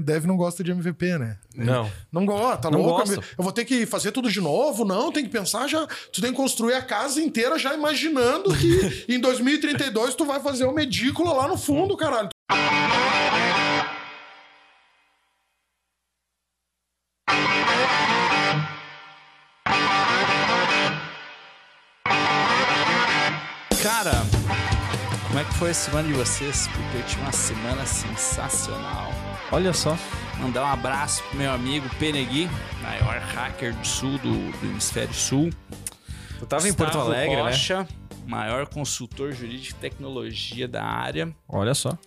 Dev não gosta de MVP, né? Não. Não gosta, tá Não louco? gosto. Eu vou ter que fazer tudo de novo? Não, tem que pensar já. Tu tem que construir a casa inteira já imaginando que em 2032 tu vai fazer uma edícula lá no fundo, caralho. Foi a semana de vocês? Porque eu tive uma semana sensacional. Olha só. Mandar um abraço pro meu amigo Penegui, maior hacker do sul, do, do hemisfério sul. Tu tava em Porto Alegre, né? Rocha, maior consultor jurídico e tecnologia da área. Olha só.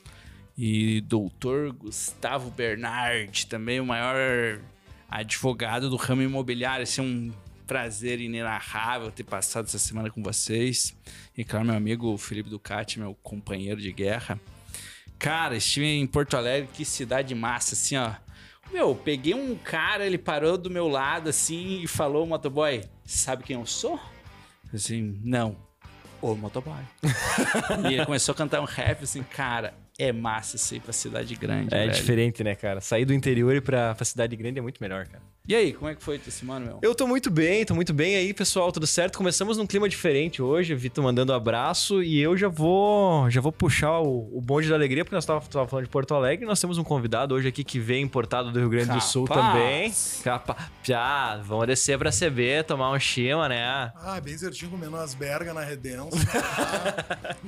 E doutor Gustavo Bernard, também o maior advogado do ramo imobiliário. É um prazer inenarrável ter passado essa semana com vocês. E claro, meu amigo Felipe Ducati, meu companheiro de guerra. Cara, estive em Porto Alegre, que cidade massa, assim, ó. Meu, peguei um cara, ele parou do meu lado, assim, e falou, motoboy, sabe quem eu sou? Assim, não. O motoboy. e ele começou a cantar um rap, assim, cara, é massa isso aí pra cidade grande, É velho. diferente, né, cara? Sair do interior e pra, pra cidade grande é muito melhor, cara. E aí, como é que foi tua semana, meu? Eu tô muito bem, tô muito bem aí, pessoal, tudo certo? Começamos num clima diferente hoje, Vitor mandando abraço e eu já vou já vou puxar o, o bonde da alegria, porque nós tava, tava falando de Porto Alegre, nós temos um convidado hoje aqui que vem importado do Rio Grande do Sul também. Capaz. Capa... Já, vamos descer pra CB, tomar um chima, né? Ah, bem certinho comendo umas bergas na redença.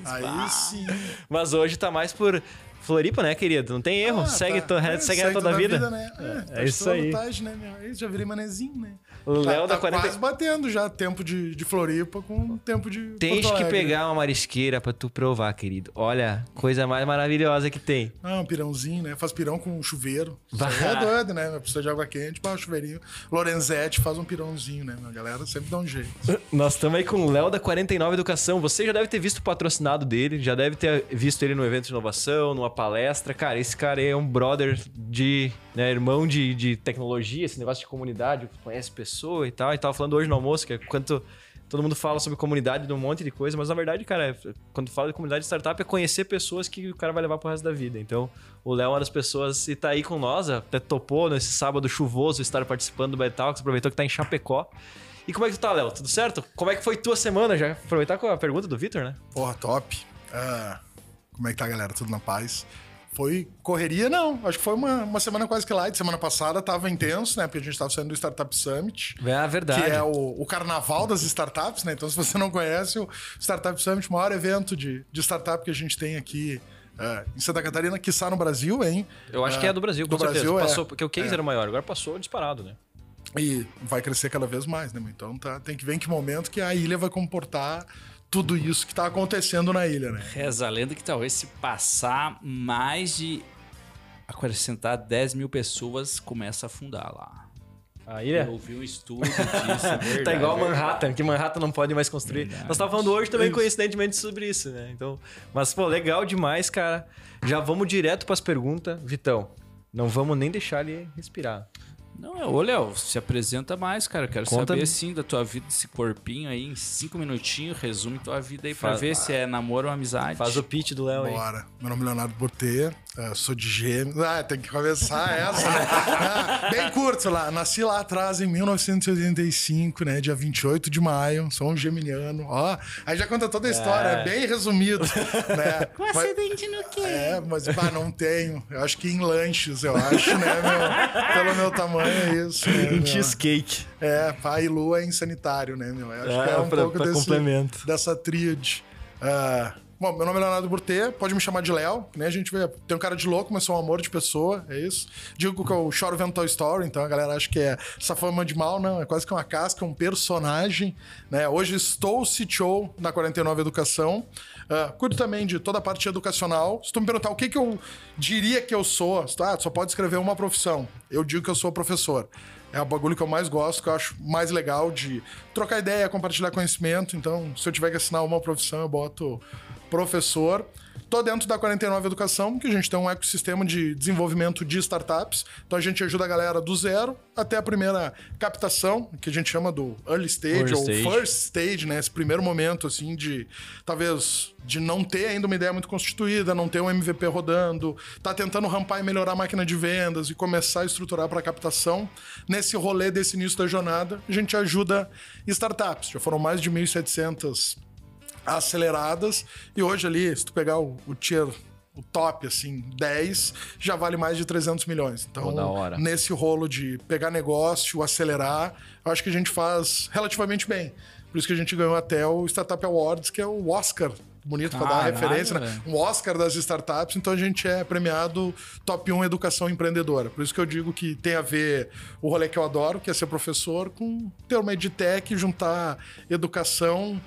Ah, aí sim. Mas hoje tá mais por Floripa, né, querido? Não tem erro, Ah, segue, tá. to, É, segue, a toda a vida. né? É, É isso aí. Vantagem, né, meu? Aí já virei manezinho, né? Léo tá, da tá 40 quase batendo já tempo de, de Floripa com tempo de Tens que Alegre. pegar uma marisqueira pra tu provar, querido. Olha, coisa mais maravilhosa que tem. Ah, um pirãozinho, né? Faz pirão com chuveiro. Isso Bah. aí é doido, né? Precisa de água quente, pá, chuveirinho. Lorenzetti faz um pirãozinho, né? A galera sempre dá um jeito. Nós estamos aí com o Léo da 49 Educação. Você já deve ter visto o patrocinado dele, já deve ter visto ele no evento de inovação, numa palestra. Cara, esse cara é um brother de, né, irmão de, de tecnologia, esse negócio de comunidade, conhece pessoa e tal. E tava falando hoje no almoço que é quanto todo mundo fala sobre comunidade de um monte de coisa, mas na verdade, cara, é- quando fala de comunidade de startup é conhecer pessoas que o cara vai levar pro resto da vida. Então, o Léo é uma das pessoas e tá aí com nós, até topou nesse sábado chuvoso estar participando do Betalks, aproveitou que tá em Chapecó. E como é que tu tá, Léo? Tudo certo? Como é que foi tua semana? Já aproveitar com a pergunta do Vitor, né? Porra, top. Ah, como é que tá, galera? Tudo na paz? Foi correria, não. Acho que foi uma, uma semana quase que light. Semana passada tava intenso, né? Porque a gente tava saindo do Startup Summit. É a verdade. Que é o, o carnaval das startups, né? Então, se você não conhece, o Startup Summit, o maior evento de, de startup que a gente tem aqui eh, em Santa Catarina, que está no Brasil, hein? Eu acho que é do Brasil, com do certeza. Brasil, é. passou, porque o case era maior, agora passou disparado, né? E vai crescer cada vez mais, né? Então tá, tem que ver em que momento que a ilha vai comportar tudo isso que tá acontecendo na ilha, né? Reza a lenda que talvez se passar mais de acrescentar 10 mil pessoas, começa a afundar lá. A Eu ilha ouvi um estudo disso, é verdade. tá igual a. Manhattan, que Manhattan não pode mais construir. Verdade. Nós tava falando hoje também, Isso. coincidentemente, sobre isso, né? Então, mas, pô, legal demais, cara. Já vamos direto pras perguntas. Vitão, não vamos nem deixar ele respirar. Não, é, ô Léo, se apresenta mais, cara. Eu quero Conta- saber, sim, da tua vida, desse corpinho aí, em cinco minutinhos. Resume tua vida aí pra Faz- ver se é namoro ou amizade. Faz o pitch do Léo aí. Bora. Meu nome é Leonardo Bortê, eh, sou de Gêmeos. Ah, tem que começar essa, né? Ah, Bem curto lá. Nasci lá atrás, em 1985, né? Dia 28 de maio. Sou um geminiano. Ó, aí já conta toda a história, é, É. bem resumido, né? Com Mas- acidente no quê? É, mas pá, não tenho. Eu acho que em lanches, eu acho, né, meu? Pelo meu tamanho é isso. Né, Um cheesecake. É, pai e lua é insanitário, né, meu? Eu acho que É, é um pra- pouco pra desse, complemento. dessa tríade. Ah, bom, meu nome é Leonardo Burtê, pode me chamar de Léo, né? A gente vê, tem um cara de louco, mas sou um amor de pessoa, é isso. Digo que eu choro vendo Toy Story, então a galera acha que é essa fama de mal, não, é quase que uma casca, um personagem, né? Hoje estou CTO na 49 Educação, ah, cuido também de toda a parte educacional. Se tu me perguntar o que, que eu diria que eu sou, ah, só pode escrever uma profissão. Eu digo que eu sou professor. É o bagulho que eu mais gosto, que eu acho mais legal de trocar ideia, compartilhar conhecimento. Então, se eu tiver que assinar uma profissão, eu boto professor. Tô dentro da 49 Educação, que a gente tem um ecossistema de desenvolvimento de startups. Então a gente ajuda a galera do zero até a primeira captação, que a gente chama do early stage ou stage. first stage, né? Esse primeiro momento, assim, de talvez de não ter ainda uma ideia muito constituída, não ter um MVP rodando, tá tentando rampar e melhorar a máquina de vendas e começar a estruturar para captação. Nesse rolê desse início da jornada, a gente ajuda startups. Já foram mais de 1.700 aceleradas e hoje ali, se tu pegar o, o tier o top, assim, 10, já vale mais de 300 milhões. Então, nesse rolo de pegar negócio, acelerar, eu acho que a gente faz relativamente bem. Por isso que a gente ganhou até o Startup Awards, que é o Oscar. Bonito pra dar referência, né? Um Oscar das startups, então a gente é premiado top 1 educação empreendedora. Por isso que eu digo que tem a ver o rolê que eu adoro, que é ser professor, com ter uma edtech, juntar educação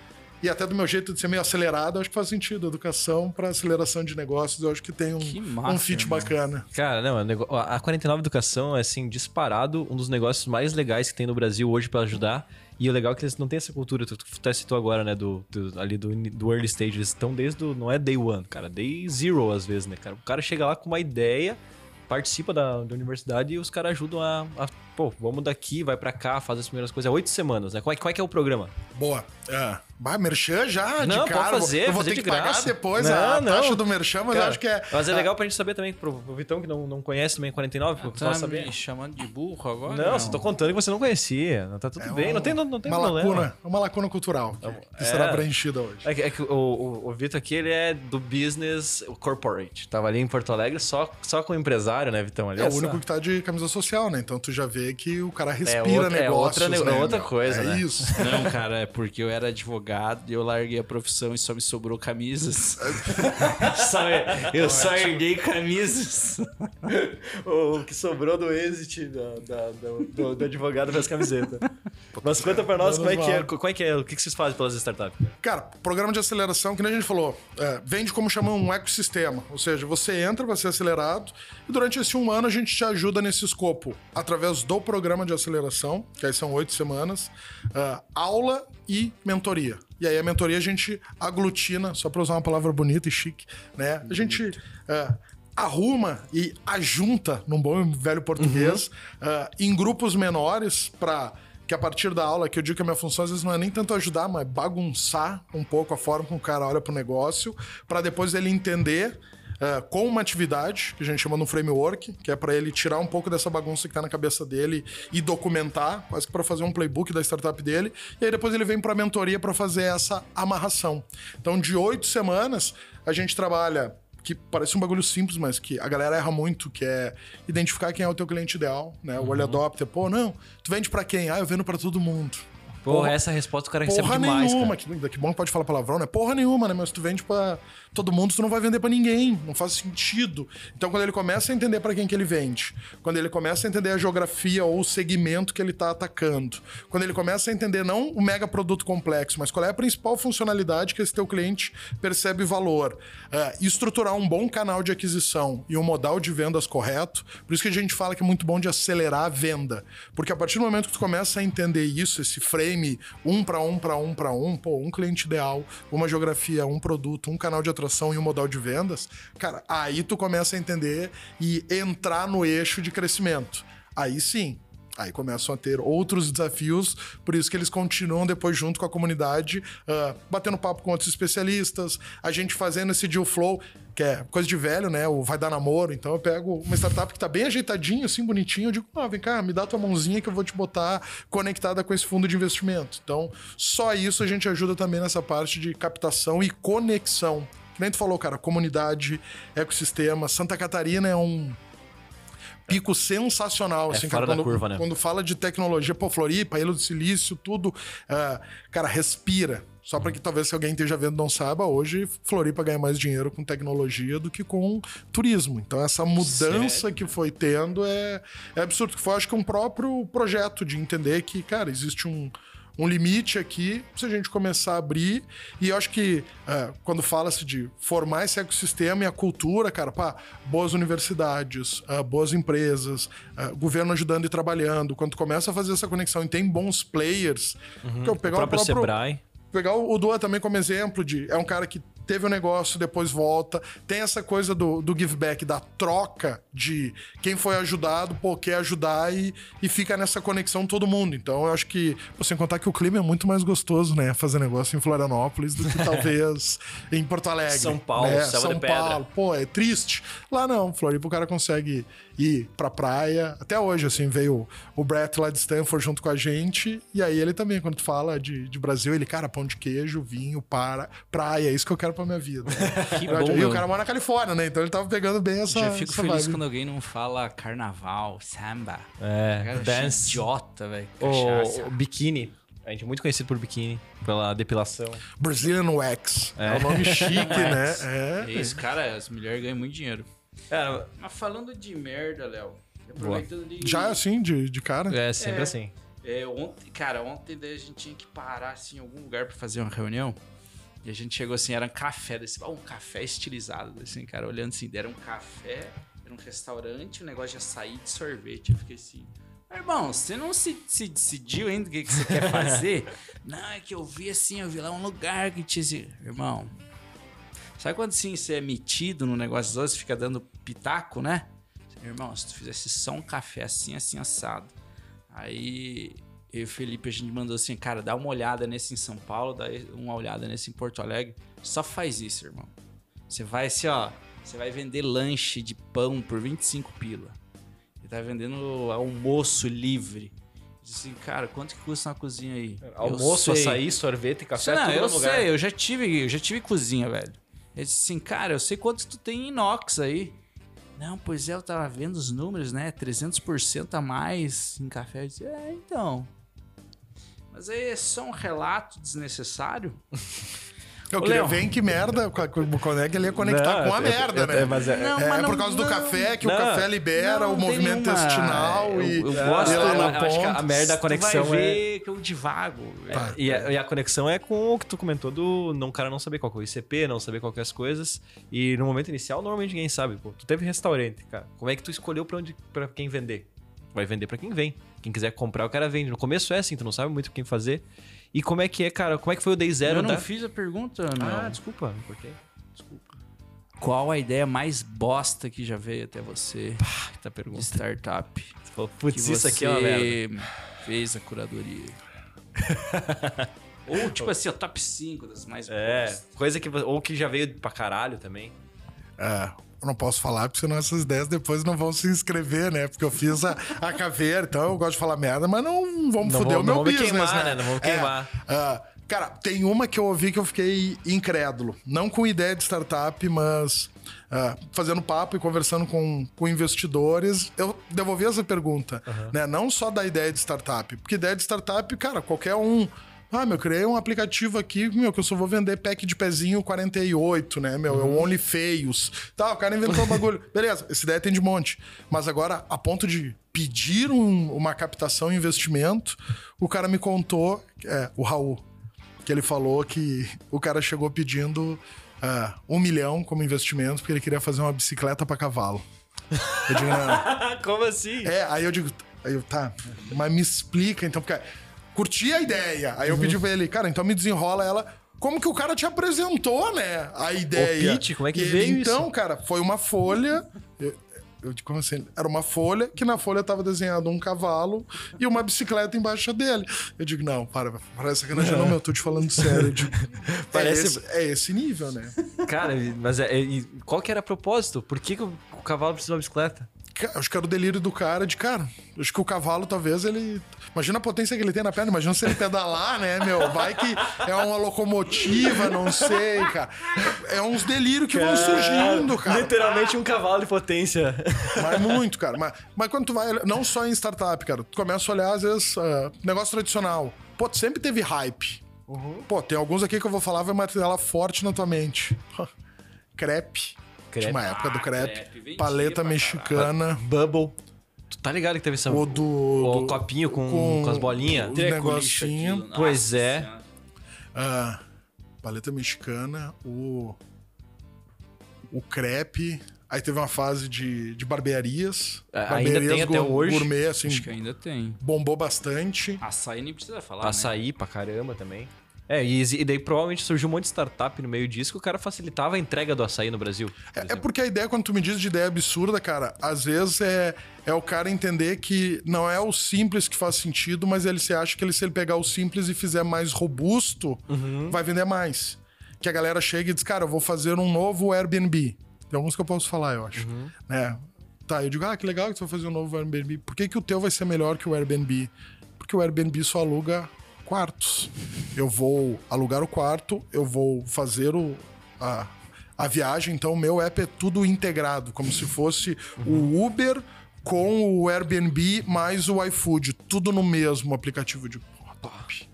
e até do meu jeito de ser meio acelerado, acho que faz sentido. Educação para aceleração de negócios, eu acho que tem um, Que massa, um fit irmão. bacana. Cara, não, é a 49 Educação é, assim, disparado um dos negócios mais legais que tem no Brasil hoje pra ajudar. E o legal é que eles não têm essa cultura, tu, tu até citou agora, né, do, do- ali do, do early stage. Eles estão desde o, não é day one, cara, day zero às vezes, né, cara? O cara chega lá com uma ideia, participa da, da universidade e os caras ajudam a, a, pô, vamos daqui, vai pra cá, faz as primeiras coisas. É oito semanas, né? Qual é, qual é que é o programa? Boa. É. Bah, merchan já, Não, de pode cara. fazer, eu vou fazer ter de que pagar graça. depois Não, a não. taxa do merchan, mas eu Cara, acho que é... Mas é ah, legal pra gente saber também, pro, pro Vitão que não, não conhece também 49, pro Tá pessoal saber. me chamando de burro agora? Não, só tô contando que você não conhecia. Não tá tudo é bem, um- não tem, não, não tem uma problema. lacuna, uma lacuna cultural que, que É. será preenchida hoje. É que, é que o, o, o Vitor aqui, ele é do business corporate. Tava ali em Porto Alegre só, só com o empresário, né, Vitão? Ali É o único que tá de camisa social, né? Então tu já vê que o cara respira outra- é negócios, outra né, é outra coisa, é né? isso. Não, cara, é porque eu era advogado e eu larguei a profissão e só me sobrou camisas. Só- eu só herdei camisas. o que sobrou do exit da, da- do, do- do advogado fez camiseta. Mas conta pra nós como é, que é, como é que é, o que que vocês fazem pelas startups? Cara, programa de aceleração, que nem a gente falou, é, vende como chama um ecossistema. Ou seja, você entra para ser acelerado e durante esse um ano a gente te ajuda nesse escopo através do programa de aceleração, que aí são oito semanas, é, aula e mentoria. E aí a mentoria a gente aglutina, só para usar uma palavra bonita e chique, né? A gente é, arruma e ajunta, num bom e velho português, é, em grupos menores para que a partir da aula, que eu digo que a minha função às vezes não é nem tanto ajudar, mas bagunçar um pouco a forma como o cara olha pro negócio, para depois ele entender eh, com uma atividade, que a gente chama no framework, que é para ele tirar um pouco dessa bagunça que tá na cabeça dele e documentar, quase que para fazer um playbook da startup dele, e aí depois ele vem para a mentoria para fazer essa amarração. Então, de oito semanas, a gente trabalha que parece um bagulho simples, mas que a galera erra muito, que é identificar quem é o teu cliente ideal, né? O early adopter, pô, não, tu vende pra quem? Ah, eu vendo pra todo mundo. Porra, essa resposta o cara recebe Porra demais, nenhuma, cara. que, que bom que pode falar palavrão, né? Porra nenhuma, né? Mas tu vende pra todo mundo, tu não vai vender pra ninguém, não faz sentido. Então quando ele começa a entender pra quem que ele vende, quando ele começa a entender a geografia ou o segmento que ele tá atacando, quando ele começa a entender não o mega produto complexo, mas qual é a principal funcionalidade que esse teu cliente percebe valor, e estruturar um bom canal de aquisição e um modal de vendas correto, por isso que a gente fala que é muito bom de acelerar a venda, porque a partir do momento que tu começa a entender isso, esse frame um para um para um para um, pô, um cliente ideal, uma geografia, um produto, um canal de atração e um modal de vendas, cara, aí tu começa a entender e entrar no eixo de crescimento. Aí sim, Aí começam a ter outros desafios, por isso que eles continuam depois junto com a comunidade, ah, batendo papo com outros especialistas, a gente fazendo esse deal flow, que é coisa de velho, né? O vai dar namoro. Então eu pego uma startup que tá bem ajeitadinho, assim, bonitinho, eu digo, ah, vem cá, me dá tua mãozinha que eu vou te botar conectada com esse fundo de investimento. Então, só isso a gente ajuda também nessa parte de captação e conexão. Nem tu falou, cara, comunidade, ecossistema. Santa Catarina é um pico sensacional, É assim, cara, quando, curva, né? quando fala de tecnologia, pô, Floripa, Ilha do Silício, tudo, ah, cara, respira. Só para que talvez se alguém esteja vendo não saiba, hoje Floripa ganha mais dinheiro com tecnologia do que com turismo. Então essa mudança que foi tendo é, é absurdo. Que foi, acho que um próprio projeto de entender que, cara, existe um, um limite aqui se a gente começar a abrir. E eu acho que é, quando fala-se de formar esse ecossistema e a cultura, cara, pá, boas universidades, ah, boas empresas, ah, governo ajudando e trabalhando. Quando começa a fazer essa conexão e tem bons players, que eu pegar O próprio o próprio Sebrae. pegar o o Dua também como exemplo de. É um cara que teve o um negócio, depois volta. Tem essa coisa do, do give back, da troca de quem foi ajudado, pô, quer ajudar e, e fica nessa conexão todo mundo. Então eu acho que, sem contar que o clima é muito mais gostoso, né? Fazer negócio em Florianópolis do que talvez em Porto Alegre. São Paulo, né? São de Pedra. Paulo, pô, é triste. Lá não, Floripa o cara consegue ir pra praia. Até hoje, assim, veio o Brett lá de Stanford junto com a gente. E aí ele também, quando tu fala de, de Brasil, ele, cara, pão de queijo, vinho, para, praia, é isso que eu quero pra minha vida. Que e bom, o meu. cara mora na Califórnia, né? Então ele tava pegando bem essa. Já fico essa feliz vibe. quando alguém não fala carnaval, samba. É, Cara, dance. idiota, velho. O, o biquíni. A gente é muito conhecido por biquíni, pela depilação. Brazilian Wax. É, É. um nome chique, né? É. É isso, cara, as mulheres ganham muito dinheiro. Cara, Mas falando de merda, Léo, aproveitando de... Já assim, de, de cara. é sempre É. assim. É, ontem, cara, ontem daí a gente tinha que parar assim, em algum lugar pra fazer uma reunião. E a gente chegou assim, era um café desse, ah, um café estilizado, assim, cara, olhando assim, era um café, era um restaurante, um negócio de açaí de sorvete. Eu fiquei assim, "Mas, irmão, você não se, se decidiu ainda o que, que você quer fazer? não, é que eu vi assim, eu vi lá um lugar que tinha esse. Irmão, sabe quando assim você é metido no negócio dos outros, fica dando pitaco, né? Irmão, se tu fizesse só um café assim, assim, assado. Aí eu e o Felipe a gente mandou assim, cara, dá uma olhada nesse em São Paulo, dá uma olhada nesse em Porto Alegre. Só faz isso, irmão. Você vai assim, ó, você vai vender lanche de pão por 25 pila. E tá vendendo almoço livre. Diz assim, cara, quanto que custa uma cozinha aí? Almoço, açaí, sorvete, café, Não, tudo eu no lugar. sei, eu já tive, eu já tive cozinha, velho. Ele disse assim, cara, eu sei quanto tu tem em inox aí. Não, pois é, eu tava vendo os números, né? 300% a mais em café. Eu disse, é, então. Mas aí é só um relato desnecessário. Eu queria Léo. ver em que merda o Conec ele ia conectar Não, com a é- merda, é- né? é, mas é- Não, É, mas é por não- causa do café que o café libera não, o movimento nenhuma- intestinal eu- e, eu gosto, eu acho que a merda, a Tu conexão vai é... ver que eu divago. Tá. E a, e a conexão é com o que tu comentou do não, cara não saber qual que é o ICP, não saber qual que é as coisas. E no momento inicial, normalmente ninguém sabe. Pô, tu teve restaurante, cara. Como é que tu escolheu pra, onde, pra quem vender? Vai vender pra quem vem. Quem quiser comprar, o cara vende. No começo é assim, tu não sabe muito o que fazer. E como é que é, cara? Como é que foi o day zero eu não da... fiz a pergunta, meu. Ah, desculpa, cortei. Desculpa. Qual a ideia mais bosta que já veio até você Tá de pergunta. startup? Falou, que Putz, você isso aqui é uma merda. fez a curadoria. Ou, tipo assim, o top 5 das mais É, bosta. coisa que... Ou que já veio pra caralho também. É, eu não posso falar, porque senão essas ideias depois não vão se inscrever, né? Porque eu fiz a, a caveira, então eu gosto de falar merda, mas não vamos Não foder vamos- o meu não business, queimar, né? né? Não vamos É, queimar. ah, cara, tem uma que eu ouvi que eu fiquei incrédulo. Não com ideia de startup, mas ah, fazendo papo e conversando com, com investidores, eu devolvi essa pergunta, né? Não só da ideia de startup, porque ideia de startup, cara, qualquer um... Ah, meu, eu criei um aplicativo aqui, meu, que eu só vou vender pack de pezinho 48, né, meu? É o Only Feios. Tá, o cara inventou um bagulho. Beleza, essa ideia tem de monte. Mas agora, a ponto de pedir um- uma captação e investimento, o cara me contou, é, o Raul, que ele falou que o cara chegou pedindo ah, um milhão como investimento porque ele queria fazer uma bicicleta pra cavalo. Eu digo, não. Como assim? É, aí eu digo, aí eu, tá, mas me explica então, porque curti a ideia. Aí eu pedi pra ele, cara, então me desenrola ela. Como que o cara te apresentou, né? A ideia. pitch, como é que E ele, veio Então, isso? cara, foi uma folha. Eu, eu, como assim? Era uma folha que na folha tava desenhado um cavalo e uma bicicleta embaixo dele. Eu digo, não, para, parece sacanagem. Não, meu, eu tô te falando sério. Eu digo, Parece- é, esse, é esse nível, né? Cara, mas é, é- e qual que era o propósito? Por que, que o, o cavalo precisa de uma bicicleta? Acho que era o delírio do cara de, cara, acho que o cavalo talvez ele. Imagina a potência que ele tem na perna, imagina se ele pedalar, né, meu? Vai que é uma locomotiva, não sei, cara. É uns delírios que vão surgindo, cara. Literalmente um cavalo de potência. Mas muito, cara. Mas, mas quando tu vai, não só em startup, cara, tu começa a olhar, às vezes, ah, negócio tradicional. Pô, tu sempre teve hype. Pô, tem alguns aqui que eu vou falar, vai martelar forte na tua mente. crepe. Crepe. Tinha uma época do Ah, crepe. crepe, paleta mexicana. Bubble. Tu tá ligado que teve essa... O do. O do- copinho com, com as bolinhas? Lixo negocinho. aquilo, Pois é. Ah, paleta mexicana, o. O crepe. Aí teve uma fase de, de barbearias. É, ainda tem até hoje. Gourmet, assim, Acho que ainda tem. bombou bastante. Açaí nem precisa falar, né? Açaí pra caramba também. É, e, e daí provavelmente surgiu um monte de startup no meio disso que o cara facilitava a entrega do açaí no Brasil. por É, é porque a ideia, quando tu me diz de ideia absurda, cara, às vezes é, é o cara entender que não é o simples que faz sentido, mas ele se acha que ele, se ele pegar o simples e fizer mais robusto, vai vender mais. Que a galera chega e diz, cara, eu vou fazer um novo Airbnb. Tem alguns que eu posso falar, eu acho. Né? Tá, eu digo, ah, que legal que tu vai fazer um novo Airbnb. Por que, que o teu vai ser melhor que o Airbnb? Porque o Airbnb só aluga quartos. Eu vou alugar o quarto, eu vou fazer o, a, a viagem, então o meu app é tudo integrado, como se fosse o Uber com o Airbnb mais o iFood, tudo no mesmo aplicativo de top.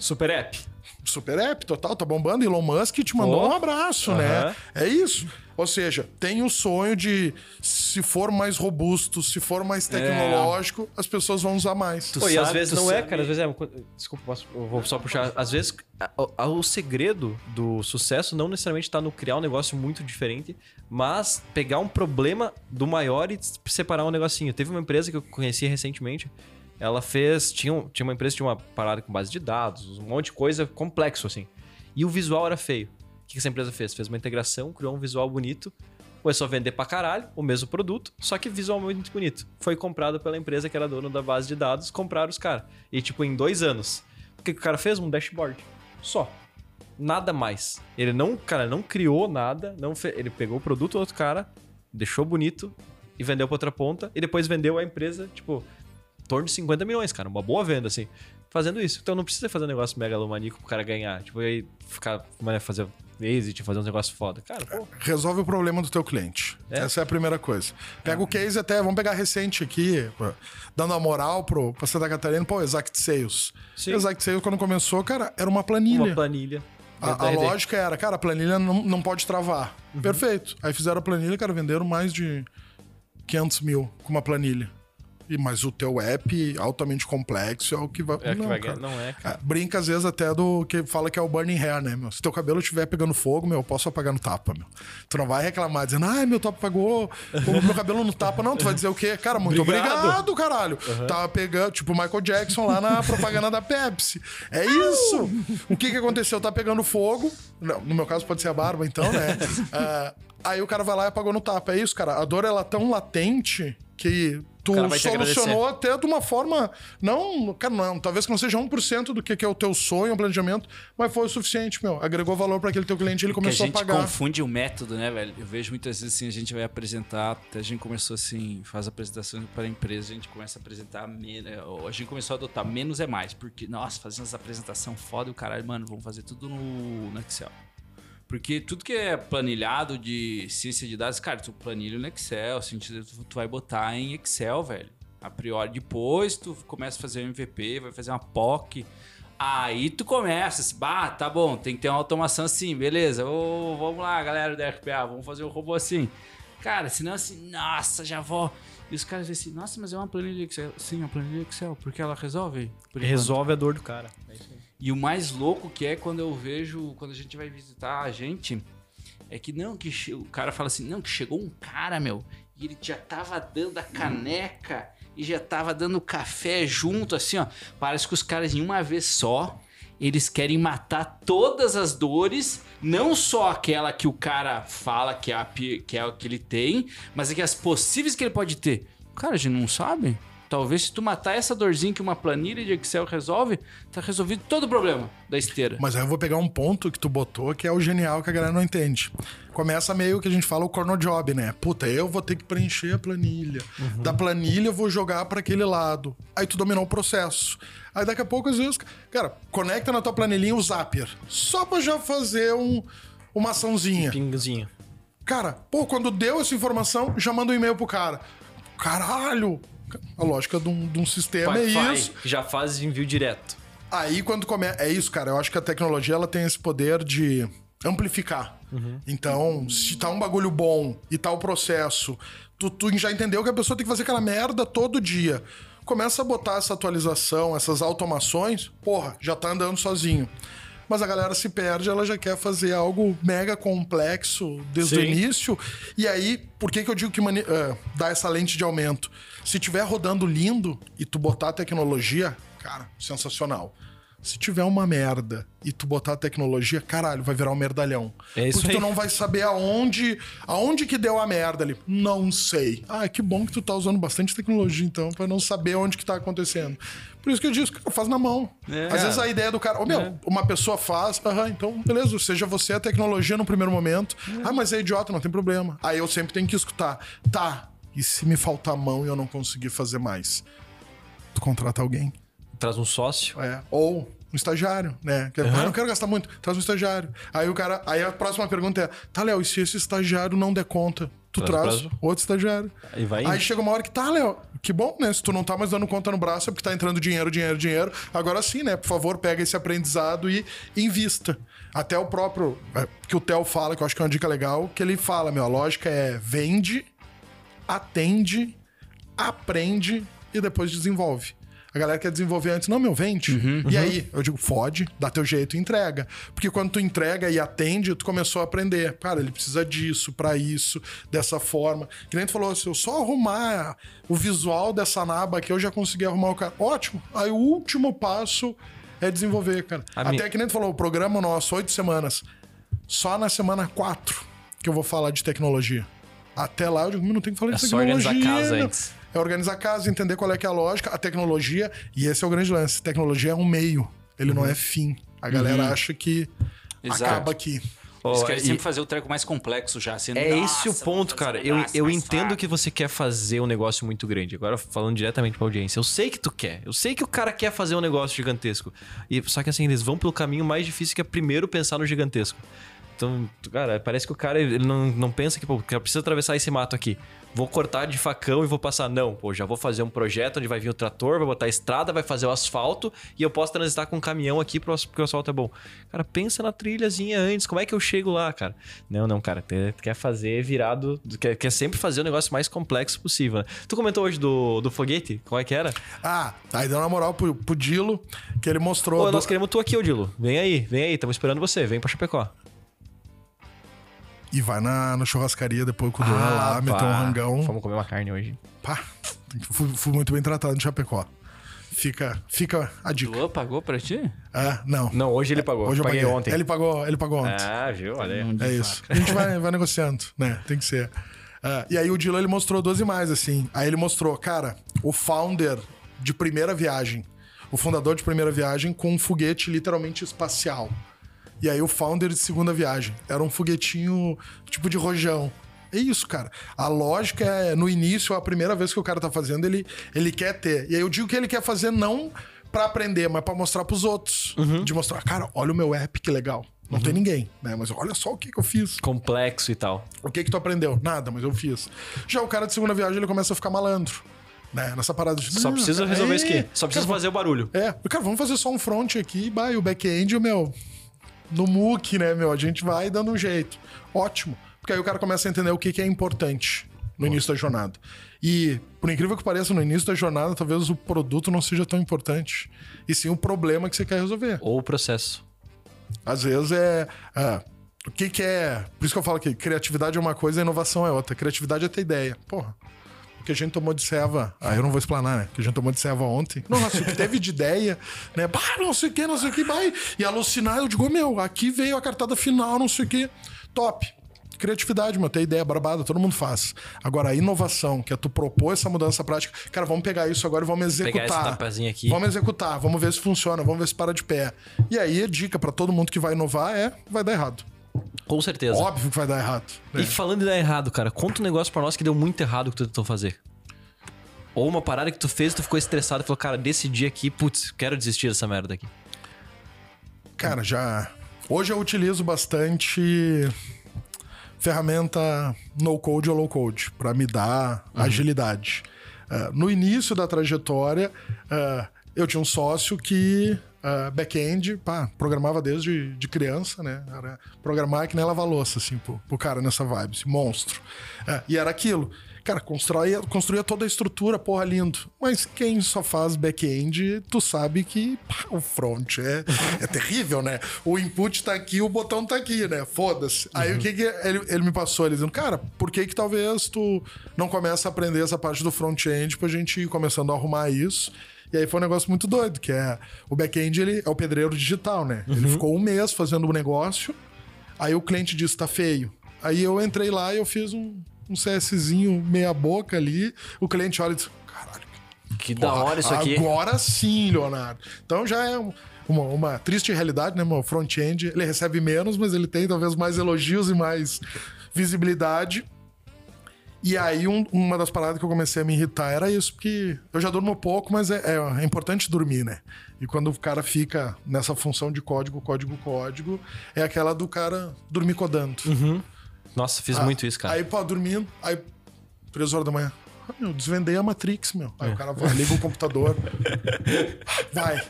Super app. Super app, total, tá bombando. Elon Musk te mandou Pô. um abraço, Aham. né? É isso. Ou seja, tem o sonho de se for mais robusto, se for mais tecnológico, as pessoas vão usar mais. Tu Pô, e às vezes não é, sabe- cara. Às vezes é. Desculpa, posso- eu vou só puxar. Às vezes a- a- o segredo do sucesso não necessariamente tá no criar um negócio muito diferente, mas pegar um problema do maior e separar um negocinho. Teve uma empresa que eu conheci recentemente. Ela fez. Tinha, tinha uma empresa tinha uma parada com base de dados, um monte de coisa complexo, assim. E o visual era feio. O que essa empresa fez? Fez uma integração, criou um visual bonito, começou a vender pra caralho o mesmo produto, só que visualmente muito bonito. Foi comprado pela empresa que era dona da base de dados, compraram os caras. E, tipo, em dois anos. O que, que o cara fez? Um dashboard. Só. Nada mais. Ele não, cara, não criou nada, não fe- ele pegou o produto do outro cara, deixou bonito e vendeu pra outra ponta, e depois vendeu a empresa, tipo, torno de 50 milhões, cara. Uma boa venda, assim. Fazendo isso. Então não precisa fazer um negócio megalomaníaco pro cara ganhar. Tipo, aí ficar, né, fazer exit, fazer uns negócios foda. Cara, pô. Resolve o problema do teu cliente. É. Essa é a primeira coisa. Pega o case até, vamos pegar recente aqui, pô, dando a moral pro, pra Santa Catarina, pô, Exact Sales. Sim. Exact Sales, quando começou, cara, era uma planilha. Uma planilha. A, a lógica era, cara, a planilha não, não pode travar. Uhum. Perfeito. Aí fizeram a planilha, cara, venderam mais de 500 mil com uma planilha. E, mas o teu app altamente complexo é o que vai. É que não, vai cara. ganhar. Não é, cara. Ah, Brinca às vezes até do que fala que é o burning hair, né, meu? Se teu cabelo estiver pegando fogo, meu, eu posso apagar no tapa, meu. Tu não vai reclamar dizendo, ai, meu tapa apagou, o meu cabelo no tapa. Não, tu vai dizer o quê? Cara, muito Obrigado. obrigado, caralho. Tava pegando, tipo o Michael Jackson lá na propaganda da Pepsi. É isso. O que que aconteceu? Tá pegando fogo. Não, no meu caso pode ser a barba, então, né? Ah, aí o cara vai lá e apagou no tapa. É isso, cara. A dor, ela é tão latente que tu solucionou até de uma forma. Não, cara, não, talvez que não seja 1% do que que é o teu sonho, o planejamento, mas foi o suficiente, meu. Agregou valor para aquele teu cliente ele Que a começou a, gente pagar. confunde o método, né, velho? Eu vejo muitas vezes assim, a gente vai apresentar, até a gente começou assim, faz apresentações para a empresa, a gente começa a apresentar, é, a gente começou a adotar menos é mais, porque, nossa, fazendo essa apresentação foda o caralho, mano, vamos fazer tudo no, no Excel. Porque tudo que é planilhado de ciência de dados, cara, tu planilha no Excel, assim, tu, tu vai botar em Excel, velho. A priori, depois tu começa a fazer um MVP, vai fazer uma POC. Aí tu começa, assim, bah, tá bom, tem que ter uma automação assim, beleza. Ô, vamos lá, galera do RPA, vamos fazer um robô assim. Cara, senão assim, nossa, já vou. E os caras dizem assim, nossa, mas é uma planilha Excel. Sim, é uma planilha Excel, porque ela resolve. Resolve a dor do cara. É isso aí. E o mais louco que é quando eu vejo, quando a gente vai visitar a gente, é que não, que o cara fala assim, não, que chegou um cara, meu, e ele já tava dando a caneca e já tava dando café junto, assim, ó. Parece que os caras em uma vez só, eles querem matar todas as dores, não só aquela que o cara fala que é a que é o que ele tem, mas é que as possíveis que ele pode ter. Cara, a gente não sabe. Talvez se tu matar essa dorzinha que uma planilha de Excel resolve, tá resolvido todo o problema da esteira. Mas aí eu vou pegar um ponto que tu botou que é o genial que a galera não entende. Começa meio que a gente fala o corno job, né? Puta, eu vou ter que preencher a planilha. Da planilha eu vou jogar para aquele lado. Aí tu dominou o processo. Aí daqui a pouco, às vezes, cara, conecta na tua planilhinha o Zapier. Só pra já fazer um, uma açãozinha. Pinguzinho. Cara, pô, quando deu essa informação, já manda um e-mail pro cara. Caralho! A lógica de um, de um sistema é isso. já faz envio direto. Aí quando começa. É isso, cara. Eu acho que a tecnologia ela tem esse poder de amplificar. Então, se tá um bagulho bom e tá o processo, tu, tu já entendeu que a pessoa tem que fazer aquela merda todo dia. Começa a botar essa atualização, essas automações, porra, já tá andando sozinho. Mas a galera se perde, ela já quer fazer algo mega complexo desde o Sim. início. E aí, por que, que eu digo que mani- ah, dá essa lente de aumento? Se tiver rodando lindo e tu botar a tecnologia, cara, sensacional. Se tiver uma merda e tu botar a tecnologia, caralho, vai virar um merdalhão. É isso Porque tu aí. não vai saber aonde, aonde que deu a merda ali. Não sei. Ah, que bom que tu tá usando bastante tecnologia, então, pra não saber onde que tá acontecendo. Por isso que eu disse, cara, faz na mão. É. Às vezes a ideia do cara, ô meu, uma pessoa faz, aham, então beleza, seja você a tecnologia no primeiro momento. Ah, mas é idiota, não tem problema. Aí eu sempre tenho que escutar. Tá, e se me faltar mão e eu não conseguir fazer mais? Tu contrata alguém. Traz um sócio. É. Ou um estagiário, né? Que, ah, não quero gastar muito, traz um estagiário. Aí o cara. Aí a próxima pergunta é: tá, Léo, e se esse estagiário não der conta? Tu Traz traz, outro estagiário. Aí vai Aí indo. chega uma hora que tá, Léo. Que bom, né? Se tu não tá mais dando conta no braço, é porque tá entrando dinheiro, dinheiro, dinheiro. Agora sim, né? Por favor, pega esse aprendizado e invista. Até o próprio. é, Que o Theo fala, que eu acho que é uma dica legal, que ele fala, meu, a lógica é vende, atende, aprende e depois desenvolve. A galera quer desenvolver antes. Não, meu, vende. E aí, eu digo, fode, dá teu jeito e entrega. Porque quando tu entrega e atende, tu começou a aprender. Cara, ele precisa disso, pra isso, dessa forma. Que nem tu falou, se eu só arrumar o visual dessa naba aqui, eu já consegui arrumar o cara. Ótimo. Aí o último passo é desenvolver, cara. A Até minha- que nem tu falou, o programa nosso, oito semanas. Só na semana quatro que eu vou falar de tecnologia. Até lá eu digo, "Meu, não tem que falar É de só tecnologia. organizar a casa meu." antes. É organizar a casa, entender qual é que é a lógica, a tecnologia, e esse é o grande lance. Tecnologia é um meio, ele Uhum. não é fim. A galera acha que Exato. acaba aqui. Eles querem sempre fazer o treco mais complexo já. Assim, É nossa, esse o ponto, cara. Eu, eu entendo fraco. que você quer fazer um negócio muito grande. Agora, falando diretamente pra audiência, eu sei que tu quer. Eu sei que o cara quer fazer um negócio gigantesco. E, só que assim, eles vão pelo caminho mais difícil que é primeiro pensar no gigantesco. Então, cara, parece que o cara ele não, não pensa que, pô, cara, precisa atravessar esse mato aqui. Vou cortar de facão e vou passar. Não, pô, já vou fazer um projeto onde vai vir o trator, vai botar a estrada, vai fazer o asfalto e eu posso transitar com um caminhão aqui porque o asfalto é bom. Cara, pensa na trilhazinha antes. Como é que eu chego lá, cara? Não, não, cara. Tu quer fazer virado. Quer, quer sempre fazer o negócio mais complexo possível. Né? Tu comentou hoje do, do foguete? Qual é que era? Ah, aí deu uma moral pro, pro Dilo, que ele mostrou. Pô, do- nós queremos tu aqui, Odilo. Vem aí, vem aí. Estamos esperando você. Vem pra Chapecó. E vai na, na churrascaria depois com o Duan lá, meter um Ah, rangão. Vamos comer uma carne hoje. Pá, fui, fui muito bem tratado no Chapecó. Fica, fica a dica. Luan pagou pra ti? Ah, não. Não, hoje ele pagou. Hoje eu Paguei paguei ontem. Ele pagou, ele pagou ontem. Ah, viu? Olha aí. É fato. isso. A gente vai, vai negociando, né? Tem que ser. Ah, e aí o Dilo ele mostrou duas imagens, assim. Aí ele mostrou, cara, o founder de primeira viagem, o fundador de primeira viagem com um foguete literalmente espacial. E aí o founder de segunda viagem. Era um foguetinho tipo de rojão. É isso, cara. A lógica é, no início, a primeira vez que o cara tá fazendo, ele, ele quer ter. E aí eu digo que ele quer fazer não pra aprender, mas pra mostrar pros outros. De mostrar, cara, olha o meu app, que legal. Não tem ninguém, né? Mas olha só o que, que eu fiz. Complexo e tal. O que que tu aprendeu? Nada, mas eu fiz. Já o cara de segunda viagem, ele começa a ficar malandro. Né? Nessa parada de... Só "Não, precisa cara, resolver é, isso aqui. Só precisa cara, fazer o barulho. É, cara, vamos fazer só um front aqui, bah, e o back-end, meu, no MOOC, né, meu? A gente vai dando um jeito. Ótimo. Porque aí o cara começa a entender o que, que é importante no início da jornada. E, por incrível que pareça, no início da jornada, talvez o produto não seja tão importante. E sim o problema que você quer resolver. Ou o processo. Às vezes é. ah, o que, que é. Por isso que eu falo que criatividade é uma coisa e inovação é outra. Criatividade é ter ideia. Porra. Que a gente tomou de ceva. Ah, eu não vou explanar, né? Que a gente tomou de ceva ontem. Nossa, o que teve de ideia, né? Bah, não sei o que, não sei o que, vai. E alucinar, eu digo, meu, aqui veio a cartada final, não sei o que. Top. Criatividade, meu, ter ideia barbada, todo mundo faz. Agora, a inovação, que é tu propor essa mudança prática, cara, vamos pegar isso agora e vamos executar. Pegar esse tapazinho aqui. Vamos executar, vamos ver se funciona, vamos ver se para de pé. E aí, a dica pra todo mundo que vai inovar é: vai dar errado. Com certeza. Óbvio que vai dar errado. E falando em dar errado, cara, conta um negócio pra nós que deu muito errado que tu tentou fazer. Ou uma parada que tu fez e tu ficou estressado e falou, cara, desse dia aqui, putz, quero desistir dessa merda aqui. Cara, já. Hoje eu utilizo bastante ferramenta no code ou low code para me dar agilidade. Ah, no início da trajetória, ah, eu tinha um sócio que ah, back-end, pá, programava desde de criança, né? Era programar que nem lavar louça, assim, pro, pro cara nessa vibe, assim, monstro. Ah, e era aquilo. Cara, construía, construía toda a estrutura, porra, lindo. Mas quem só faz back-end, tu sabe que pá, o front é, é terrível, né? O input tá aqui, o botão tá aqui, né? Foda-se. Aí o que que ele, ele me passou? Ele dizendo, cara, por que que talvez tu não começa a aprender essa parte do front-end pra gente ir começando a arrumar isso? E aí foi um negócio muito doido, que é o back-end ele é o pedreiro digital, né? Ele ficou um mês fazendo o negócio, aí o cliente disse tá feio. Aí eu entrei lá e eu fiz um, um CSzinho meia boca ali, o cliente olha e diz, caralho, Que da hora isso aqui. Agora sim, Leonardo. Então já é um- uma, uma triste realidade, né, meu? Front-end, ele recebe menos, mas ele tem talvez mais elogios e mais visibilidade. E aí, um- uma das paradas que eu comecei a me irritar era isso, porque eu já durmo pouco, mas é, é- é importante dormir, né? E quando o cara fica nessa função de código, código, código, é aquela do cara dormir codando. Nossa, fiz muito isso, cara. Aí, pô, dormindo, aí, três horas da manhã. Ah, meu, desvendei a Matrix, meu. Aí o cara vai, liga o computador. Vai.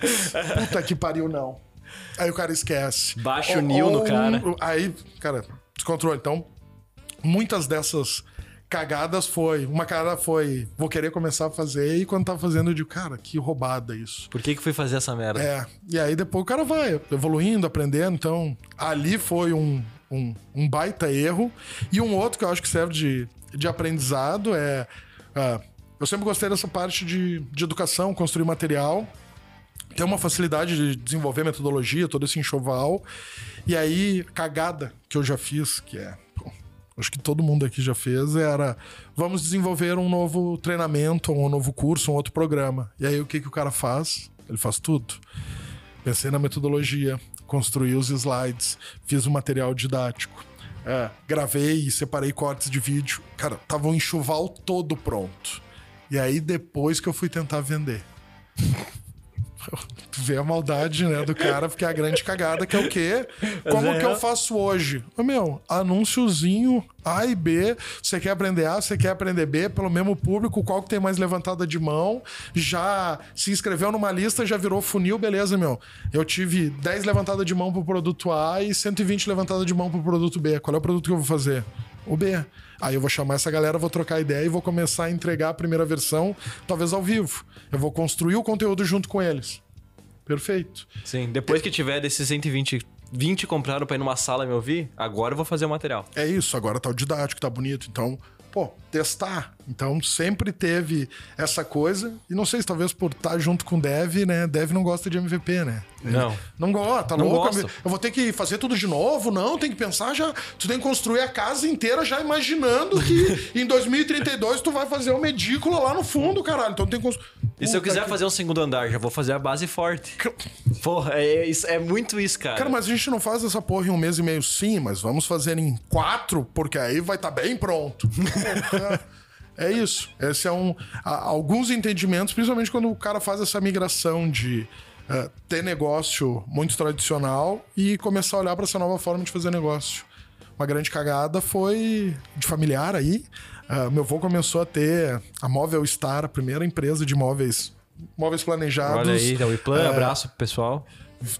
Puta que pariu, não. Aí o cara esquece. Baixa o Neo no cara. Aí, cara, descontrole. Então, muitas dessas cagadas foi. Uma cara foi, vou querer começar a fazer, e quando tava fazendo, eu digo, cara, que roubada isso. Por que que fui fazer essa merda? É, e aí depois o cara vai evoluindo, aprendendo. Então, ali foi um, um, um baita erro. E um outro que eu acho que serve de, de aprendizado é. ah, eu sempre gostei dessa parte de, de educação, construir material. Ter uma facilidade de desenvolver metodologia, todo esse enxoval. E aí, cagada que eu já fiz, que é. Acho que todo mundo aqui já fez, era vamos desenvolver um novo treinamento, um novo curso, um outro programa. E aí o que, que o cara faz? Ele faz tudo. Pensei na metodologia, construí os slides, fiz o material didático, é, gravei e separei cortes de vídeo. Cara, tava um enxoval todo pronto. E aí depois que eu fui tentar vender. Tu vê a maldade, né, do cara, porque é a grande cagada, que é o quê? Como é que eu faço hoje? Ô, meu, anúnciozinho A e B. Você quer aprender A, você quer aprender B, pelo mesmo público, qual que tem mais levantada de mão? Já se inscreveu numa lista, já virou funil, beleza, meu. Eu tive 10 levantadas de mão pro produto A e 120 levantadas de mão pro produto B. Qual é o produto que eu vou fazer? O B. Aí eu vou chamar essa galera, vou trocar ideia e vou começar a entregar a primeira versão, talvez ao vivo. Eu vou construir o conteúdo junto com eles. Perfeito. Sim, depois que tiver desses 120, 20 compraram pra ir numa sala me ouvir, agora eu vou fazer o material. É isso, agora tá o didático, tá bonito. Então, pô, testar. Então, sempre teve essa coisa. E não sei se talvez por estar junto com o Dev, né? Dev não gosta de MVP, né? Não. Não gosta, tá Não louco? gosto. Eu vou ter que fazer tudo de novo? Não, tem que pensar já. Tu tem que construir a casa inteira já imaginando que em 2032 tu vai fazer uma edícula lá no fundo, caralho. Então tem que construir. E se eu quiser fazer um segundo andar, já vou fazer a base forte. Porra, é, isso- é muito isso, cara. Cara, mas a gente não faz essa porra em um mês e meio, sim, mas vamos fazer em quatro, porque aí vai estar bem pronto. Porra, é isso. Esse é um. alguns entendimentos, principalmente quando o cara faz essa migração de eh, ter negócio muito tradicional e começar a olhar para essa nova forma de fazer negócio. Uma grande cagada foi de familiar aí. Ah, meu avô começou a ter a Móvel Star, a primeira empresa de móveis, móveis planejados. Olha aí, o Iplan, É, abraço pro pessoal.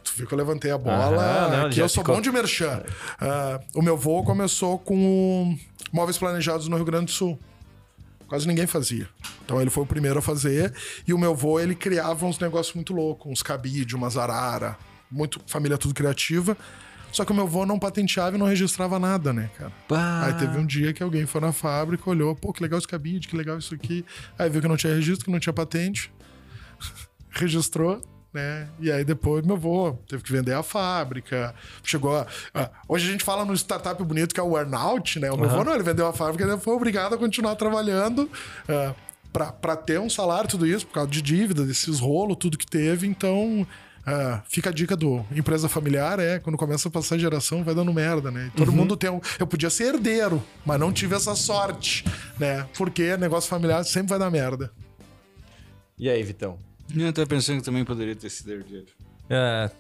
Tu viu que eu levantei a bola. Aham, não, que eu sou ficou- bom de merchan. Ah, o meu voo começou com móveis planejados no Rio Grande do Sul. Quase ninguém fazia. Então ele foi o primeiro a fazer. E o meu vô, ele criava uns negócios muito loucos. Uns cabide, umas arara. Muito família tudo criativa. Só que o meu vô não patenteava e não registrava nada, né, cara? Aí teve um dia que alguém foi na fábrica, olhou, pô, que legal esse cabide, que legal isso aqui. Aí viu que não tinha registro, que não tinha patente registrou, né? E aí depois meu avô teve que vender a fábrica. Chegou a, hoje a gente fala no startup bonito que é o earnout, né? O meu avô não, ele vendeu a fábrica ele foi obrigado a continuar trabalhando ah, pra para ter um salário, tudo isso, por causa de dívida, desses rolos, tudo que teve. Então, ah, fica a dica do empresa familiar, é, quando começa a passar geração, vai dando merda, né? E todo mundo tem um. Eu podia ser herdeiro, mas não tive essa sorte, né? Porque negócio familiar sempre vai dar merda. E aí, Vitão? Eu tô pensando que também poderia ter sido herdeiro. É,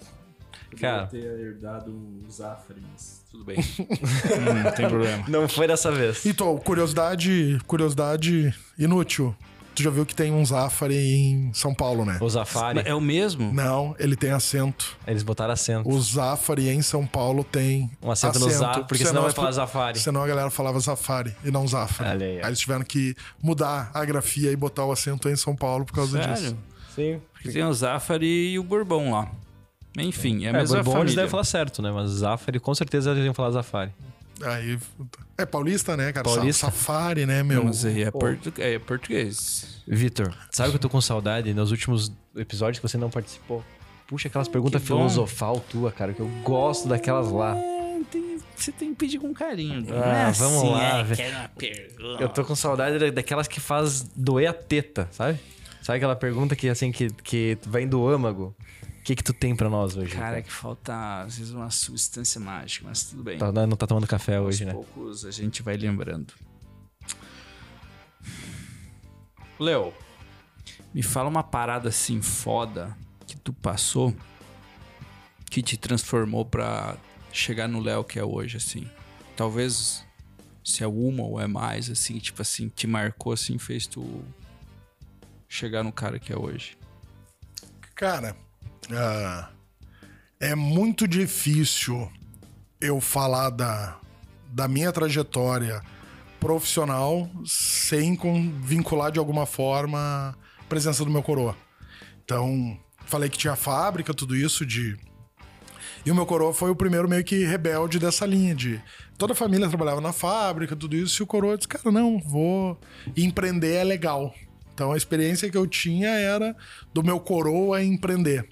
cara, ter herdado o Zafari, mas Tudo bem. Hum, não tem problema. não foi dessa vez. Então, curiosidade, curiosidade inútil. Tu já viu que tem um Zafari em São Paulo, né? O Zafari, É o mesmo? Não, ele tem acento. eles botaram acento. O Zafari em São Paulo tem Um acento no Za, porque senão vai falar Zafari. Senão a galera falava Zafari e não Zafari. Aí, eles tiveram que mudar a grafia e botar o acento em São Paulo por causa disso. Sim. Porque tem o Zafari e o Bourbon lá. Enfim, é a É, mesma Bourbon eles família. devem falar certo, né? Mas Zafari, com certeza eles iam falar Zafari. Aí. É paulista, né, cara? Paulista. Sa- Safari, né, meu? Mas aí é, portu- é português. Vitor, sabe que eu tô com saudade nos últimos episódios que você não participou? Puxa aquelas perguntas filosofal tua, cara, que eu gosto daquelas lá. É, tem- você tem que pedir com carinho. Não Ah, é vamos assim, lá, é, velho. quero uma pergunta. Eu tô com saudade da- daquelas que faz doer a teta, sabe? Sabe aquela pergunta que assim que, que vem do âmago? O que que tu tem pra nós hoje? Cara, que falta às vezes uma substância mágica, mas tudo bem. Tá- não tá tomando café Aos hoje, né? poucos a gente vai lembrando. Léo, me fala uma parada assim foda que tu passou que te transformou pra chegar no Léo que é hoje, assim. Talvez se é uma ou é mais, assim, tipo assim, te marcou assim, fez tu chegar no cara que é hoje. Cara, ah, é muito difícil eu falar da, da minha trajetória profissional sem vincular de alguma forma a presença do meu coroa. Então, falei que tinha fábrica, tudo isso de. E o meu coroa foi o primeiro meio que rebelde dessa linha de. Toda a família trabalhava na fábrica, tudo isso, e o coroa disse: Cara, não, vou. Empreender é legal. Então a experiência que eu tinha era do meu coroa empreender.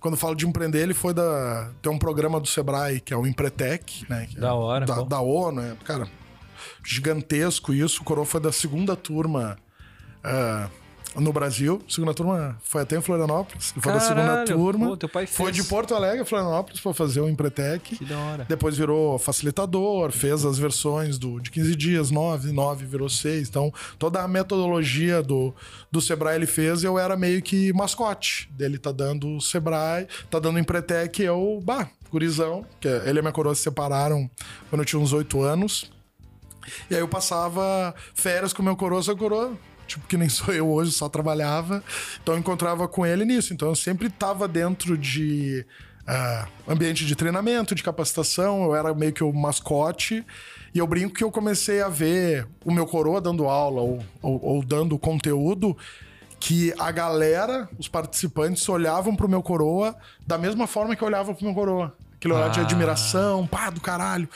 Quando eu falo de empreender, ele foi da. Tem um programa do Sebrae, que é o Empretec, né? é Da hora, Da, da ONU, é, cara, gigantesco isso. O Coroa foi da segunda turma ah, no Brasil. Segunda turma foi até em Florianópolis. Ele foi da segunda turma. pô, Foi de Porto Alegre a Florianópolis para fazer o Empretec. Que da hora. Depois virou facilitador, fez as versões do, de 15 dias, 9, 9 virou 6. Então, toda a metodologia do, do Sebrae ele fez e eu era meio que mascote dele. Tá dando o Sebrae, tá dando o Empretec, eu, bah, gurizão, que ele e a minha coroa se separaram quando eu tinha uns 8 anos. E aí eu passava férias com o meu coroa, só coroa, tipo, que nem sou eu hoje, só trabalhava. Então eu encontrava com ele nisso. Então eu sempre tava dentro de ah, ambiente de treinamento, de capacitação, eu era meio que o mascote. E eu brinco que eu comecei a ver o meu coroa dando aula ou, ou, ou dando conteúdo que a galera, os participantes, olhavam pro meu coroa da mesma forma que eu olhava pro meu coroa. Aquele olhar de Ah. admiração, pá, do caralho.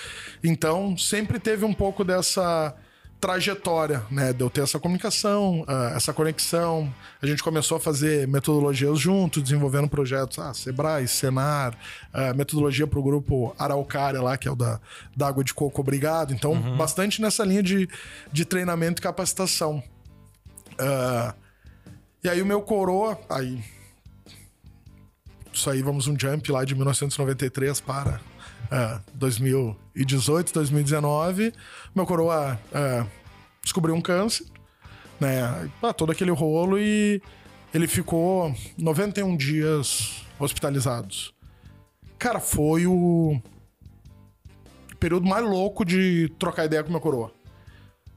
Então, sempre teve um pouco dessa trajetória, né? De eu ter essa comunicação, ah, essa conexão. A gente começou a fazer metodologias juntos, desenvolvendo projetos, ah, Sebrae, Senar, ah, metodologia pro grupo Araucária lá, que é o da, da água de coco, obrigado. Então, bastante nessa linha de, de treinamento e capacitação. Ah, e aí o meu coroa, aí isso aí vamos um jump lá de 1993 para ah, 2018, 2019. Meu coroa ah, descobriu um câncer, né? Ah, todo aquele rolo e ele ficou 91 dias hospitalizados. Cara, foi o período mais louco de trocar ideia com meu coroa.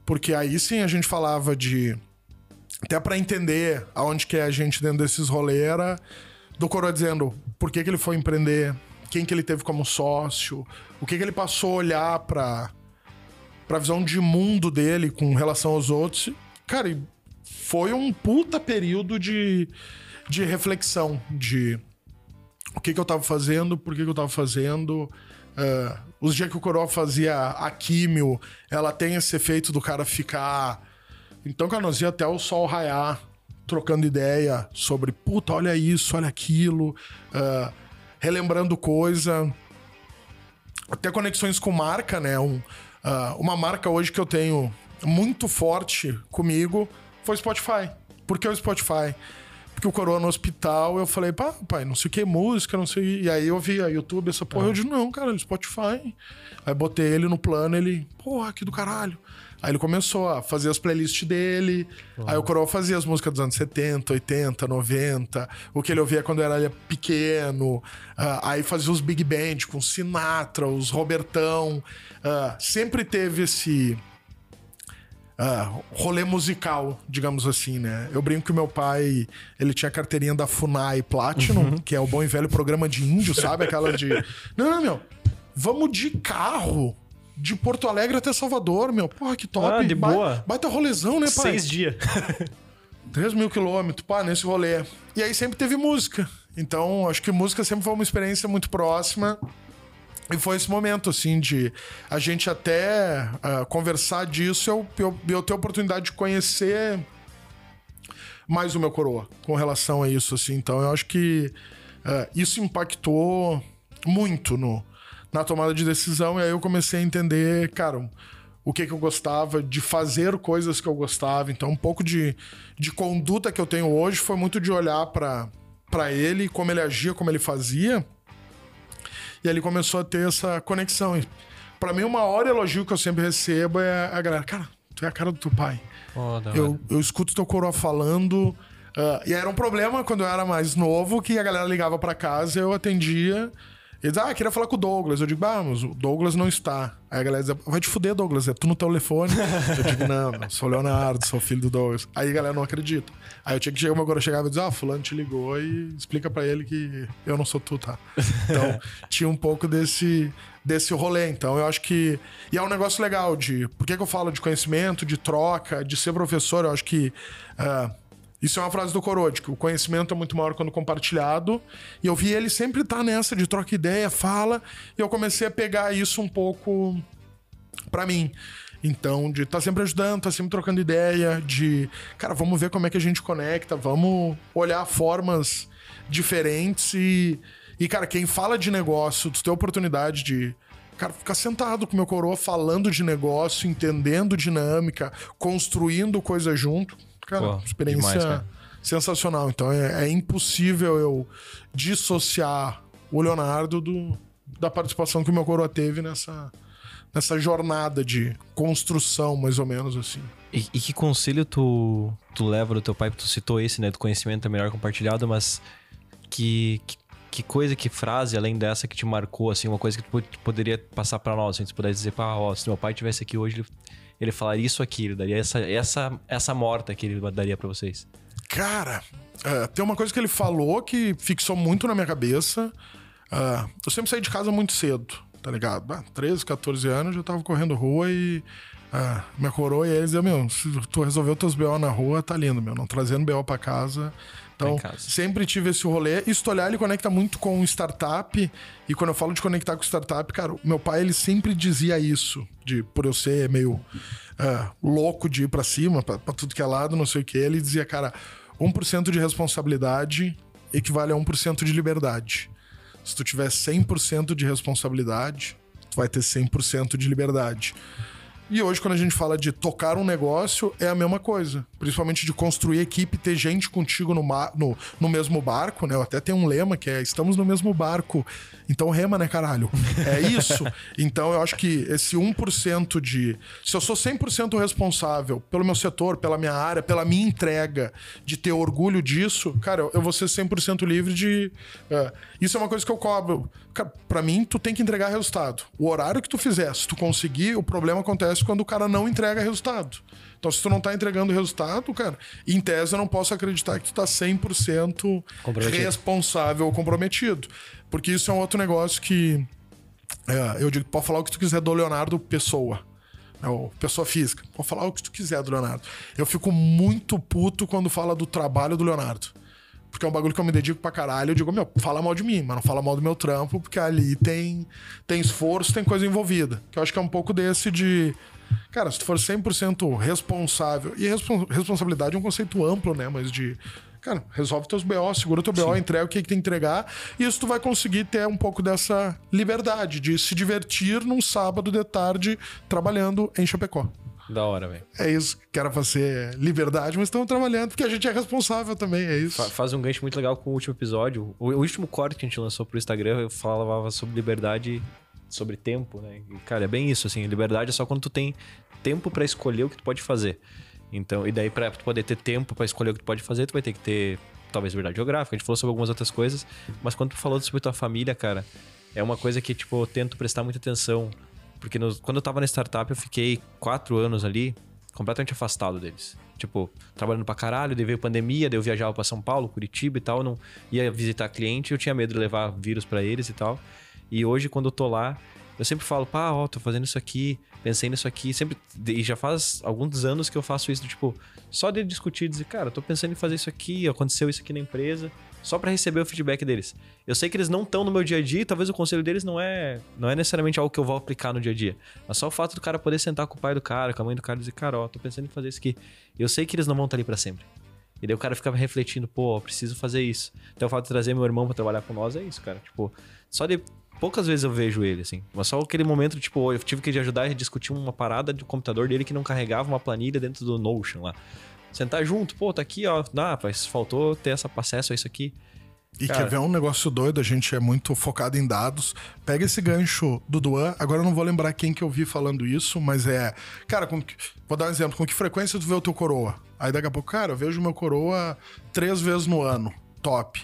Porque aí sim a gente falava de até pra entender aonde que é a gente dentro desses rolês era do Coroa dizendo por que, que ele foi empreender, quem que ele teve como sócio, o que, que ele passou a olhar pra, pra visão de mundo dele com relação aos outros. Cara, foi um puta período de, de reflexão, de o que, que eu tava fazendo, por que, que eu tava fazendo. Ah, os dias que o Coroa fazia a químio, ela tem esse efeito do cara ficar. Então, cara, nós ia até o sol raiar, trocando ideia sobre, puta, olha isso, olha aquilo, ah, relembrando coisa. Até conexões com marca, né? Um, ah, uma marca hoje que eu tenho muito forte comigo foi o Spotify. Por que o Spotify? Porque o Coroa no hospital, eu falei, pá, pai, não sei o que, música, não sei. E aí eu vi a YouTube, essa porra, eu disse, não, cara, Spotify. Aí botei ele no plano, ele, porra, que do caralho. Aí ele começou a fazer as playlists dele. Aí o Coroa fazia as músicas dos anos 70, 80, 90. O que ele ouvia quando era pequeno. Ah, aí fazia os big band com Sinatra, os Robertão. Ah, sempre teve esse ah, rolê musical, digamos assim, né? Eu brinco que o meu pai, ele tinha carteirinha da Funai Platinum, que é o bom e velho programa de índio, sabe? Aquela de... Não, não, meu. Vamos de carro de Porto Alegre até Salvador, meu. Porra, que top. Ah, de Ba- boa. Baita rolezão, né, pai? Seis dias. 3 mil quilômetros, pá, nesse rolê. E aí sempre teve música. Então, acho que música sempre foi uma experiência muito próxima. E foi esse momento, assim, de a gente até ah, conversar disso, eu, eu, eu ter a oportunidade de conhecer mais o meu coroa com relação a isso, assim. Então eu acho que ah, isso impactou muito no, na tomada de decisão. E aí eu comecei a entender, cara, o que, que eu gostava, de fazer coisas que eu gostava. Então, um pouco de, de conduta que eu tenho hoje foi muito de olhar para ele, como ele agia, como ele fazia. E ele começou a ter essa conexão. Para mim, o maior elogio que eu sempre recebo é a galera, cara, tu é a cara do teu pai. Da Eu, hora. eu escuto teu coroa falando. ah, e era um problema quando eu era mais novo, que a galera ligava pra casa, eu atendia. E dizia, ah, queria falar com o Douglas. Eu digo, ah, mas o Douglas não está. Aí a galera dizia, vai te fuder, Douglas, é tu no telefone. eu digo, não, sou Leonardo, sou filho do Douglas. Aí a galera não acredita. Aí eu tinha que chegar, meu coroa chegava e dizia, ah, fulano te ligou e explica pra ele que eu não sou tu, tá? Então, tinha um pouco desse, desse rolê. Então, eu acho que. E é um negócio legal de. Por que, que eu falo de conhecimento, de troca, de ser professor? Eu acho que. ah, isso é uma frase do Coroa, que o conhecimento é muito maior quando compartilhado. E eu vi ele sempre estar nessa de troca ideia, fala. E eu comecei a pegar isso um pouco pra mim. Então, de estar sempre ajudando, tá sempre trocando ideia, de, cara, vamos ver como é que a gente conecta, vamos olhar formas diferentes e, e cara, quem fala de negócio, tu tem a oportunidade de, cara, ficar sentado com meu coroa falando de negócio, entendendo dinâmica, construindo coisa junto. Cara, Pô, experiência demais, cara. sensacional. Então é, é impossível eu dissociar o Leonardo do, da participação que o meu coroa teve nessa, nessa jornada de construção, mais ou menos assim. E, e que conselho tu, tu leva do teu pai? Tu citou esse, né? Do conhecimento é melhor compartilhado, mas que, que, que coisa, que frase, além dessa, que te marcou, assim, uma coisa que tu pod- poderia passar pra nós, assim, tu pudesse dizer, pá, ó, se meu pai tivesse aqui hoje, ele, ele falaria isso aqui, ele daria essa, essa, essa morta que ele daria pra vocês. Cara, é, tem uma coisa que ele falou que fixou muito na minha cabeça. Ah, eu sempre saí de casa muito cedo, tá ligado? Ah, 13, 14 anos, eu tava correndo rua e ah, minha coroa e eles diziam, meu, se tu resolveu teus BO na rua, tá lindo, meu, não trazendo BO pra casa. Então, Em casa. sempre tive esse rolê. E Stolhar, ele conecta muito com startup. E quando eu falo de conectar com startup, cara, meu pai, ele sempre dizia isso. De, por eu ser meio ah, louco de ir pra cima, pra, pra tudo que é lado, não sei o que. Ele dizia, cara, 1% de responsabilidade equivale a 1% de liberdade. Se tu tiver 100% de responsabilidade, tu vai ter 100% de liberdade. E hoje, quando a gente fala de tocar um negócio, é a mesma coisa. Principalmente de construir equipe, ter gente contigo no, ma- no, no mesmo barco, né? Eu até tenho um lema que é: estamos no mesmo barco. Então rema, né, caralho? É isso. então eu acho que esse 1% de. Se eu sou 100% responsável pelo meu setor, pela minha área, pela minha entrega, de ter orgulho disso, cara, eu, eu vou ser 100% livre de. é, isso é uma coisa que eu cobro. Pra mim, tu tem que entregar resultado. O horário que tu fizer, se tu conseguir, o problema acontece quando o cara não entrega resultado. Então, se tu não tá entregando resultado, cara, em tese eu não posso acreditar que tu tá 100% Comprometido. responsável ou comprometido. Porque isso é um outro negócio que. é, eu digo, pode falar o que tu quiser do Leonardo Pessoa. É o pessoa física. Pode falar o que tu quiser do Leonardo. Eu fico muito puto quando fala do trabalho do Leonardo. Porque é um bagulho que eu me dedico pra caralho. Eu digo, meu, fala mal de mim, mas não fala mal do meu trampo, porque ali tem, tem esforço, tem coisa envolvida. Que eu acho que é um pouco desse de. Cara, se tu for 100% responsável. E respon- responsabilidade é um conceito amplo, né? Mas de. Cara, resolve teus BO, segura teu BO, entrega o que, que tem que entregar. E isso tu vai conseguir ter um pouco dessa liberdade de se divertir num sábado de tarde trabalhando em Chapecó. Da hora, velho. É isso que era pra ser liberdade, mas estamos trabalhando porque a gente é responsável também, é isso. Fa- Faz um gancho muito legal com o último episódio. O, o último corte que a gente lançou pro Instagram, eu falava sobre liberdade, sobre tempo, né? E, cara, é bem isso, assim. Liberdade é só quando tu tem tempo pra escolher o que tu pode fazer. Então, e daí pra tu poder ter tempo pra escolher o que tu pode fazer, tu vai ter que ter, talvez, liberdade geográfica. A gente falou sobre algumas outras coisas. Mas quando tu falou sobre tua família, cara, é uma coisa que, tipo, eu tento prestar muita atenção. Porque nos- quando eu tava na startup, eu fiquei quatro anos ali completamente afastado deles. Tipo, trabalhando pra caralho, daí veio pandemia, daí eu viajava pra São Paulo, Curitiba e tal, não ia visitar cliente, eu tinha medo de levar vírus pra eles e tal. E hoje, quando eu tô lá, Eu sempre falo, pá, ó, tô fazendo isso aqui, pensei nisso aqui, sempre. E já faz alguns anos que eu faço isso, tipo, só de discutir, dizer, cara, tô pensando em fazer isso aqui, aconteceu isso aqui na empresa, só pra receber o feedback deles. Eu sei que eles não estão no meu dia a dia, e talvez o conselho deles não é, não é necessariamente algo que eu vou aplicar no dia a dia. Mas só o fato do cara poder sentar com o pai do cara, com a mãe do cara e dizer, cara, ó, tô pensando em fazer isso aqui. Eu sei que eles não vão estar ali pra sempre. E daí o cara ficava refletindo, pô, preciso fazer isso. Então o fato de trazer meu irmão pra trabalhar com nós é isso, cara. Tipo, só de poucas vezes eu vejo ele, assim. Mas só aquele momento, tipo, eu tive que ajudar a discutir uma parada do computador dele que não carregava uma planilha dentro do Notion lá. Sentar junto, pô, tá aqui, ó. Ah, mas faltou ter essa acesso a isso aqui. E Cara. quer ver um negócio doido? A gente é muito focado em dados. Pega esse gancho do Duan. Agora eu não vou lembrar quem que eu vi falando isso, mas é. Cara, com que- vou dar um exemplo. Com que frequência tu vê o teu coroa? Aí daqui a pouco, cara, eu vejo meu coroa três vezes no ano. Top.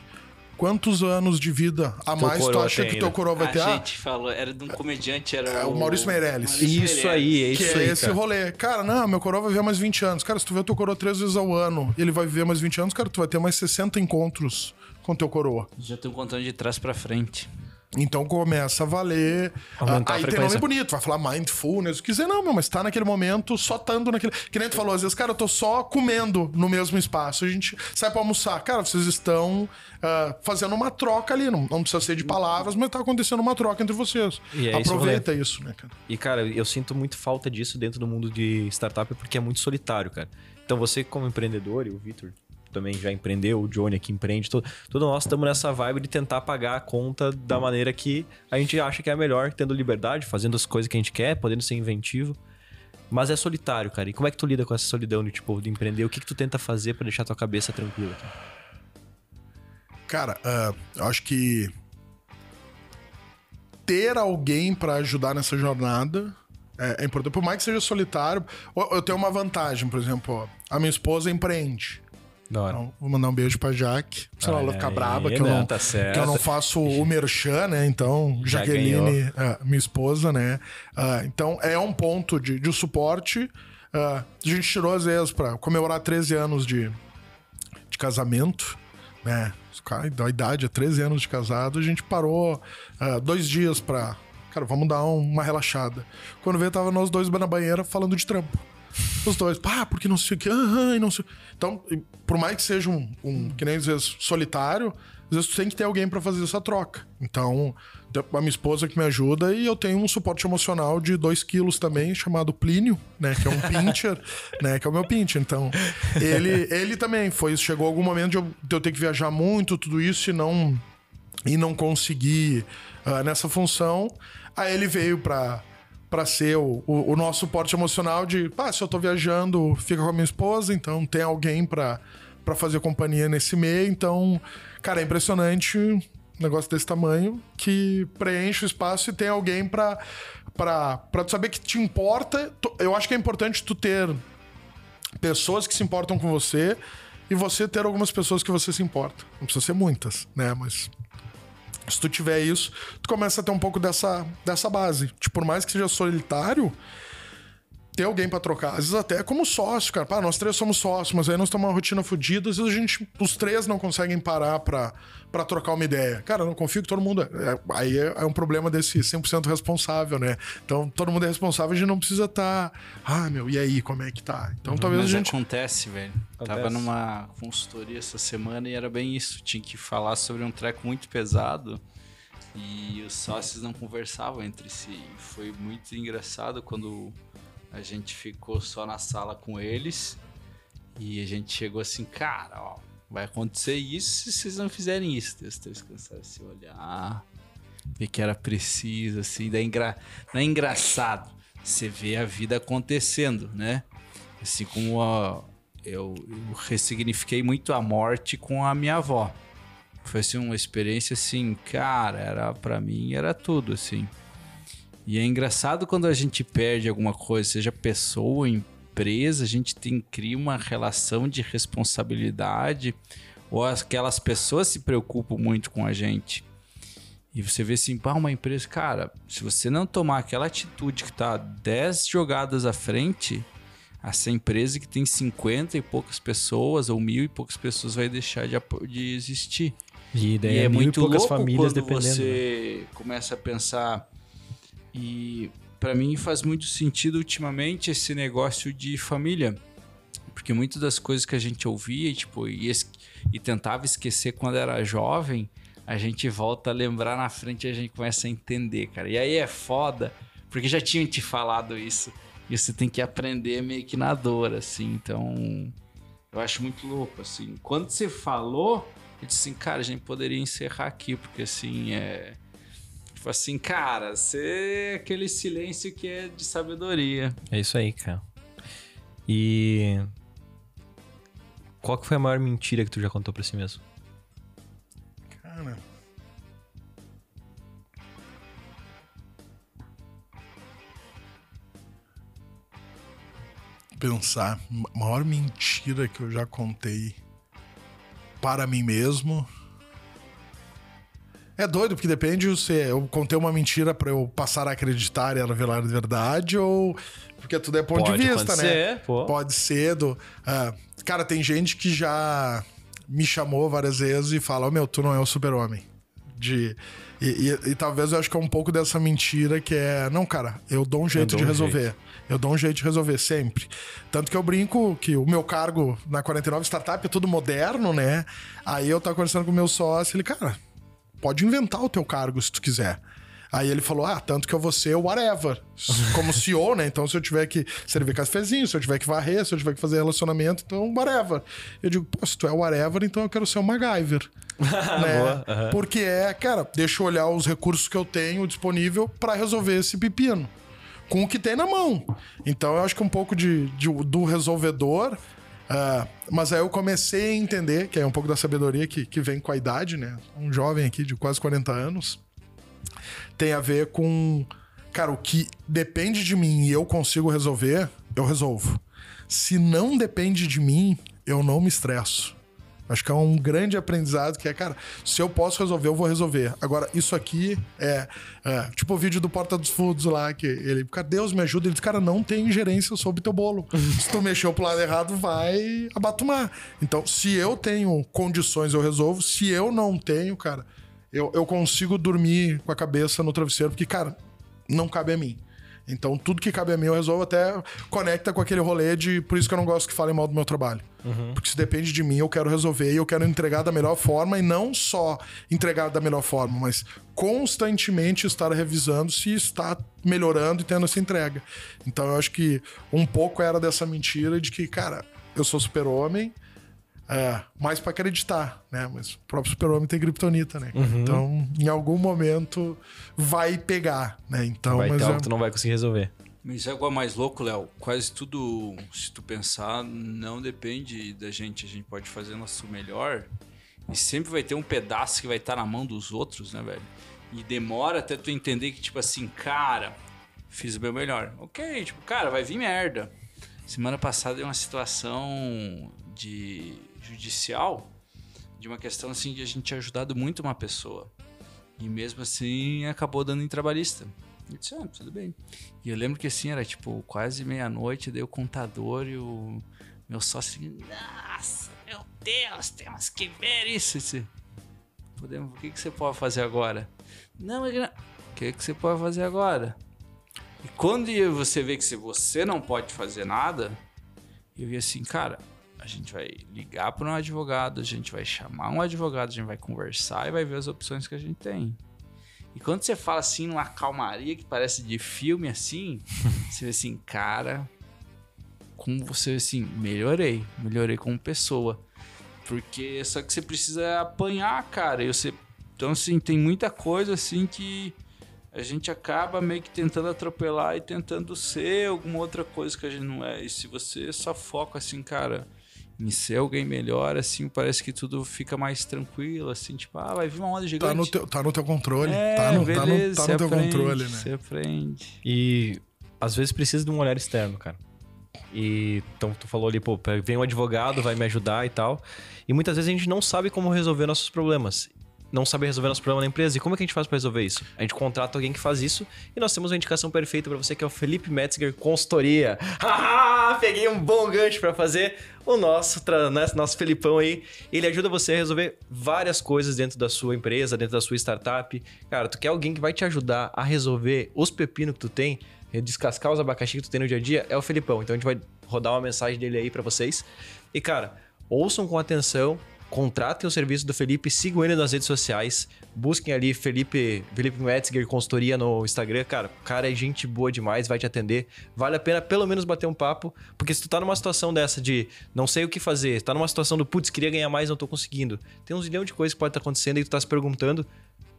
Quantos anos de vida a Teu mais tu acha tem que ainda? teu coroa vai ter? A Ah, gente falou, era de um comediante, era É o Maurício Meirelles. Maurício Isso Meirelles. aí, é que isso é aí, esse cara. rolê. Cara, não, meu coroa vai viver mais 20 anos. Cara, se tu vê teu coroa três vezes ao ano e ele vai viver mais 20 anos, cara, tu vai ter mais 60 encontros com teu coroa. Já estão contando de trás pra frente. Então começa a valer. Aumentar a aí tem nome bonito, vai falar mindfulness, o que quiser, não, meu, mas tá naquele momento, só estando naquele. Que nem tu falou, às vezes, cara, eu tô só comendo no mesmo espaço. A gente sai pra almoçar. Cara, vocês estão ah, fazendo uma troca ali. Não, não precisa ser de palavras, mas tá acontecendo uma troca entre vocês. E é isso, Aproveita isso, né, cara? E, cara, eu sinto muito falta disso dentro do mundo de startup porque é muito solitário, cara. Então, você, como empreendedor, e o Vitor também já empreendeu, o Johnny aqui empreende, todo, todo nós estamos nessa vibe de tentar pagar a conta da maneira que a gente acha que é melhor, tendo liberdade, fazendo as coisas que a gente quer, podendo ser inventivo. Mas é solitário, cara. E como é que tu lida com essa solidão de, tipo, de empreender? O que, que tu tenta fazer pra deixar tua cabeça tranquila? cara? Cara, ah, eu acho que ter alguém pra ajudar nessa jornada é, é importante. Por mais que seja solitário, eu tenho uma vantagem, por exemplo, a minha esposa empreende. Então, vou mandar um beijo pra Jaque. Sei lá, ela vai ficar braba que eu, não, não, tá que eu não faço o merchan, né? Então, Já Jaqueline, é, minha esposa, né? Ah, então, é um ponto de, de suporte. Ah, a gente tirou, às vezes, pra comemorar 13 anos de, de casamento, né? Da idade, é 13 anos de casado, a gente parou ah, dois dias pra. Cara, vamos dar um- uma relaxada. Quando veio, tava nós dois na banheira falando de trampo. Os dois, pá, porque não sei o que, aham, e não sei. Então, por mais que seja um, um que nem às vezes solitário, às vezes tu tem que ter alguém pra fazer essa troca. Então, a minha esposa que me ajuda e eu tenho um suporte emocional de 2 quilos também, chamado Plínio, né? Que é um pincher, né? Que é o meu pincher. Então, ele, ele também foi. Chegou algum momento de eu, de eu ter que viajar muito, tudo isso, e não e não conseguir ah, nessa função. Aí ele veio pra, pra ser o, o, o nosso suporte emocional de, pá, se eu tô viajando, fica com a minha esposa, então tem alguém pra, pra fazer companhia nesse meio. Então, cara, é impressionante um negócio desse tamanho que preenche o espaço e tem alguém pra, pra tu saber que te importa. Eu acho que é importante tu ter pessoas que se importam com você e você ter algumas pessoas que você se importa. Não precisa ser muitas, né? Mas se tu tiver isso, tu começa a ter um pouco dessa, dessa base. Tipo, por mais que seja solitário, ter alguém pra trocar. Às vezes até como sócio, cara. Pá, nós três somos sócios, mas aí nós temos uma rotina fodida. Às vezes a gente, os três não conseguem parar pra, pra trocar uma ideia. Cara, eu não confio que todo mundo... É, é- aí é, é um problema desse 100% responsável, né? Então, todo mundo é responsável, a gente não precisa estar... ah, meu, e aí, como é que tá? Então, talvez Mas a gente... acontece, velho. Tava Acontece. numa consultoria essa semana e era bem isso. Tinha que falar sobre um treco muito pesado e os sócios não conversavam entre si. Foi muito engraçado quando a gente ficou só na sala com eles e a gente chegou assim, cara, ó, vai acontecer isso se vocês não fizerem isso. Três começaram a se olhar, ver que era preciso, assim, daí engra... não é engraçado. Você vê a vida acontecendo, né? Assim como a- eu, eu ressignifiquei muito a morte com a minha avó. Foi assim uma experiência assim, cara, era para mim era tudo assim. E é engraçado quando a gente perde alguma coisa, seja pessoa empresa, a gente tem cria uma relação de responsabilidade ou aquelas pessoas se preocupam muito com a gente. E você vê assim, pá, uma empresa, cara, se você não tomar aquela atitude que tá 10 jogadas à frente, essa empresa que tem 50 e poucas pessoas ou mil e poucas pessoas vai deixar de, de existir. E daí E é mil muito poucas louco famílias quando dependendo. né? você começa a pensar E pra mim faz muito sentido ultimamente esse negócio de família. Porque muitas das coisas que a gente ouvia tipo, e, e tentava esquecer quando era jovem, a gente volta a lembrar na frente e a gente começa a entender, cara. E aí é foda, porque já tinham te falado isso. E você tem que aprender meio que na dor, assim. Então, eu acho muito louco, assim. Quando você falou, eu disse assim, cara, a gente poderia encerrar aqui, porque assim, é. Tipo assim, cara, você é aquele silêncio que é de sabedoria. É isso aí, cara. E. Qual que foi a maior mentira que tu já contou pra si mesmo? Cara. Pensar, a maior mentira que eu já contei para mim mesmo. É doido, porque depende se eu contei uma mentira pra eu passar a acreditar e ela virar verdade ou. Porque tudo é ponto Pode de vista, né? acontecer, pô. Pode ser do. ah, cara, tem gente que já me chamou várias vezes e fala: Ô meu, tu não é o super-homem. De. E, e- e talvez eu acho que é um pouco dessa mentira que é. Não, cara, eu dou um jeito dou de um resolver. Eu dou um jeito de resolver sempre. Tanto que eu brinco que o meu cargo na 49 Startup é tudo moderno, né? Aí eu tava conversando com o meu sócio, ele, cara, pode inventar o teu cargo se tu quiser. Aí ele falou: Ah, tanto que eu vou ser o whatever. Como CEO, né? Então, se eu tiver que servir cafezinho, se eu tiver que varrer, se eu tiver que fazer relacionamento, então, whatever. Eu digo, pô, se tu é o whatever, então eu quero ser o MacGyver. né? Boa, aham. Porque é, cara, deixa eu olhar os recursos que eu tenho disponível pra resolver esse pepino. Com o que tem na mão. Então, eu acho que um pouco de, de- do resolvedor. Ah, mas aí eu comecei a entender, que é um pouco da sabedoria que, que vem com a idade, né? Um jovem aqui de quase 40 anos tem a ver com. Cara, o que depende de mim e eu consigo resolver, eu resolvo. Se não depende de mim, eu não me estresso. Acho que é um grande aprendizado que é, cara, se eu posso resolver, eu vou resolver. Agora, isso aqui é, é, tipo o vídeo do Porta dos Fundos lá, que ele, cara, Deus me ajuda. Ele diz, cara, não tem gerência sobre teu bolo. se tu mexeu pro lado errado, vai abatumar. Então, se eu tenho condições, eu resolvo. Se eu não tenho, cara, eu, eu consigo dormir com a cabeça no travesseiro, porque, cara, não cabe a mim. Então, tudo que cabe a mim eu resolvo, até conecta com aquele rolê de. Por isso que eu não gosto que falem mal do meu trabalho. Porque se depende de mim, eu quero resolver e eu quero entregar da melhor forma, e não só entregar da melhor forma, mas constantemente estar revisando se está melhorando e tendo essa entrega. Então, eu acho que um pouco era dessa mentira de que, cara, eu sou super-homem. É, mais pra acreditar, né? Mas o próprio super-homem tem kryptonita, né? Então, em algum momento vai pegar, né? Então, Vai mas ter é- algo que tu não vai conseguir resolver. Mas é igual mais louco, Léo. Quase tudo, se tu pensar, não depende da gente. A gente pode fazer nosso melhor e sempre vai ter um pedaço que vai estar na mão dos outros, né, velho? E demora até tu entender que, tipo assim, cara, fiz o meu melhor. Ok, tipo, cara, vai vir merda. Semana passada deu uma situação de judicial de uma questão assim de a gente tinha ajudado muito uma pessoa. E mesmo assim acabou dando em trabalhista. Eu disse, ah, tudo bem. E eu lembro que assim, era tipo quase meia-noite, daí o contador e o meu sócio, assim, nossa, meu Deus, temos que ver isso. Disse, Podemos, o que, que você pode fazer agora? Não, não- o que, que você pode fazer agora? E quando você vê que você não pode fazer nada, eu ia assim, cara, a gente vai ligar para um advogado, a gente vai chamar um advogado, a gente vai conversar e vai ver as opções que a gente tem. E quando você fala assim, numa calmaria que parece de filme assim, você vê assim, cara, como você assim, melhorei, melhorei como pessoa. Porque só que você precisa apanhar, cara. E você, então, assim, tem muita coisa assim que a gente acaba meio que tentando atropelar e tentando ser alguma outra coisa que a gente não é. E se você só foca assim, cara, em ser alguém melhor, assim, parece que tudo fica mais tranquilo, assim, tipo, ah, vai vir uma onda gigante. Tá no teu, tá no teu controle. É, tá no, tá no- beleza, tá no teu aprende, controle, né? Você aprende. E às vezes precisa de um olhar externo, cara. E então tu falou ali, pô, vem um advogado, vai me ajudar e tal. E muitas vezes a gente não sabe como resolver nossos problemas. Não saber resolver nosso problema na empresa. E como é que a gente faz para resolver isso? A gente contrata alguém que faz isso e nós temos uma indicação perfeita para você que é o Felipe Metzger Consultoria. Peguei um bom gancho para fazer o nosso, né, nosso Felipão aí. Ele ajuda você a resolver várias coisas dentro da sua empresa, dentro da sua startup. Cara, tu quer alguém que vai te ajudar a resolver os pepinos que tu tem, descascar os abacaxi que tu tem no dia a dia, é o Felipão. Então a gente vai rodar uma mensagem dele aí para vocês. E cara, ouçam com atenção, contratem o serviço do Felipe, sigam ele nas redes sociais, busquem ali Felipe, Felipe Metzger Consultoria no Instagram. Cara, o cara é gente boa demais, vai te atender. Vale a pena pelo menos bater um papo, porque se tu tá numa situação dessa de não sei o que fazer, tá numa situação do putz, queria ganhar mais, não tô conseguindo. Tem uns milhão de coisas que pode estar acontecendo e tu tá se perguntando,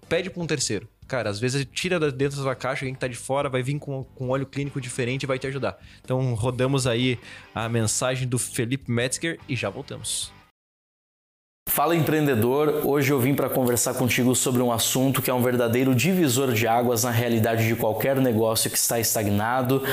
pede pra um terceiro. Cara, às vezes tira dentro da sua caixa, alguém que tá de fora vai vir com, com um olho clínico diferente e vai te ajudar. Então rodamos aí a mensagem do Felipe Metzger e já voltamos. Fala empreendedor, hoje eu vim para conversar contigo sobre um assunto que é um verdadeiro divisor de águas na realidade de qualquer negócio que está estagnado,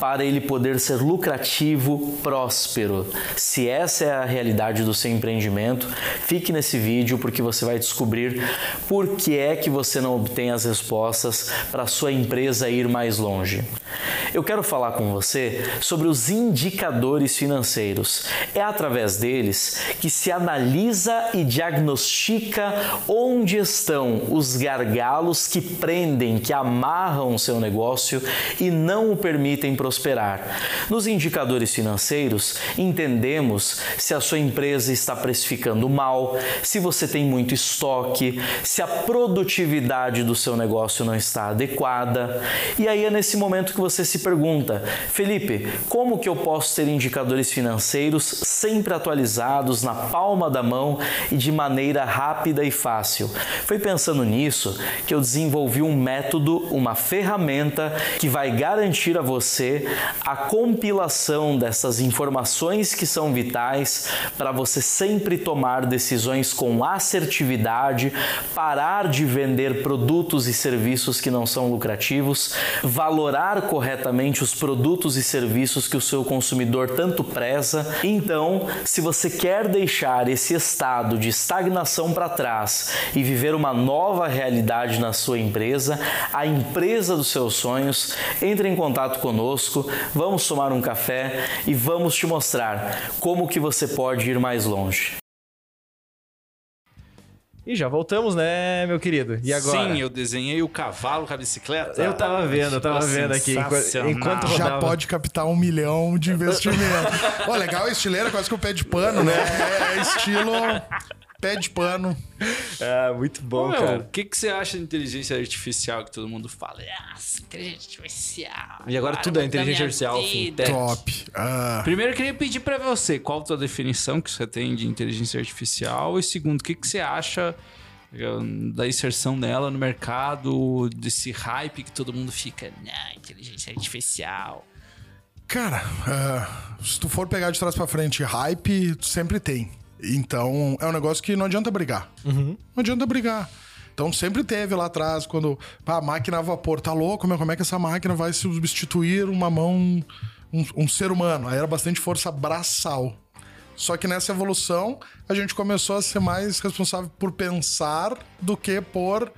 para ele poder ser lucrativo, próspero. Se essa é a realidade do seu empreendimento, fique nesse vídeo porque você vai descobrir por que é que você não obtém as respostas para sua empresa ir mais longe. Eu quero falar com você sobre os indicadores financeiros. É através deles que se analisa e diagnostica onde estão os gargalos que prendem, que amarram o seu negócio e não o permitem prosperar. Nos indicadores financeiros, entendemos se a sua empresa está precificando mal, se você tem muito estoque, se a produtividade do seu negócio não está adequada. E aí é nesse momento que você se pergunta: Felipe, como que eu posso ter indicadores financeiros sempre atualizados na palma da mão e de maneira rápida e fácil? Foi pensando nisso que eu desenvolvi um método, uma ferramenta que vai garantir a você a compilação dessas informações que são vitais para você sempre tomar decisões com assertividade, parar de vender produtos e serviços que não são lucrativos, valorar corretamente os produtos e serviços que o seu consumidor tanto preza. Então, se você quer deixar esse estado de estagnação para trás e viver uma nova realidade na sua empresa, a empresa dos seus sonhos, entre em contato conosco, vamos tomar um café e vamos te mostrar como que você pode ir mais longe. E já voltamos, né, meu querido? E agora? Sim, eu desenhei o cavalo com a bicicleta. Eu tava vendo, eu tava vendo aqui. enquanto-. Enquanto Já rodava. pode captar um milhão de investimento. Ó, legal a estileira, quase que o pé de pano, né? É estilo pé de pano. Ah, muito bom, Ô, meu, cara. o que, que você acha de inteligência artificial que todo mundo fala? Nossa, inteligência artificial. E agora tudo é inteligência artificial, fintech. Top. Ah, Primeiro, eu queria pedir pra você qual a tua definição que você tem de inteligência artificial. E segundo, o que, que você acha eh, da inserção dela no mercado, desse hype que todo mundo fica, não, inteligência artificial. cara, ah, se tu for pegar de trás pra frente, hype tu sempre tem. Então, é um negócio que não adianta brigar. Não adianta brigar. Então, sempre teve lá atrás, quando a máquina a vapor, tá louco, meu, como é que essa máquina vai substituir uma mão, um, um ser humano? Aí era bastante força braçal. Só que nessa evolução, a gente começou a ser mais responsável por pensar do que por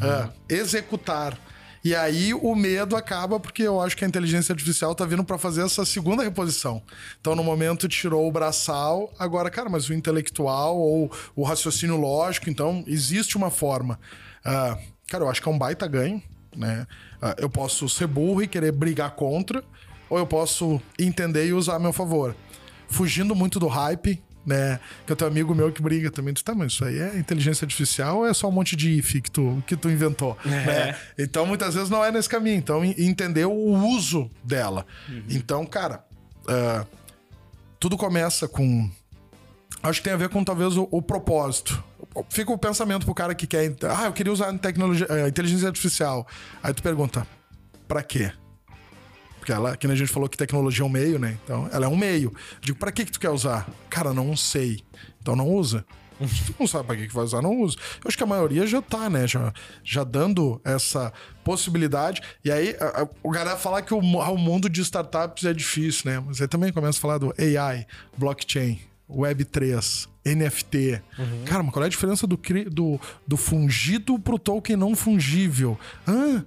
ah, executar. E aí o medo acaba porque eu acho que a inteligência artificial tá vindo para fazer essa segunda reposição. Então, no momento, tirou o braçal, agora, cara, mas o intelectual ou o raciocínio lógico, então, existe uma forma. Ah, cara, eu acho que é um baita ganho, né? Ah, eu posso ser burro e querer brigar contra, ou eu posso entender e usar a meu favor fugindo muito do hype, né? Que eu tenho um amigo meu que briga também. Tu tá, mas isso aí é inteligência artificial ou é só um monte de if que tu, que tu inventou? Né? Então, muitas vezes não é nesse caminho. Então, en- entender o uso dela. Então, cara, ah, tudo começa com. Acho que tem a ver com talvez o, o propósito. Fica o pensamento pro cara que quer. Ah, eu queria usar tecnologia, eh, inteligência artificial. Aí tu pergunta, pra quê? Porque ela, que a gente falou que tecnologia é um meio, né? Então, ela é um meio. Digo, pra que que tu quer usar? Cara, não sei. Então não usa. Não sabe pra que que vai usar, não usa. Eu acho que a maioria já tá, né? Já, já dando essa possibilidade. E aí, a- a- o galera falar que o, o mundo de startups é difícil, né? Mas aí também começa a falar do AI, blockchain. Web3, NFT. Cara, mas qual é a diferença do, do, do fungido pro token não fungível? Ah,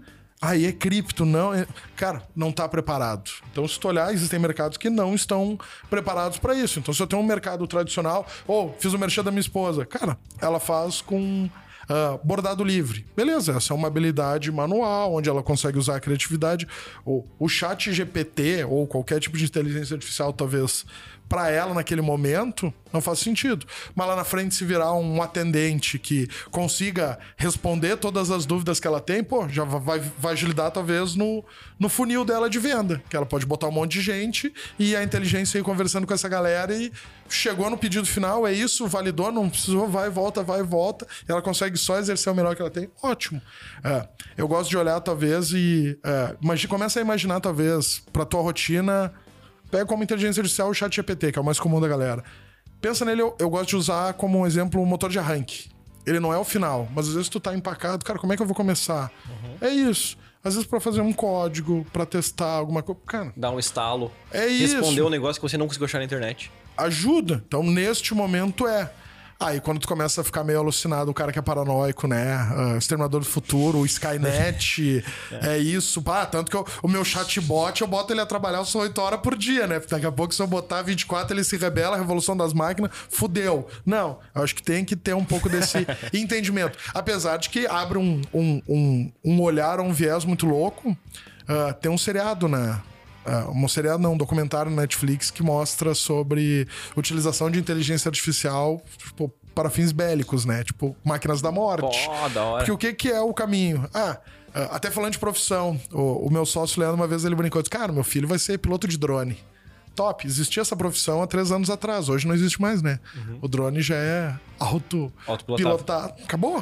aí é cripto, não. é- Cara, não tá preparado. Então, se tu olhar, existem mercados que não estão preparados para isso. Então, se eu tenho um mercado tradicional, ou fiz o merchan da minha esposa, cara, ela faz com ah, bordado livre. Beleza, essa é uma habilidade manual, onde ela consegue usar a criatividade. O, o chat GPT ou qualquer tipo de inteligência artificial, talvez, para ela naquele momento, não faz sentido. Mas lá na frente, se virar um atendente que consiga responder todas as dúvidas que ela tem, pô, já vai, vai agilidar talvez no, no funil dela de venda. Que ela pode botar um monte de gente e a inteligência ir conversando com essa galera e chegou no pedido final, é isso, validou, não precisou, vai volta, vai volta. Ela consegue só exercer o melhor que ela tem. Ótimo. É, eu gosto de olhar, talvez, e. É, começa a imaginar, talvez, pra tua rotina. Pega como inteligência artificial o chat GPT, que é o mais comum da galera. Pensa nele, eu, eu gosto de usar como um exemplo o motor de arranque. Ele não é o final, mas às vezes tu tá empacado, cara, como é que eu vou começar? É isso. Às vezes pra fazer um código, pra testar alguma coisa. Cara, Dá um estalo. é isso. Responder um negócio que você não conseguiu achar na internet. ajuda. Então, neste momento é. Aí, quando tu começa a ficar meio alucinado, o cara que é paranoico, né? Ah, Exterminador do Futuro, o Skynet, é. isso. Pá, tanto que eu- o meu chatbot, eu boto ele a trabalhar só 8 horas por dia, né? Daqui a pouco, se eu botar 24, ele se rebela, a revolução das máquinas, fudeu. Não, eu acho que tem que ter um pouco desse entendimento. Apesar de que abre um, um, um, um olhar, um viés muito louco. Ah, tem um seriado, né? Ah, um seriado, não, um documentário na Netflix que mostra sobre utilização de inteligência artificial tipo, para fins bélicos, né? Tipo, máquinas da morte. Pô, da hora. Porque o que, que é o caminho? Ah, ah, até falando de profissão, o, o meu sócio Leandro, uma vez ele brincou, disse, cara, meu filho vai ser piloto de drone. Top, existia essa profissão há três anos atrás, hoje não existe mais, né? O drone já é auto pilotado. Acabou.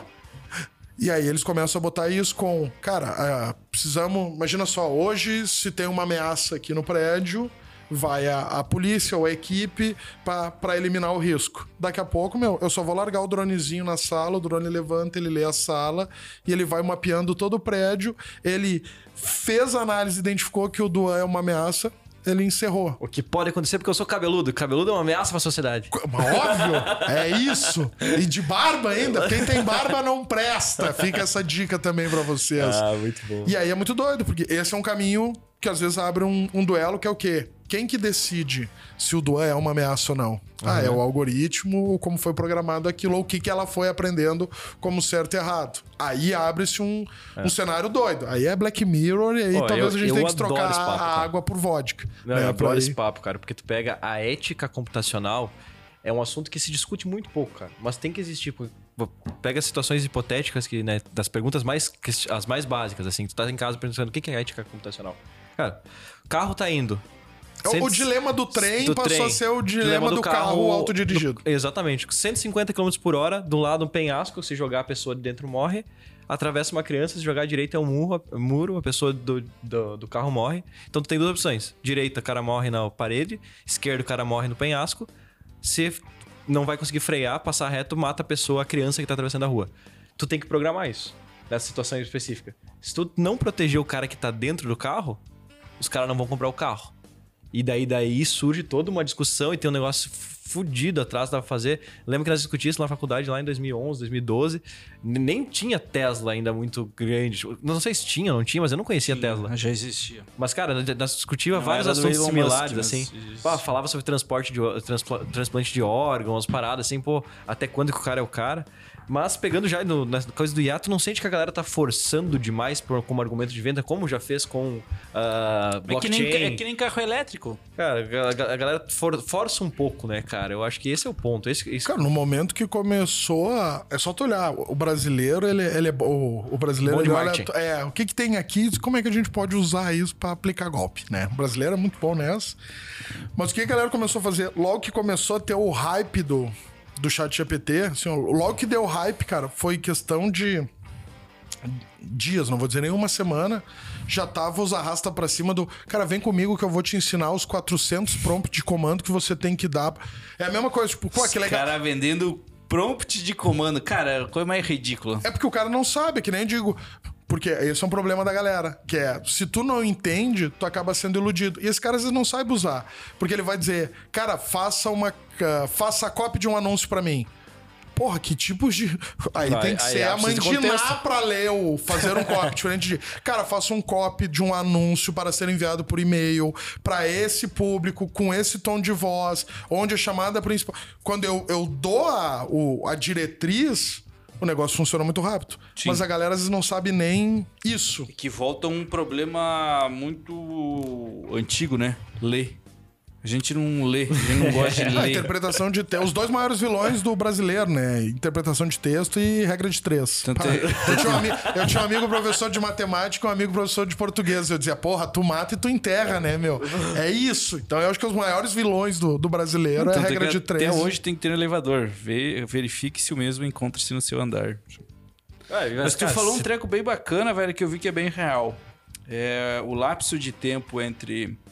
E aí eles começam a botar isso com, cara, ah, precisamos, imagina só, hoje se tem uma ameaça aqui no prédio, vai a, a polícia ou a equipe pra eliminar o risco. Daqui a pouco, meu, eu só vou largar o dronezinho na sala, o drone levanta, ele lê a sala e ele vai mapeando todo o prédio. Ele fez a análise, identificou que o Duan é uma ameaça, ele encerrou. O que pode acontecer porque eu sou cabeludo. Cabeludo é uma ameaça pra sociedade. Óbvio, é isso. E de barba ainda. Quem tem barba não presta. Fica essa dica também pra vocês. muito bom. E aí é muito doido, porque esse é um caminho que às vezes abre um, um duelo que é o quê? Quem que decide se o Duan é uma ameaça ou não? Ah, é o algoritmo, como foi programado aquilo, ou o que, que ela foi aprendendo como certo e errado. Aí abre-se um, um cenário doido. Aí é Black Mirror, e aí Pô, talvez eu- a gente eu tenha que adoro trocar esse papo, a cara. água por vodka. Não, né, eu adoro aí- esse papo, cara, porque tu pega a ética computacional, é um assunto que se discute muito pouco, cara. Mas tem que existir. pô. Pega situações hipotéticas que, né, das perguntas mais, que- as mais básicas, assim. Tu tá em casa pensando, o que que é ética computacional? Cara, o carro tá indo. O- Cento- O dilema do trem do passou trem. a ser o dilema, do, carro, autodirigido. do- exatamente. 150 km por hora, do lado um penhasco, se jogar a pessoa de dentro morre. Atravessa uma criança, se jogar à direita é um murro, muro, a pessoa do, do, do carro morre. Então tu tem duas opções. Direita, o cara morre na parede. Esquerda, o cara morre no penhasco. Se não vai conseguir frear, passar reto, mata a pessoa, a criança que tá atravessando a rua. Tu tem que programar isso, nessa situação específica. Se tu não proteger o cara que tá dentro do carro, os caras não vão comprar o carro. E daí, daí surge toda uma discussão e tem um negócio fudido atrás pra fazer. Lembro que nós discutimos isso na faculdade lá em 2011, 2012. N- Nem tinha Tesla ainda muito grande. Não sei se tinha, não tinha, mas eu não conhecia Tesla. Já existia. Mas, cara, nós discutíamos Não vários assuntos similares, Musk, assim. Pá, falava sobre transporte de, transplante de órgãos, paradas, assim, pô, até quando que o cara é o cara. Mas pegando já no, na coisa do hiato, não sente que a galera tá forçando demais por, como argumento de venda, como já fez com ah, É que, blockchain. nem, é que nem carro elétrico. Cara, a, a galera for- força um pouco, né, cara? Eu acho que esse é o ponto. Esse, esse- Cara, no momento que começou a... É só tu olhar. O brasileiro, ele, ele é... O, o brasileiro, Bom de ele olha... É, o que que tem aqui? Como é que a gente pode usar isso pra aplicar golpe, né? O brasileiro é muito bom nessa. Mas o que a galera começou a fazer? Logo que começou a ter o hype do, do chat GPT, assim, ó, logo que deu hype, cara, foi questão de dias, não vou dizer nenhuma semana, já tava os arrasta pra cima do, cara, vem comigo que eu vou te ensinar os 400 prompts de comando que você tem que dar. É a mesma coisa, tipo, pô, que Os legal. cara vendendo prompt de comando. Cara, coisa mais ridícula. É porque o cara não sabe, é que nem digo. Porque esse é um problema da galera, que é, se tu não entende, tu acaba sendo iludido. E esse cara às vezes não sabe usar, porque ele vai dizer, cara, faça uma, uh, faça a cópia de um anúncio pra mim. Porra, que tipos de. Aí Vai, tem que aí ser a de contexto. mandinar pra ler ou fazer um copy diferente de. Cara, faça um copy de um anúncio para ser enviado por e-mail pra esse público, com esse tom de voz, onde a chamada principal. Quando eu, eu dou a, o- a diretriz, o negócio funciona muito rápido. Mas a galera às vezes não sabe nem isso. Que volta um problema muito antigo, né? Ler. A gente não lê, a gente não gosta de A ler. interpretação de texto. Os dois maiores vilões do brasileiro, né? Interpretação de texto e regra de três. Tanto Pá, é- eu, tinha um ami- eu tinha um amigo professor de matemática e um amigo professor de português. Eu dizia, porra, tu mata e tu enterra, né, meu? É isso. Então eu acho que os maiores vilões do, do brasileiro é a Tanto regra que de três. Até hoje tem que ter um elevador. Verifique se o mesmo encontra-se no seu andar. Ah, Mas tu cara, falou um treco bem bacana, velho, que eu vi que é bem real. É o lapso de tempo entre é,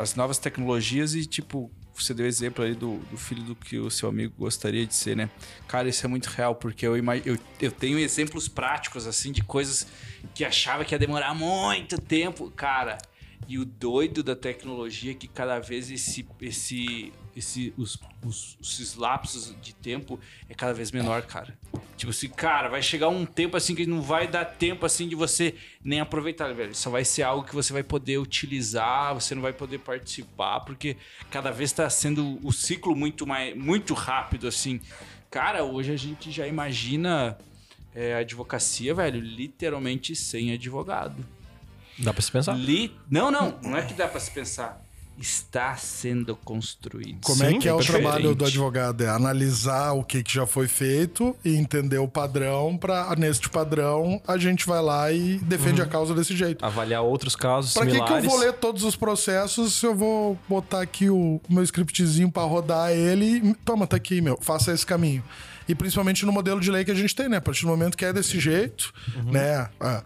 as novas tecnologias e, tipo, você deu exemplo aí do, do filho do que o seu amigo gostaria de ser, né? Cara, isso é muito real, porque eu, eu, eu tenho exemplos práticos, assim, de coisas que achava que ia demorar muito tempo, cara. E o doido da tecnologia é que cada vez esse, esse, esse, os, os, esses lapsos de tempo é cada vez menor, cara. Tipo assim, cara, vai chegar um tempo assim que não vai dar tempo assim de você nem aproveitar, velho. Só vai ser algo que você vai poder utilizar, você não vai poder participar, porque cada vez tá sendo o ciclo muito mais muito rápido assim. Cara, hoje a gente já imagina é, advocacia, velho, literalmente sem advogado. Dá pra se pensar? Li... Não, não, não é que dá pra se pensar. Está sendo construído. Como é Sim, que é o diferente. trabalho do advogado? É analisar o que, que já foi feito e entender o padrão para neste padrão a gente vai lá e defende a causa desse jeito. Avaliar outros casos Pra que, que eu similares. vou ler todos os processos se eu vou botar aqui o meu scriptzinho pra rodar ele toma, tá aqui, meu, faça esse caminho. E principalmente no modelo de lei que a gente tem, né? A partir do momento que é desse jeito, né? ah,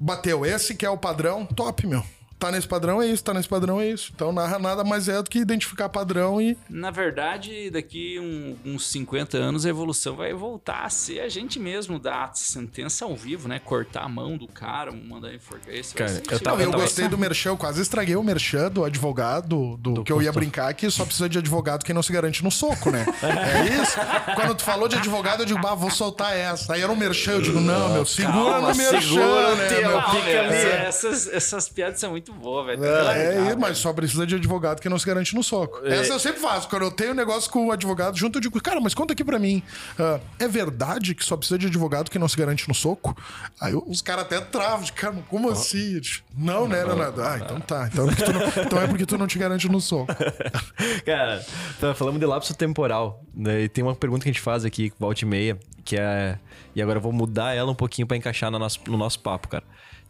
bateu esse que é o padrão, top, meu. Tá nesse padrão é isso, tá nesse padrão é isso. Então narra nada mais é do que identificar padrão e Na verdade, daqui um- uns 50 anos, a evolução vai voltar a ser a gente mesmo dar a sentença ao vivo, né? Cortar a mão do cara, mandar enforcar esse. vai Cara, eu isso. tava- Não, eu tava- gostei do merchan, eu quase estraguei o merchan do advogado, do, que eu ia brincar que só precisa de advogado quem não se garante no soco, né? É isso? Quando tu falou de advogado, eu digo, bah, vou soltar essa. Aí era um merchan, eu digo, não, meu, segura calma, no merchan, segura, né, teu. meu? Fica meu, ali. Essas, essas piadas são muito boas, velho. Tá É, isso, mas só precisa de advogado que não se garante no soco. Essa eu sempre faço. Quando eu tenho um negócio com o advogado junto, eu digo, cara, mas conta aqui pra mim. ah, é verdade que só precisa de advogado que não se garante no soco? Aí eu- os caras até travam, de cara, como assim? Eu digo, Não, né, Leonardo? Ah, então tá. Então, é porque tu não- então é porque tu não te garante no soco. Cara, tá, falamos de lapso temporal. Né? E tem uma pergunta que a gente faz aqui, volta e meia, que é. E agora eu vou mudar ela um pouquinho pra encaixar no nosso, no nosso papo, cara.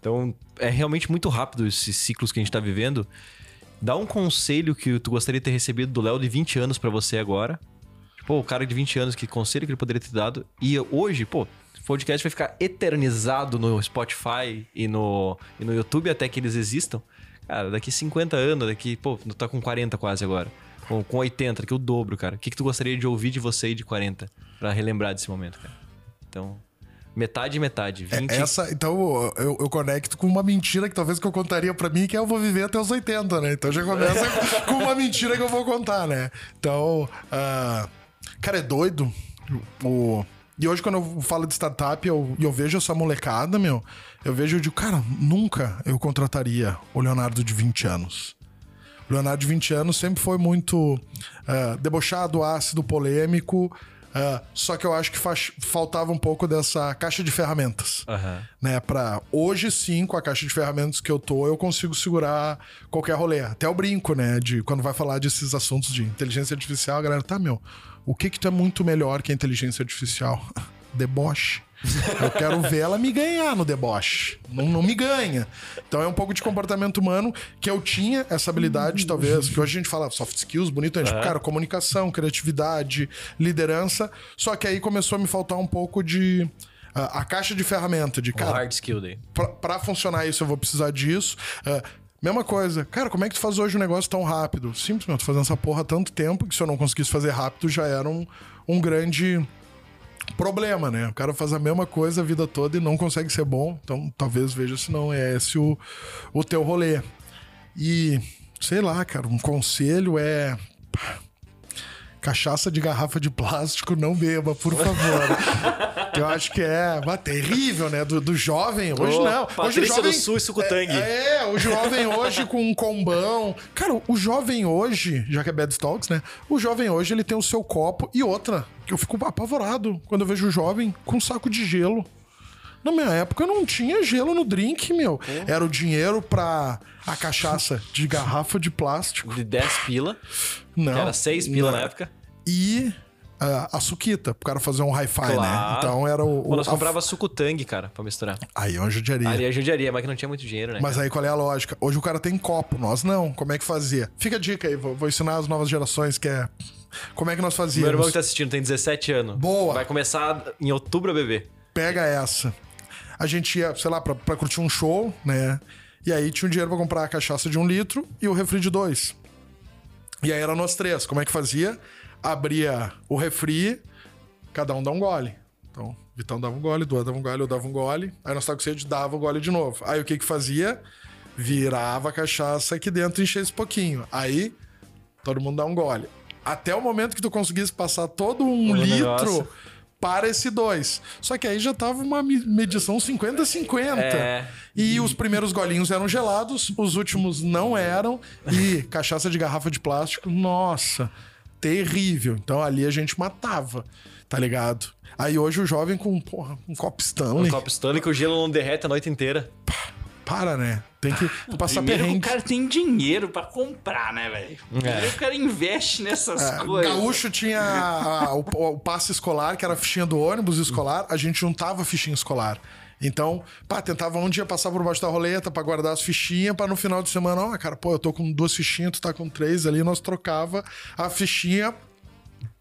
Então, é realmente muito rápido esses ciclos que a gente tá vivendo. Dá um conselho que tu gostaria de ter recebido do Léo de 20 anos pra você agora. Pô, o cara de 20 anos, que conselho que ele poderia ter dado. E hoje, pô, o podcast vai ficar eternizado no Spotify e no, e no YouTube até que eles existam. Cara, daqui 50 anos, daqui, pô, tu tá com 40 quase agora. Com, com 80, daqui o dobro, cara. O que, que tu gostaria de ouvir de você e de 40 pra relembrar desse momento, cara? Então, metade metade. 20. Essa, então, eu, eu conecto com uma mentira que talvez que eu contaria pra mim, que é eu vou viver até os 80, né? Então já começa com uma mentira que eu vou contar, né? Então, ah, cara, é doido. O, e hoje, quando eu falo de startup eu, e eu vejo essa molecada, meu, eu vejo e digo, cara, nunca eu contrataria o Leonardo de 20 anos. O Leonardo de 20 anos sempre foi muito ah, debochado, ácido, polêmico. Ah, só que eu acho que faz- faltava um pouco dessa caixa de ferramentas. Aham. Né, pra hoje sim, com a caixa de ferramentas que eu tô, eu consigo segurar qualquer rolê. Até o brinco, né? De quando vai falar desses assuntos de inteligência artificial, a galera, tá, meu, o que que tu é muito melhor que a inteligência artificial? Deboche. Eu quero ver ela me ganhar no deboche. Não, não me ganha. Então é um pouco de comportamento humano que eu tinha essa habilidade, talvez, que hoje a gente fala soft skills, bonito, a gente, cara, comunicação, criatividade, liderança. Só que aí começou a me faltar um pouco de. ah, a caixa de ferramenta, de Um cara, hard skill daí. pra, pra funcionar isso eu vou precisar disso. Ah, mesma coisa. Cara, como é que tu faz hoje um negócio tão rápido? Simples, meu. Tô fazendo essa porra há tanto tempo que se eu não conseguisse fazer rápido já era um, um grande problema, né? O cara faz a mesma coisa a vida toda e não consegue ser bom. Então, talvez veja se não é esse o, o teu rolê. E, sei lá, cara, um conselho é. Cachaça de garrafa de plástico, não beba, por favor. Eu acho que é bah, terrível, né? Do, do jovem. Hoje Ô, não. Hoje o jovem, do Sul e Sucutangue. É, é, o jovem hoje com um combão. Cara, o jovem hoje, já que é Bad Talks, né? O jovem hoje, ele tem o seu copo e outra, que eu fico apavorado quando eu vejo o jovem com um saco de gelo. Na minha época não tinha gelo no drink, meu. Era o dinheiro pra a cachaça de garrafa de plástico. De 10 pila, Não. que era 6 pila na época. E ah, a suquita, pro cara fazer um hi-fi, né? Claro. Então era o. Pô, nós o- a- comprava sucutangue, cara, pra misturar. Aí é uma judiaria. Ali é judiaria, mas que não tinha muito dinheiro, né? Mas aí qual é a lógica? Hoje o cara tem copo, nós não. Como é que fazia? Fica a dica aí, vou, vou ensinar as novas gerações que é. Como é que nós Meu fazíamos? irmão que tá assistindo tem 17 anos. Boa. Vai começar em outubro a beber. Pega essa. A gente ia, sei lá, pra, pra curtir um show, né? E aí tinha um dinheiro pra comprar a cachaça de um litro e o refri de dois. E aí era nós três. Como é que fazia? Abria o refri, cada um dá um gole. Então, Vitão dava um gole, Duan dava um gole, eu dava um gole. Aí nós tava com sede, dava o gole de novo. Aí o que que fazia? Virava a cachaça aqui dentro e enchia esse pouquinho. Aí, todo mundo dá um gole. Até o momento que tu conseguisse passar todo um O litro negócio. Para esse dois. Só que aí já tava uma me- medição 50-50. É. E os primeiros golinhos eram gelados, os últimos não eram. E cachaça de garrafa de plástico, nossa, terrível. Então ali a gente matava, tá ligado? Aí hoje o jovem com, porra, um copo Stanley. Um copo Stanley que o gelo não derrete a noite inteira. Para, né? Tem que passar Primeiro que o perrengue. cara tem dinheiro pra comprar, né, velho? Primeiro o cara investe nessas É, coisas. Gaúcho tinha a- o, o passe escolar, que era a fichinha do ônibus escolar, a gente juntava a fichinha escolar. Então, pá, tentava um dia passar por baixo da roleta pra guardar as fichinhas, pra no final de semana, ó, cara, pô, eu tô com duas fichinhas, tu tá com três ali, nós trocava a fichinha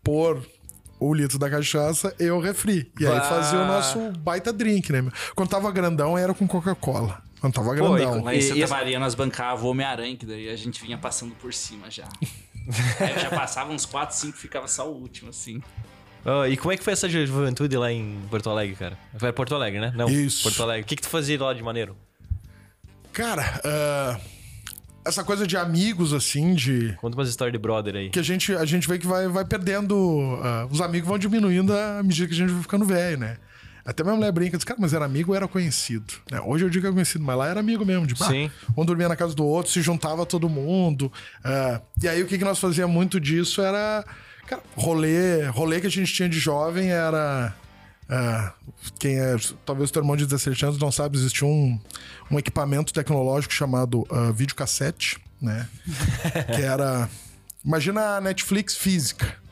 por o litro da cachaça e o refri. E aí fazia o nosso baita drink, né? meu? Quando tava grandão, era com Coca-Cola. Quando tava Pô, e grandão. Lá em E- Santa e Maria nós bancava o Homem-Aranha, que daí a gente vinha passando por cima já. Aí já passava uns 4, 5, ficava só o último, assim. Ó, e como é que foi essa ju- juventude lá em Porto Alegre, cara? Foi Porto Alegre, né? Não, Isso. Porto Alegre. O que, que tu fazia lá de maneiro? Cara, ah, essa coisa de amigos, assim, de. Conta umas histórias de brother aí. que a gente, a gente vê que vai, vai perdendo. ah, os amigos vão diminuindo à medida que a gente vai ficando velho, né? Até minha mulher brinca, diz, cara, mas era amigo ou era conhecido? Né? Hoje eu digo que é conhecido, mas lá era amigo mesmo. De, Sim. um dormia na casa do outro, se juntava todo mundo. ah, e aí o que, que nós fazíamos muito disso era. Cara, rolê, rolê que a gente tinha de jovem era. ah, quem é. Talvez o teu irmão de 17 anos não sabe, existia um, um equipamento tecnológico chamado ah, videocassete, né? que era. Imagina a Netflix física.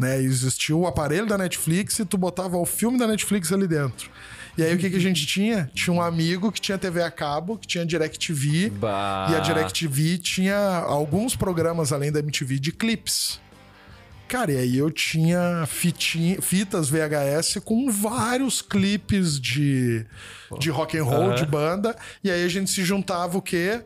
Né? Existia o aparelho da Netflix e tu botava o filme da Netflix ali dentro. E aí o que, que a gente tinha? Tinha um amigo que tinha TV a cabo, que tinha DirecTV. Bah. E a DirecTV tinha alguns programas além da MTV de clips. Cara, e aí eu tinha fitinha- fitas VHS com vários clipes de, de rock and roll, Aham. de banda. E aí a gente se juntava o quê?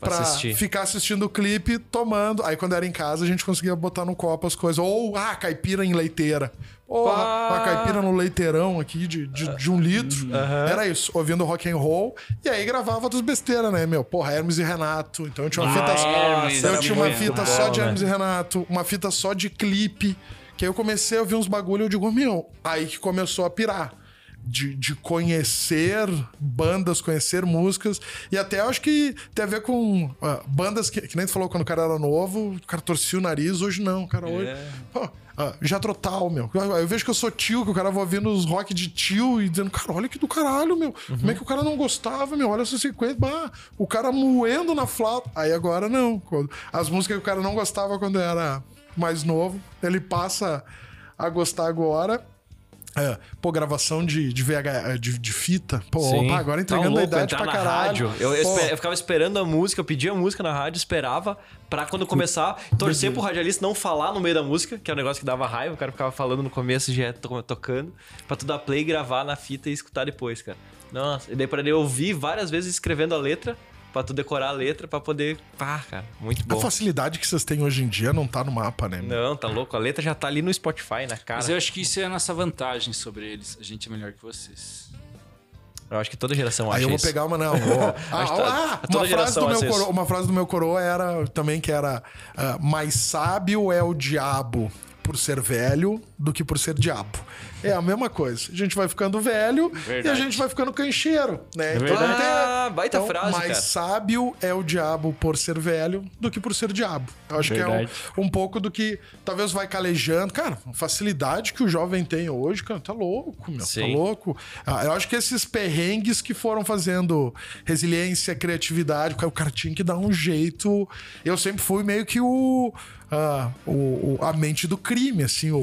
Pra Pra assistir. ficar assistindo o clipe, tomando. Aí quando era em casa, a gente conseguia botar no copo as coisas. Ou, ah, caipira em leiteira. Porra, Pá. uma caipira no leiteirão aqui de, de, de um litro. Era isso, ouvindo rock and roll. E aí gravava outras besteiras, né, meu? Porra, Hermes e Renato. Então eu tinha uma Ah, fita. Hermes, eu tinha uma fita bom, só de né? Hermes e Renato, uma fita só de clipe. Que aí eu comecei a ouvir uns bagulho e eu digo, meu, aí que começou a pirar. De, de conhecer bandas, conhecer músicas. E até acho que tem a ver com ah, bandas que, que nem tu falou quando o cara era novo, o cara torcia o nariz, hoje não. O cara hoje. Pô, ah, Jethro Tull, meu. Eu, vejo que eu sou tio, que o cara vai ouvindo os rock de tio e dizendo, cara, olha que do caralho, meu. Como é que o cara não gostava, meu? Olha essa sequência. Bah, o cara moendo na flauta. Aí agora não. As músicas que o cara não gostava quando era mais novo, ele passa a gostar agora. É, pô, gravação de, de, VH, de, de fita. Pô, opa, agora Tá entregando a louco, idade entrar pra caralho. rádio. Eu, eu eu ficava esperando a música, eu pedia a música na rádio, esperava pra quando começar, torcer pro radialista não falar no meio da música, que é um negócio que dava raiva, o cara ficava falando no começo já to- tocando, pra tu dar play, gravar na fita e escutar depois, cara. Nossa, e daí pra ele ouvir várias vezes escrevendo a letra pra tu decorar a letra pra poder. Pá, cara, muito A bom. facilidade que vocês têm hoje em dia não tá no mapa, né? Não, tá louco. A letra já tá ali no Spotify, na cara. Mas eu acho que isso é a nossa vantagem sobre eles. A gente é melhor que vocês. Eu acho que toda geração acha Aí eu vou isso. pegar uma, não. Vou... Ah, que ah, toda uma, frase do meu coroa, uma frase do meu coroa era também que era ah, mais sábio é o diabo por ser velho do que por ser diabo. É a mesma coisa. A gente vai ficando velho e a Verdade. gente vai ficando cancheiro, né? Então, verdade. tem- Ah, baita então, frase, mais cara. sábio é o diabo por ser velho do que por ser diabo. Eu acho Verdade. que é um, um pouco do que talvez vai calejando. Cara, a facilidade que o jovem tem hoje, cara, tá louco, meu. Tá Sim. louco. Ah, eu acho que esses perrengues que foram fazendo resiliência, criatividade, o cara tinha que dar um jeito. Eu sempre fui meio que o. ah, o, o- a mente do crime, assim. O,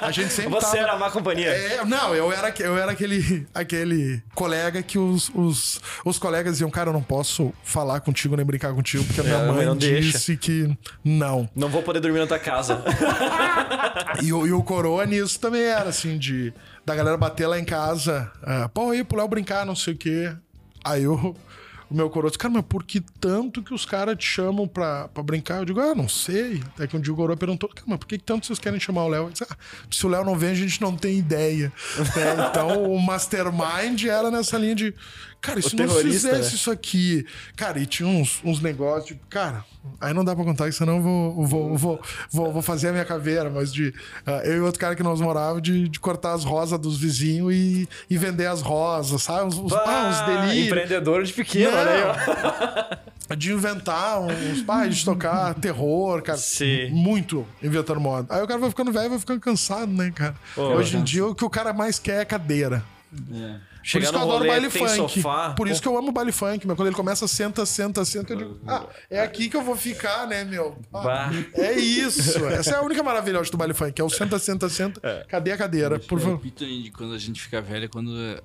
a gente sempre Você tava- era a má companhia. é, não, eu era, eu era aquele, aquele colega que os, os, os colegas diziam, cara, eu não posso falar contigo nem brincar contigo, porque a minha É, mãe não deixa." disse que não. Não vou poder dormir na tua casa. E, o- e o coroa nisso também era, assim, de da galera bater lá em casa, ah, pô, aí pro Léo brincar, não sei o quê. Aí o, o meu coroa disse, cara, mas por que tanto que os caras te chamam pra, pra brincar? Eu digo, ah, não sei. Até que um dia o coroa perguntou, cara, mas por que tanto vocês querem chamar o Léo? Eu disse, ah, se o Léo não vem, a gente não tem ideia. Né? Então o mastermind era nessa linha de, cara, e se não fizesse né? isso aqui? Cara, e tinha uns, uns negócios, tipo, cara, aí não dá pra contar, senão eu vou, vou, vou, vou, vou fazer a minha caveira, mas de. ah, eu e outro cara que nós morávamos, de, de cortar as rosas dos vizinhos e, e vender as rosas, sabe? Uns, uns, ah, uns delírios. Empreendedor de pequeno, Não. ó. De inventar uns. Ah, de tocar terror, cara. Sim. Muito inventando moda. Aí o cara vai ficando velho, vai ficando cansado, né, cara? Hoje em dia o que o cara mais quer é cadeira. Por Chegar isso que no eu adoro rolê, baile tem funk. sofá. Por isso que eu amo baile funk, mas quando ele começa, senta, senta, senta, eu digo, ah, é aqui que eu vou ficar, né, meu? Ah, é isso. Essa é a única maravilha do baile funk, é o senta, senta, senta. Cadê a cadeira? Por Eu favor. repito aí de quando a gente fica velho, é quando eu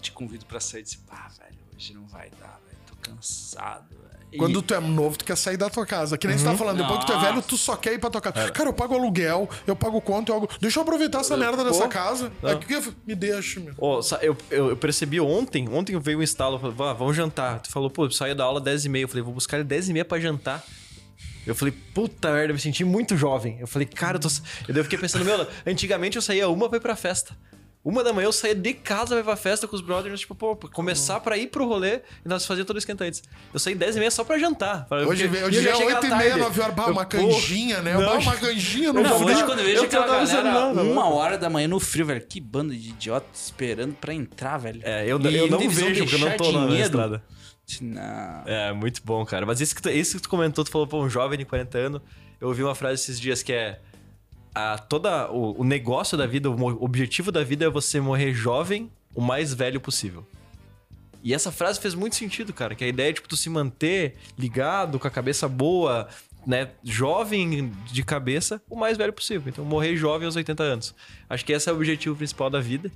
te convido pra sair e diz, pá, velho, hoje não vai dar, velho, tô cansado, velho. E- Quando tu é novo, tu quer sair da tua casa. Que nem você tá falando, depois que tu é Nossa. velho, tu só quer ir pra tua casa. Cara, eu pago aluguel, eu pago conta, eu. Deixa eu aproveitar essa merda dessa casa. Aqui, me deixa, meu. Sa- eu, eu, eu percebi ontem, ontem veio um instalo, eu falei, "Vá, vamos jantar. Tu falou, pô, saia da aula 10h30. Eu falei, vou buscar ele 10h30 pra jantar. Eu falei, puta merda, eu me senti muito jovem. Eu falei, cara, eu tô. Eu eu fiquei pensando, meu, antigamente eu saía uma pra ir pra festa. Uma da manhã eu saía de casa pra ir pra festa com os brothers, tipo, pô, pra começar pra ir pro rolê e nós fazíamos todo esquenta antes. Eu saí 10 e meia só pra jantar. Porque- Hoje, e hoje eu já é cheguei à 8 e meia, tarde. 9 horas. Bah, uma canjinha, né? não, Bah, uma canjinha no Não, hoje quando eu vejo eu aquela galera uma hora da manhã no frio, velho. Que banda de idiota esperando pra entrar, velho. É, eu, eu não vejo, porque eu não tô na, estrada. Não. É, muito bom, cara. Mas isso que, tu, isso que tu comentou, tu falou, pô, um jovem de 40 anos. Eu ouvi uma frase esses dias que é. A, toda, o, o negócio da vida, o objetivo da vida é você morrer jovem o mais velho possível. E essa frase fez muito sentido, cara. Que a ideia é, tipo, tu se manter ligado, com a cabeça boa, né? Jovem de cabeça, o mais velho possível. Então, morrer jovem aos 80 anos. Acho que esse é o objetivo principal da vida.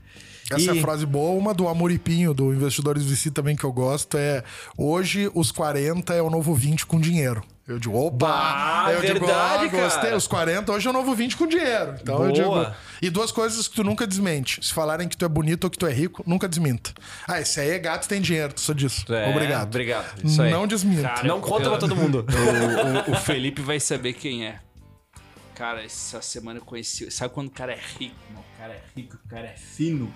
Essa E- é a frase boa. Uma do Amoripinho, do Investidores VC também que eu gosto, é hoje os 40 é o novo 20 com dinheiro. Eu digo, opa! Bah, eu digo, verdade, ah, gostei. cara. Os 40 hoje é o novo 20 com dinheiro. Então eu Boa. digo. E duas coisas que tu nunca desmente. Se falarem que tu é bonito ou que tu é rico, nunca desminta. Ah, esse aí é gato e tem dinheiro, tu só disso. É, Obrigado. Obrigado. Isso aí. Não desminta. Cara, Não conta eu- pra todo mundo. O, o- o Felipe vai saber quem é. Cara, essa semana eu conheci. Sabe quando o cara é rico? Não, o cara é rico, o cara é fino.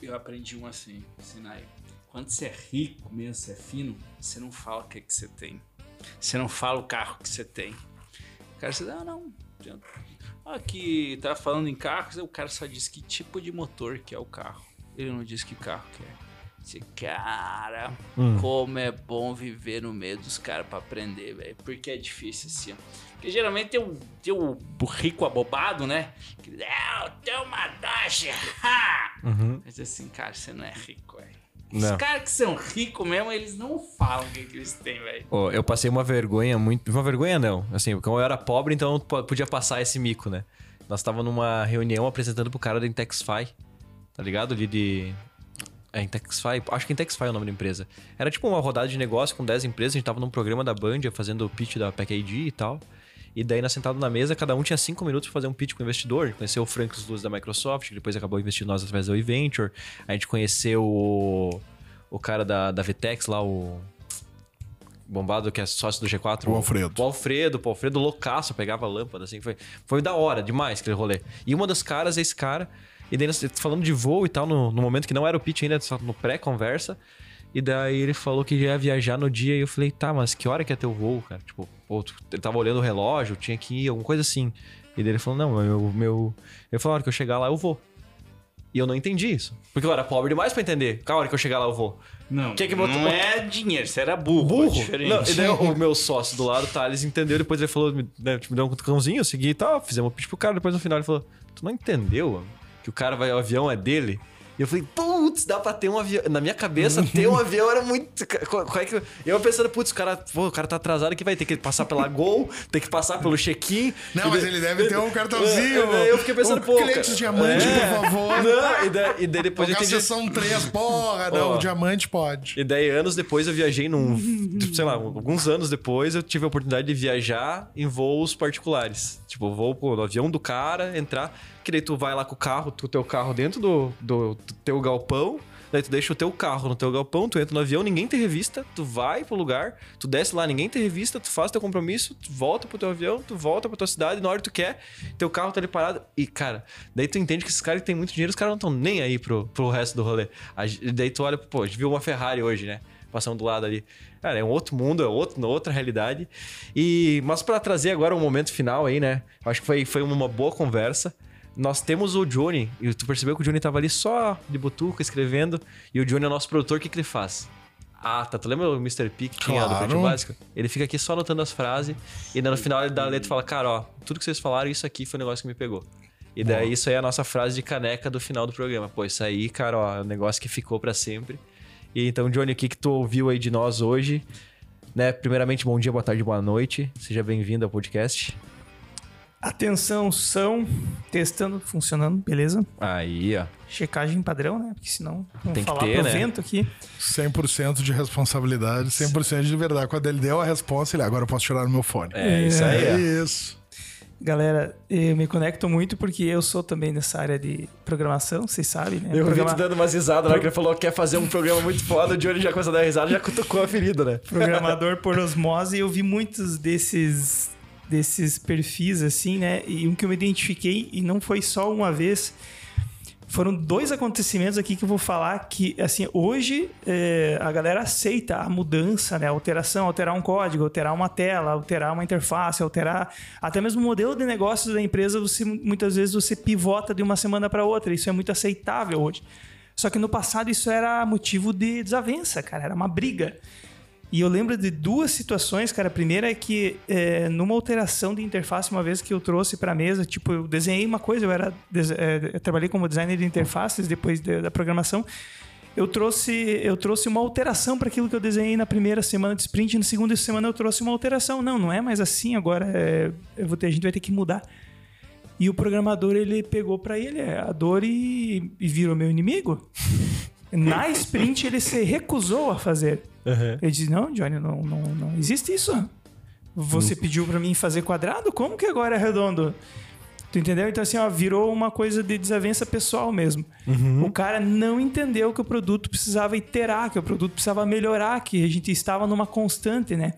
Eu aprendi um assim, Sinai. Quando você é rico mesmo, você é fino, você não fala o que, que você tem. Você não fala o carro que você tem. O cara diz, ah, não. Aqui, tá falando em carros, o cara só diz que tipo de motor que é o carro. Ele não diz que carro que é. Esse cara, como é bom viver no meio dos caras pra aprender, velho. Porque é difícil assim, ó. Porque geralmente tem o, tem o rico abobado, né? Que diz, é, eu tenho uma Dodge, ha! Mas assim, cara, você não é rico, velho. Os caras que são ricos mesmo, eles não falam o que, que eles têm, velho. Ô, eu passei uma vergonha muito. Uma vergonha não. Assim, porque eu era pobre, então eu po- podia passar esse mico, né? Nós tava numa reunião apresentando pro cara da Intexify. Tá ligado? Ali de. É, Intexify. Acho que Intexify é o nome da empresa. Era tipo uma rodada de negócio com 10 empresas. A gente tava num programa da Band fazendo o pitch da PackID e tal. E daí, nós sentado na mesa, cada um tinha 5 minutos pra fazer um pitch com o investidor. A gente conheceu o Frank Luz da Microsoft, que depois acabou investindo nós através da WeVenture. A gente conheceu o, o cara da, da Vtex lá, o. bombado que é sócio do G4. O Alfredo. O Alfredo, pô, o Alfredo loucaço, pegava lâmpada, assim. Foi, foi da hora, demais aquele rolê. E uma das caras é esse cara. E daí, nós- falando de voo e tal, no, no momento que não era o pitch ainda, só no pré-conversa. E daí ele falou que já ia viajar no dia. E eu falei, tá, mas que hora que é teu voo, cara? Tipo, pô, ele tava olhando o relógio, tinha que ir, alguma coisa assim. E daí ele falou, não, meu. meu... Ele falou, a hora que eu chegar lá, eu vou. E eu não entendi isso. Porque eu era pobre demais pra entender. A hora que eu chegar lá, eu vou. Não, Que que botou- não é dinheiro, você era burro. Burro. É. Não, e daí o meu sócio do lado, Thales, entendeu. Depois ele falou, me, né, tipo, me deu um cutucãozinho, eu segui e tal. Fizemos um pitch pro cara. Depois no final ele falou: Tu não entendeu que o cara vai, o avião é dele? E eu falei, putz, dá pra ter um avião. Na minha cabeça, ter um avião era muito. Qual- é que... Eu pensando, putz, o cara, pô, o cara tá atrasado que vai ter que passar pela Gol, tem que passar pelo check-in. Não, mas ele deve ter um cartãozinho. É, eu fiquei pensando, pô. Cliente cara- diamante, É. por favor. Não, e daí, e daí depois eu entendi. sessão 3, porra, não, Ó. o diamante pode. E daí, anos depois, eu viajei num. sei lá, alguns anos depois, eu tive a oportunidade de viajar em voos particulares. Tipo, pô, no avião do cara, entrar. Que daí tu vai lá com o carro, o teu carro dentro do, do, do teu galpão. Daí tu deixa o teu carro no teu galpão, tu entra no avião, ninguém tem revista, tu vai pro lugar, tu desce lá, ninguém tem revista, tu faz teu compromisso, tu volta pro teu avião, tu volta pra tua cidade, na hora que tu quer, teu carro tá ali parado. E, cara, daí tu entende que esses caras que têm muito dinheiro, os caras não estão nem aí pro, pro resto do rolê. A daí tu olha, pô, a gente viu uma Ferrari hoje, né? Passando do lado ali. Cara, é um outro mundo, é outro, outra realidade. E, mas pra trazer agora um momento final aí, né? Acho que foi, foi uma boa conversa. Nós temos o Johnny, e tu percebeu que o Johnny tava ali só de butuca, escrevendo, e o Johnny é o nosso produtor, o que, que ele faz? Ah, tá. Tu lembra o Mr. P que tinha do Claro. Pretinho Básico? Ele fica aqui só anotando as frases, e no final ele dá a letra e fala, cara, ó, tudo que vocês falaram, isso aqui foi o negócio que me pegou. E daí isso aí é a nossa frase de caneca do final do programa. Pô, isso aí, cara, ó, é um negócio que ficou pra sempre. E então, Johnny, o que, que tu ouviu aí de nós hoje? Né, primeiramente, bom dia, boa tarde, boa noite. Seja bem-vindo ao podcast. Atenção, som. Testando, funcionando, beleza? Aí, ó. Checagem padrão, né? Porque senão vamos Tem que falar ter, pro né? vento aqui. 100% de responsabilidade, 100% de verdade. Quando ele deu a resposta, ele agora eu posso tirar no meu fone. É, isso aí. É isso. Galera, eu me conecto muito porque eu sou também nessa área de programação, vocês sabem, né? Eu vi Programa- tu dando umas risadas na hora que ele falou que quer fazer um programa muito foda, o Johnny já começou a dar risada já cutucou a ferida, né? programador por osmose, e eu vi muitos desses desses perfis assim, né? E um que eu me identifiquei e não foi só uma vez. Foram dois acontecimentos aqui que eu vou falar que, assim, hoje é, a galera aceita a mudança, né? A alteração, alterar um código, alterar uma tela, alterar uma interface, alterar até mesmo o modelo de negócios da empresa, você muitas vezes você pivota de uma semana para outra. Isso é muito aceitável hoje. Só que no passado isso era motivo de desavença, cara, era uma briga. E eu lembro de duas situações, cara. A primeira é que é, numa alteração de interface, uma vez que eu trouxe para mesa, tipo, eu desenhei uma coisa, eu era é, eu trabalhei como designer de interfaces depois de- da programação. Eu trouxe, eu trouxe uma alteração para aquilo que eu desenhei na primeira semana de sprint, e na segunda semana eu trouxe uma alteração. Não, não é mais assim agora. é, ter, a gente vai ter que mudar. E o programador ele pegou para ele é, a dor e, e virou meu inimigo. Na sprint ele se recusou a fazer. Ele disse: Não, Johnny, não, não, não existe isso. Você pediu pra mim fazer quadrado? Como que agora é redondo? Tu entendeu? Então, assim, ó, virou uma coisa de desavença pessoal mesmo. O cara não entendeu que o produto precisava iterar, que o produto precisava melhorar, que a gente estava numa constante, né?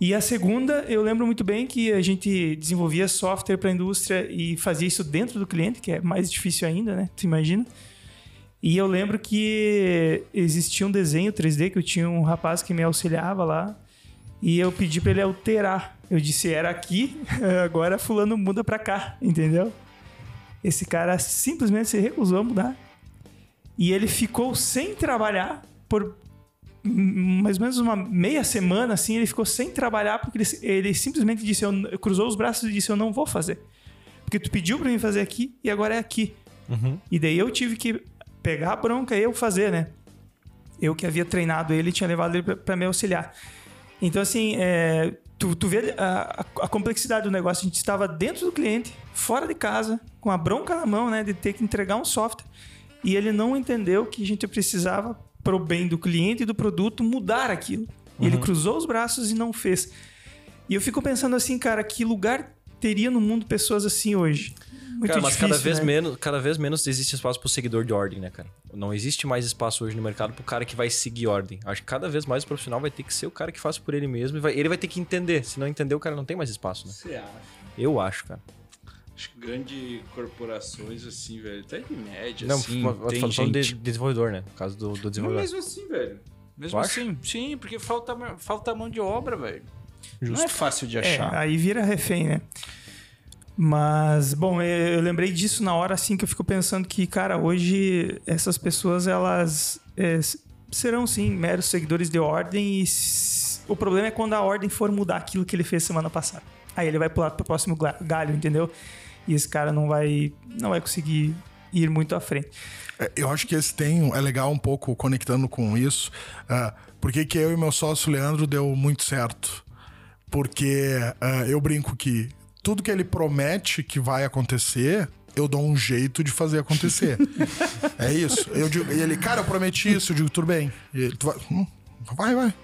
E a segunda, eu lembro muito bem que a gente desenvolvia software para a indústria e fazia isso dentro do cliente, que é mais difícil ainda, né? Tu imagina? E eu lembro que existia um desenho 3D que eu tinha um rapaz que me auxiliava lá e eu pedi para ele alterar. Eu disse, era aqui, agora fulano muda para cá, entendeu? Esse cara simplesmente se recusou a mudar. E ele ficou sem trabalhar por mais ou menos uma meia semana, assim, ele ficou sem trabalhar porque ele, ele simplesmente disse, eu, cruzou os braços e disse, eu não vou fazer. Porque tu pediu para mim fazer aqui e agora é aqui. E daí eu tive que pegar a bronca e eu fazer, né? Eu que havia treinado ele, tinha levado ele para me auxiliar. Então, assim, é, tu, tu vê a, a- a complexidade do negócio. A gente estava dentro do cliente, fora de casa, com a bronca na mão, né? De ter que entregar um software. E ele não entendeu que a gente precisava, pro bem do cliente e do produto, mudar aquilo. E ele cruzou os braços e não fez. E eu fico pensando assim, cara, que lugar teria no mundo pessoas assim hoje? Muito cara, mas difícil, cada vez, né? menos, cada vez menos existe espaço pro seguidor de ordem, né, cara? Não existe mais espaço hoje no mercado pro cara que vai seguir ordem. Acho que cada vez mais o profissional vai ter que ser o cara que faz por ele mesmo. E vai- ele vai ter que entender. Se não entender, o cara não tem mais espaço, né? Você acha? Eu acho, cara. Acho que grandes corporações, assim, velho, até de média, Não, assim, tem falando gente... de desenvolvedor, né? No caso do, do Mas desenvolvedor. mesmo assim, velho. Mesmo Tu acha? assim, sim, porque falta, falta mão de obra, velho. Não é fácil de É, achar. aí vira refém, né? Mas, bom, eu lembrei disso na hora assim que eu fico pensando que, cara, hoje essas pessoas elas é, serão sim meros seguidores de ordem e o problema é quando a ordem for mudar aquilo que ele fez semana passada. Aí ele vai pular pro próximo ga- galho, entendeu? E esse cara não vai não vai conseguir ir muito à frente. É, Eu acho que esse tem é legal um pouco conectando com isso. ah, porque que eu e meu sócio Leandro deu muito certo. Porque ah, eu brinco que tudo que ele promete que vai acontecer, eu dou um jeito de fazer acontecer. é isso. Eu digo, e ele, cara, eu prometi isso, eu digo, tudo bem. E ele, tu vai, "Hum, vai, vai.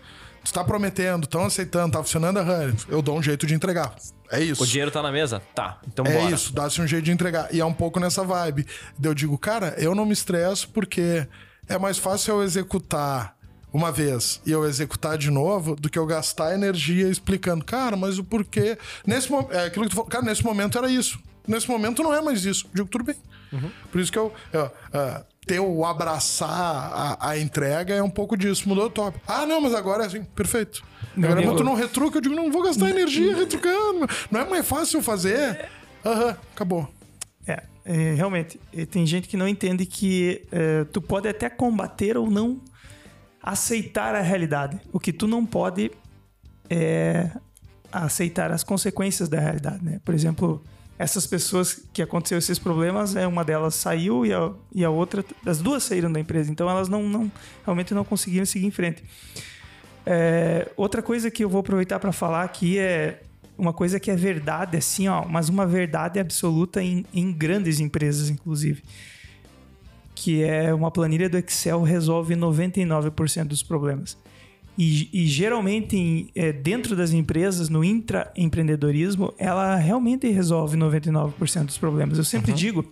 Tu tá prometendo, tão aceitando, tá funcionando a Honey. Eu dou um jeito de entregar. É isso. O dinheiro tá na mesa? Tá. Então É bora. isso, dá-se um jeito de entregar. E é um pouco nessa vibe. Eu digo, cara, eu não me estresso porque é mais fácil eu executar uma vez e eu executar de novo do que eu gastar energia explicando, cara, mas o porquê. Nesse momento, é aquilo que tu falou, cara, nesse momento era isso. Nesse momento não é mais isso. Eu digo, tudo bem. Por isso que eu. eu, ah, ter o abraçar a, a entrega é um pouco disso. Mudou o top. Ah, não, mas agora é assim. Perfeito. Agora nego- tu não retruca, eu digo, não vou gastar energia retrucando. Não é mais fácil fazer? Aham, acabou. É, é, realmente. Tem gente que não entende que é, tu pode até combater ou não aceitar a realidade. O que tu não pode é aceitar as consequências da realidade, né? Por exemplo, essas pessoas que aconteceu esses problemas, é uma delas saiu e a, e a outra, as duas saíram da empresa. Então elas não, não realmente não conseguiram seguir em frente. É, outra coisa que eu vou aproveitar para falar aqui é uma coisa que é verdade, assim, ó, mas uma verdade absoluta em, em grandes empresas, inclusive. Que é uma planilha do Excel resolve 99% dos problemas. E, e geralmente, em- é, dentro das empresas, no intraempreendedorismo, ela realmente resolve 99% dos problemas. Eu sempre digo,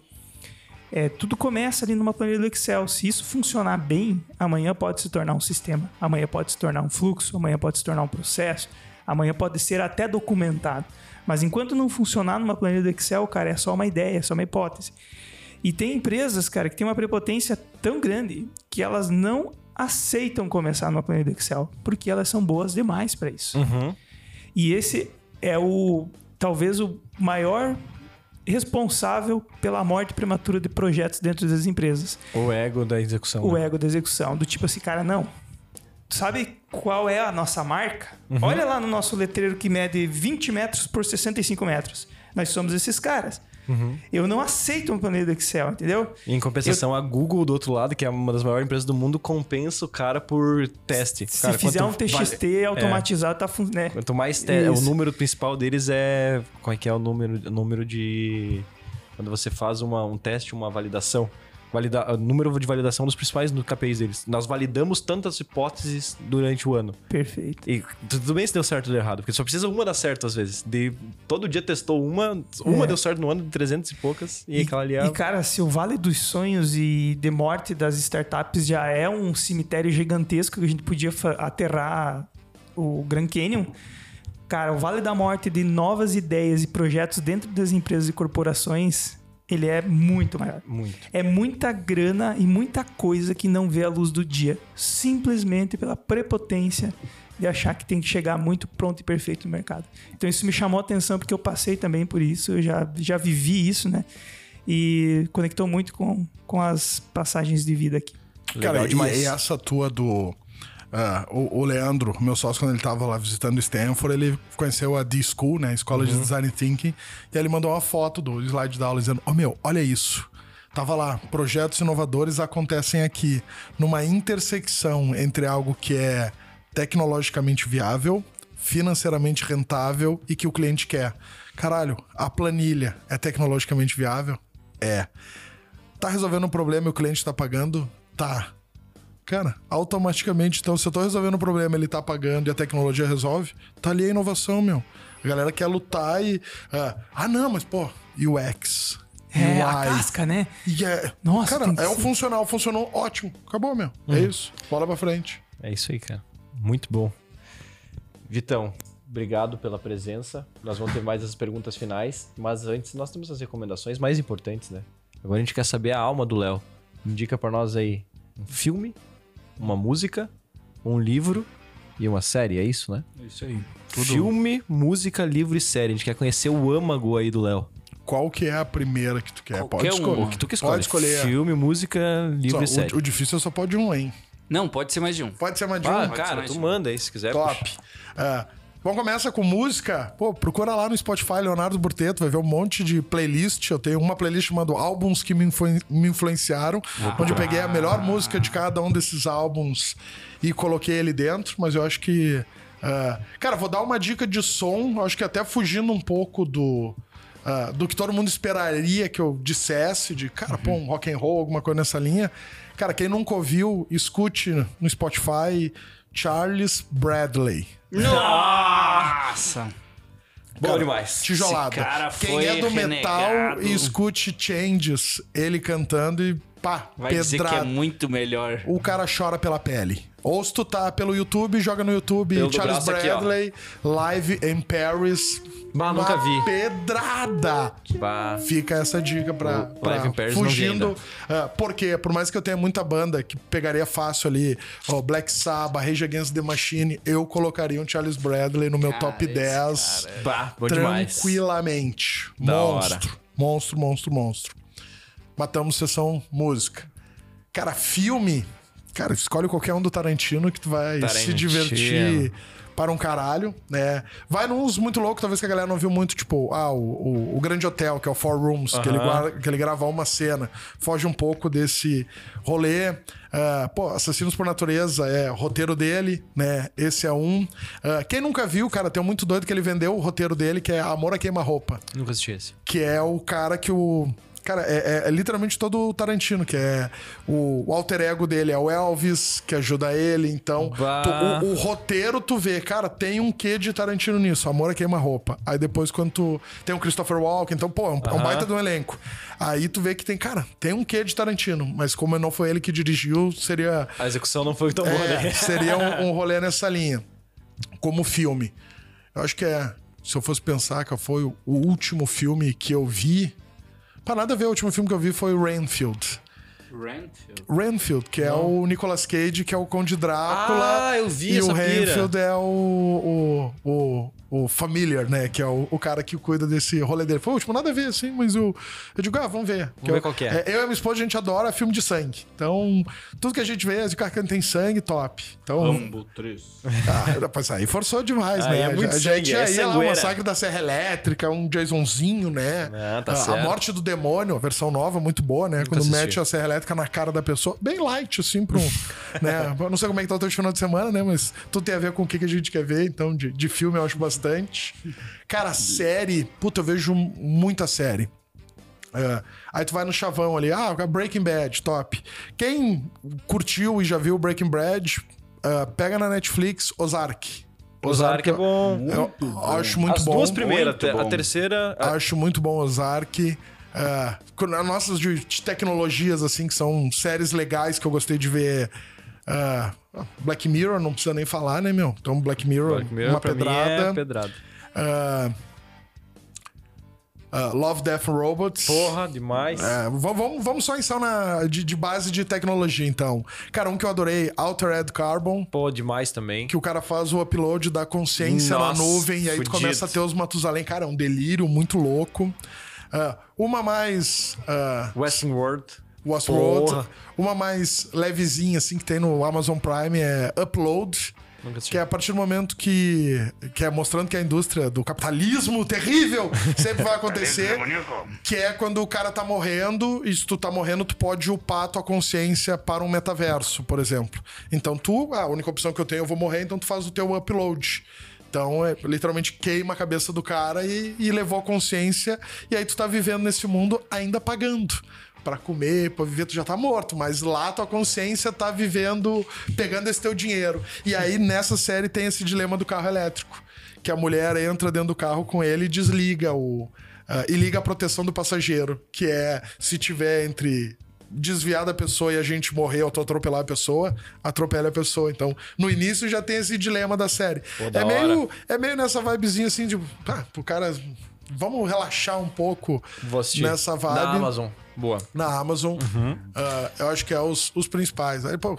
é, tudo começa ali numa planilha do Excel. Se isso funcionar bem, amanhã pode se tornar um sistema, amanhã pode se tornar um fluxo, amanhã pode se tornar um processo, amanhã pode ser até documentado. Mas enquanto não funcionar numa planilha do Excel, cara, é só uma ideia, é só uma hipótese. E tem empresas, cara, que tem uma prepotência tão grande que elas não aceitam começar numa planilha do Excel, porque elas são boas demais para isso. E esse é o talvez o maior responsável pela morte prematura de projetos dentro das empresas. O ego da execução. O né? ego da execução, do tipo assim, cara, não. Sabe qual é a nossa marca? Uhum. Olha lá no nosso letreiro que mede 20 metros por 65 metros. Nós somos esses caras. Uhum. Eu não aceito uma planilha do Excel, entendeu? Em compensação, a Google do outro lado, que é uma das maiores empresas do mundo, compensa o cara por teste. Se Cara, fizer um TXT vale- automatizado, tá fun... né? Quanto mais te... o número principal deles é. Qual é que é o número, o número de. Quando você faz uma, um teste, uma validação. Valida... O número de validação dos principais no KPIs deles. Nós validamos tantas hipóteses durante o ano. Perfeito. E tudo bem se deu certo ou deu errado, porque só precisa uma dar certo às vezes. De, todo dia testou uma, uma É. deu certo no ano de 300 e poucas, e, aquela ali é. E, cara, se o Vale dos Sonhos e de morte das startups já é um cemitério gigantesco que a gente podia aterrar o Grand Canyon, cara, o Vale da Morte de novas ideias e projetos dentro das empresas e corporações, ele é muito maior. Muito. É muita grana e muita coisa que não vê a luz do dia, simplesmente pela prepotência de achar que tem que chegar muito pronto e perfeito no mercado. Então isso me chamou a atenção porque eu passei também por isso, eu já, já vivi isso, né? E conectou muito com, com as passagens de vida aqui. Legal Cara, e- demais. E, essa tua do. Ah, o, o Leandro, meu sócio, quando ele tava lá visitando Stanford, ele conheceu a D-School, né? Escola Uhum. de Design Thinking. E ele mandou uma foto do slide da aula dizendo: Ô meu, olha isso. Tava lá, projetos inovadores acontecem aqui, numa intersecção entre algo que é tecnologicamente viável, financeiramente rentável e que o cliente quer. Caralho, a planilha é tecnologicamente viável? É. Tá resolvendo um problema e o cliente tá pagando? Tá. Cara, automaticamente, então, se eu tô resolvendo um problema, ele tá pagando e a tecnologia resolve, tá ali a inovação, meu. A galera quer lutar e. ah, ah, não, mas pô, UX. É, a UI. casca, né? É, Nossa, cara, é o ser. funcional, funcionou ótimo. Acabou, meu. É isso. Bola pra frente. É isso aí, cara. Muito bom. Vitão, obrigado pela presença. Nós vamos ter mais as perguntas finais, mas antes nós temos as recomendações mais importantes, né? Agora a gente quer saber a alma do Léo. Indica pra nós aí um filme, uma música, um livro e uma série, é isso, né? É isso aí. Filme, música, livro e série. A gente quer conhecer o âmago aí do Léo. Qual que é a primeira que tu quer? Qualquer pode escolher. uma. O que tu que escolhe? Pode escolher. Filme, música, livro Só, e série. o, o difícil é só pode um, hein? Não, pode ser mais de um. Pode ser mais de Ah, um? cara, tu um. manda aí se quiser. Top. puxa. Vamos começar com música. Pô, procura lá no Spotify Leonardo Burteto, vai ver um monte de playlist. Eu tenho uma playlist chamada Álbuns que me, influen- me influenciaram, onde eu peguei a melhor música de cada um desses álbuns e coloquei ele dentro, mas eu acho que. é, cara, vou dar uma dica de som, acho que até fugindo um pouco do. é, do que todo mundo esperaria que eu dissesse, de cara, pô, um rock and roll, alguma coisa nessa linha. Cara, quem nunca ouviu, escute no Spotify Charles Bradley. Nossa! Bom Cara, demais. Tijolada. Esse cara Quem é do metal renegado. e escute Changes, ele cantando e pá, Vai dizer que é pedrada. muito melhor. O cara chora pela pele. Ou se tu tá pelo YouTube, joga no YouTube Pelo Charles braço aqui. Bradley, Live in Paris. Bah, nunca vi. Pedrada. Bah. Fica essa dica pra, pra Live in Paris não vi fugindo. ainda. Ah, porque, por mais que eu tenha muita banda que pegaria fácil ali, ó, Black Sabbath, Rage Against the Machine, eu colocaria um Charles Bradley no meu top 10 Bah, bom demais. tranquilamente. Da monstro, monstro, monstro, monstro. Matamos sessão música. Cara, filme. Cara, escolhe qualquer um do Tarantino que tu vai se Tarantino. divertir para um caralho, né? Vai nos muito louco, talvez que a galera não viu muito, tipo, ah, o, o, o Grande Hotel, que é o Four Rooms, que, ele guarda, que ele grava uma cena. Foge um pouco desse rolê. Ah, pô, Assassinos por Natureza é o roteiro dele, né? Esse é um. Ah, quem nunca viu, cara, tem um muito doido que ele vendeu o roteiro dele, que é Amor a Queima-Roupa Nunca assisti esse. que é o cara que o. Cara, é, é- é literalmente todo o Tarantino, que é o, o alter ego dele, é o Elvis, que ajuda ele. Então, tu- o, o roteiro tu vê, cara, tem um quê de Tarantino nisso, Amor a Queima-Roupa. Aí depois, quando tu. Tem o Christopher Walken, então, pô, é um, é um Aham. baita de um elenco. Aí tu vê que tem, cara, tem um quê de Tarantino, mas como não foi ele que dirigiu, seria. A execução não foi tão boa, É, né? seria um, um rolê nessa linha. Como filme. Eu acho que é. Se eu fosse pensar que foi o último filme que eu vi. Pra nada a ver, o último filme que eu vi foi o Renfield. Renfield. Renfield, que é o Nicolas Cage, que é o Conde Drácula. Ah, eu vi E essa o pira. Renfield é o, o, o, o Familiar, né? Que é o, o cara que cuida desse rolê dele. Foi o último, nada a ver, assim, mas o, eu digo, ah, vamos ver. Vamos ver qual que é. Eu e a minha esposa, a gente adora filme de sangue. Então, tudo que a gente vê, se o cara que tem sangue, top. Então, Rambo 3. ah, rapaz, aí forçou demais, Aí né? é muito a gente sangue, é aí lá, o. Massacre da Serra Elétrica, um Jasonzinho, né? Ah, tá a, a certo. Morte do Demônio, a versão nova, muito boa, né? Quando mete a Serra Elétrica na cara da pessoa. Bem light, assim, pra um... né? Eu não sei como é que tá o teu final de semana, né? Mas tudo tem a ver com o que, que a gente quer ver. Então, de, de filme eu acho bastante. Cara, série... Puta, eu vejo muita série. É, aí tu vai no chavão ali, ah, Breaking Bad, top. Quem curtiu e já viu Breaking Bad, é, pega na Netflix Ozark. Ozark é bom. Eu acho muito As bom. duas primeiras, muito a bom. terceira. Acho muito bom Ozark. É, as nossas de, de tecnologias, assim, que são séries legais que eu gostei de ver. é, Black Mirror, não precisa nem falar, né, meu? Então, Black Mirror, Black Mirror, uma pedrada. é pedrada. É, é, Love, Death and Robots. Porra, demais. É, v- vamos, vamos só em na, de, de base de tecnologia, então. Cara, um que eu adorei, Altered Carbon, Pô, demais também. que o cara faz o upload da consciência Nossa, na nuvem e aí tu fudido. começa a ter os Matusalém. Cara, é um delírio muito louco. Ah, uma mais ah, Westworld. Westworld, Porra. uma mais levezinha, assim, que tem no Amazon Prime é Upload. Que é a partir do momento que, que é mostrando que a indústria do capitalismo terrível sempre vai acontecer. que é quando o cara tá morrendo, e se tu tá morrendo, tu pode upar tua consciência para um metaverso, por exemplo. Então tu, ah, a única opção que eu tenho, eu vou morrer, então tu faz o teu upload. Então, é, literalmente queima a cabeça do cara e, e levou a consciência. E aí tu tá vivendo nesse mundo ainda pagando. Pra comer, pra viver, tu já tá morto, mas lá tua consciência tá vivendo, pegando esse teu dinheiro. E aí nessa série tem esse dilema do carro elétrico. Que a mulher entra dentro do carro com ele e desliga o, ah, e liga a proteção do passageiro, que é se tiver entre desviar da pessoa e a gente morrer ou atropelar a pessoa, atropela a pessoa. Então, no início já tem esse dilema da série. da é, meio, é meio nessa vibezinha assim de, ah, pro cara, vamos relaxar um pouco nessa vibe. Da Amazon. Boa. Na Amazon. Ah, eu acho que é os, os principais. Aí, pô,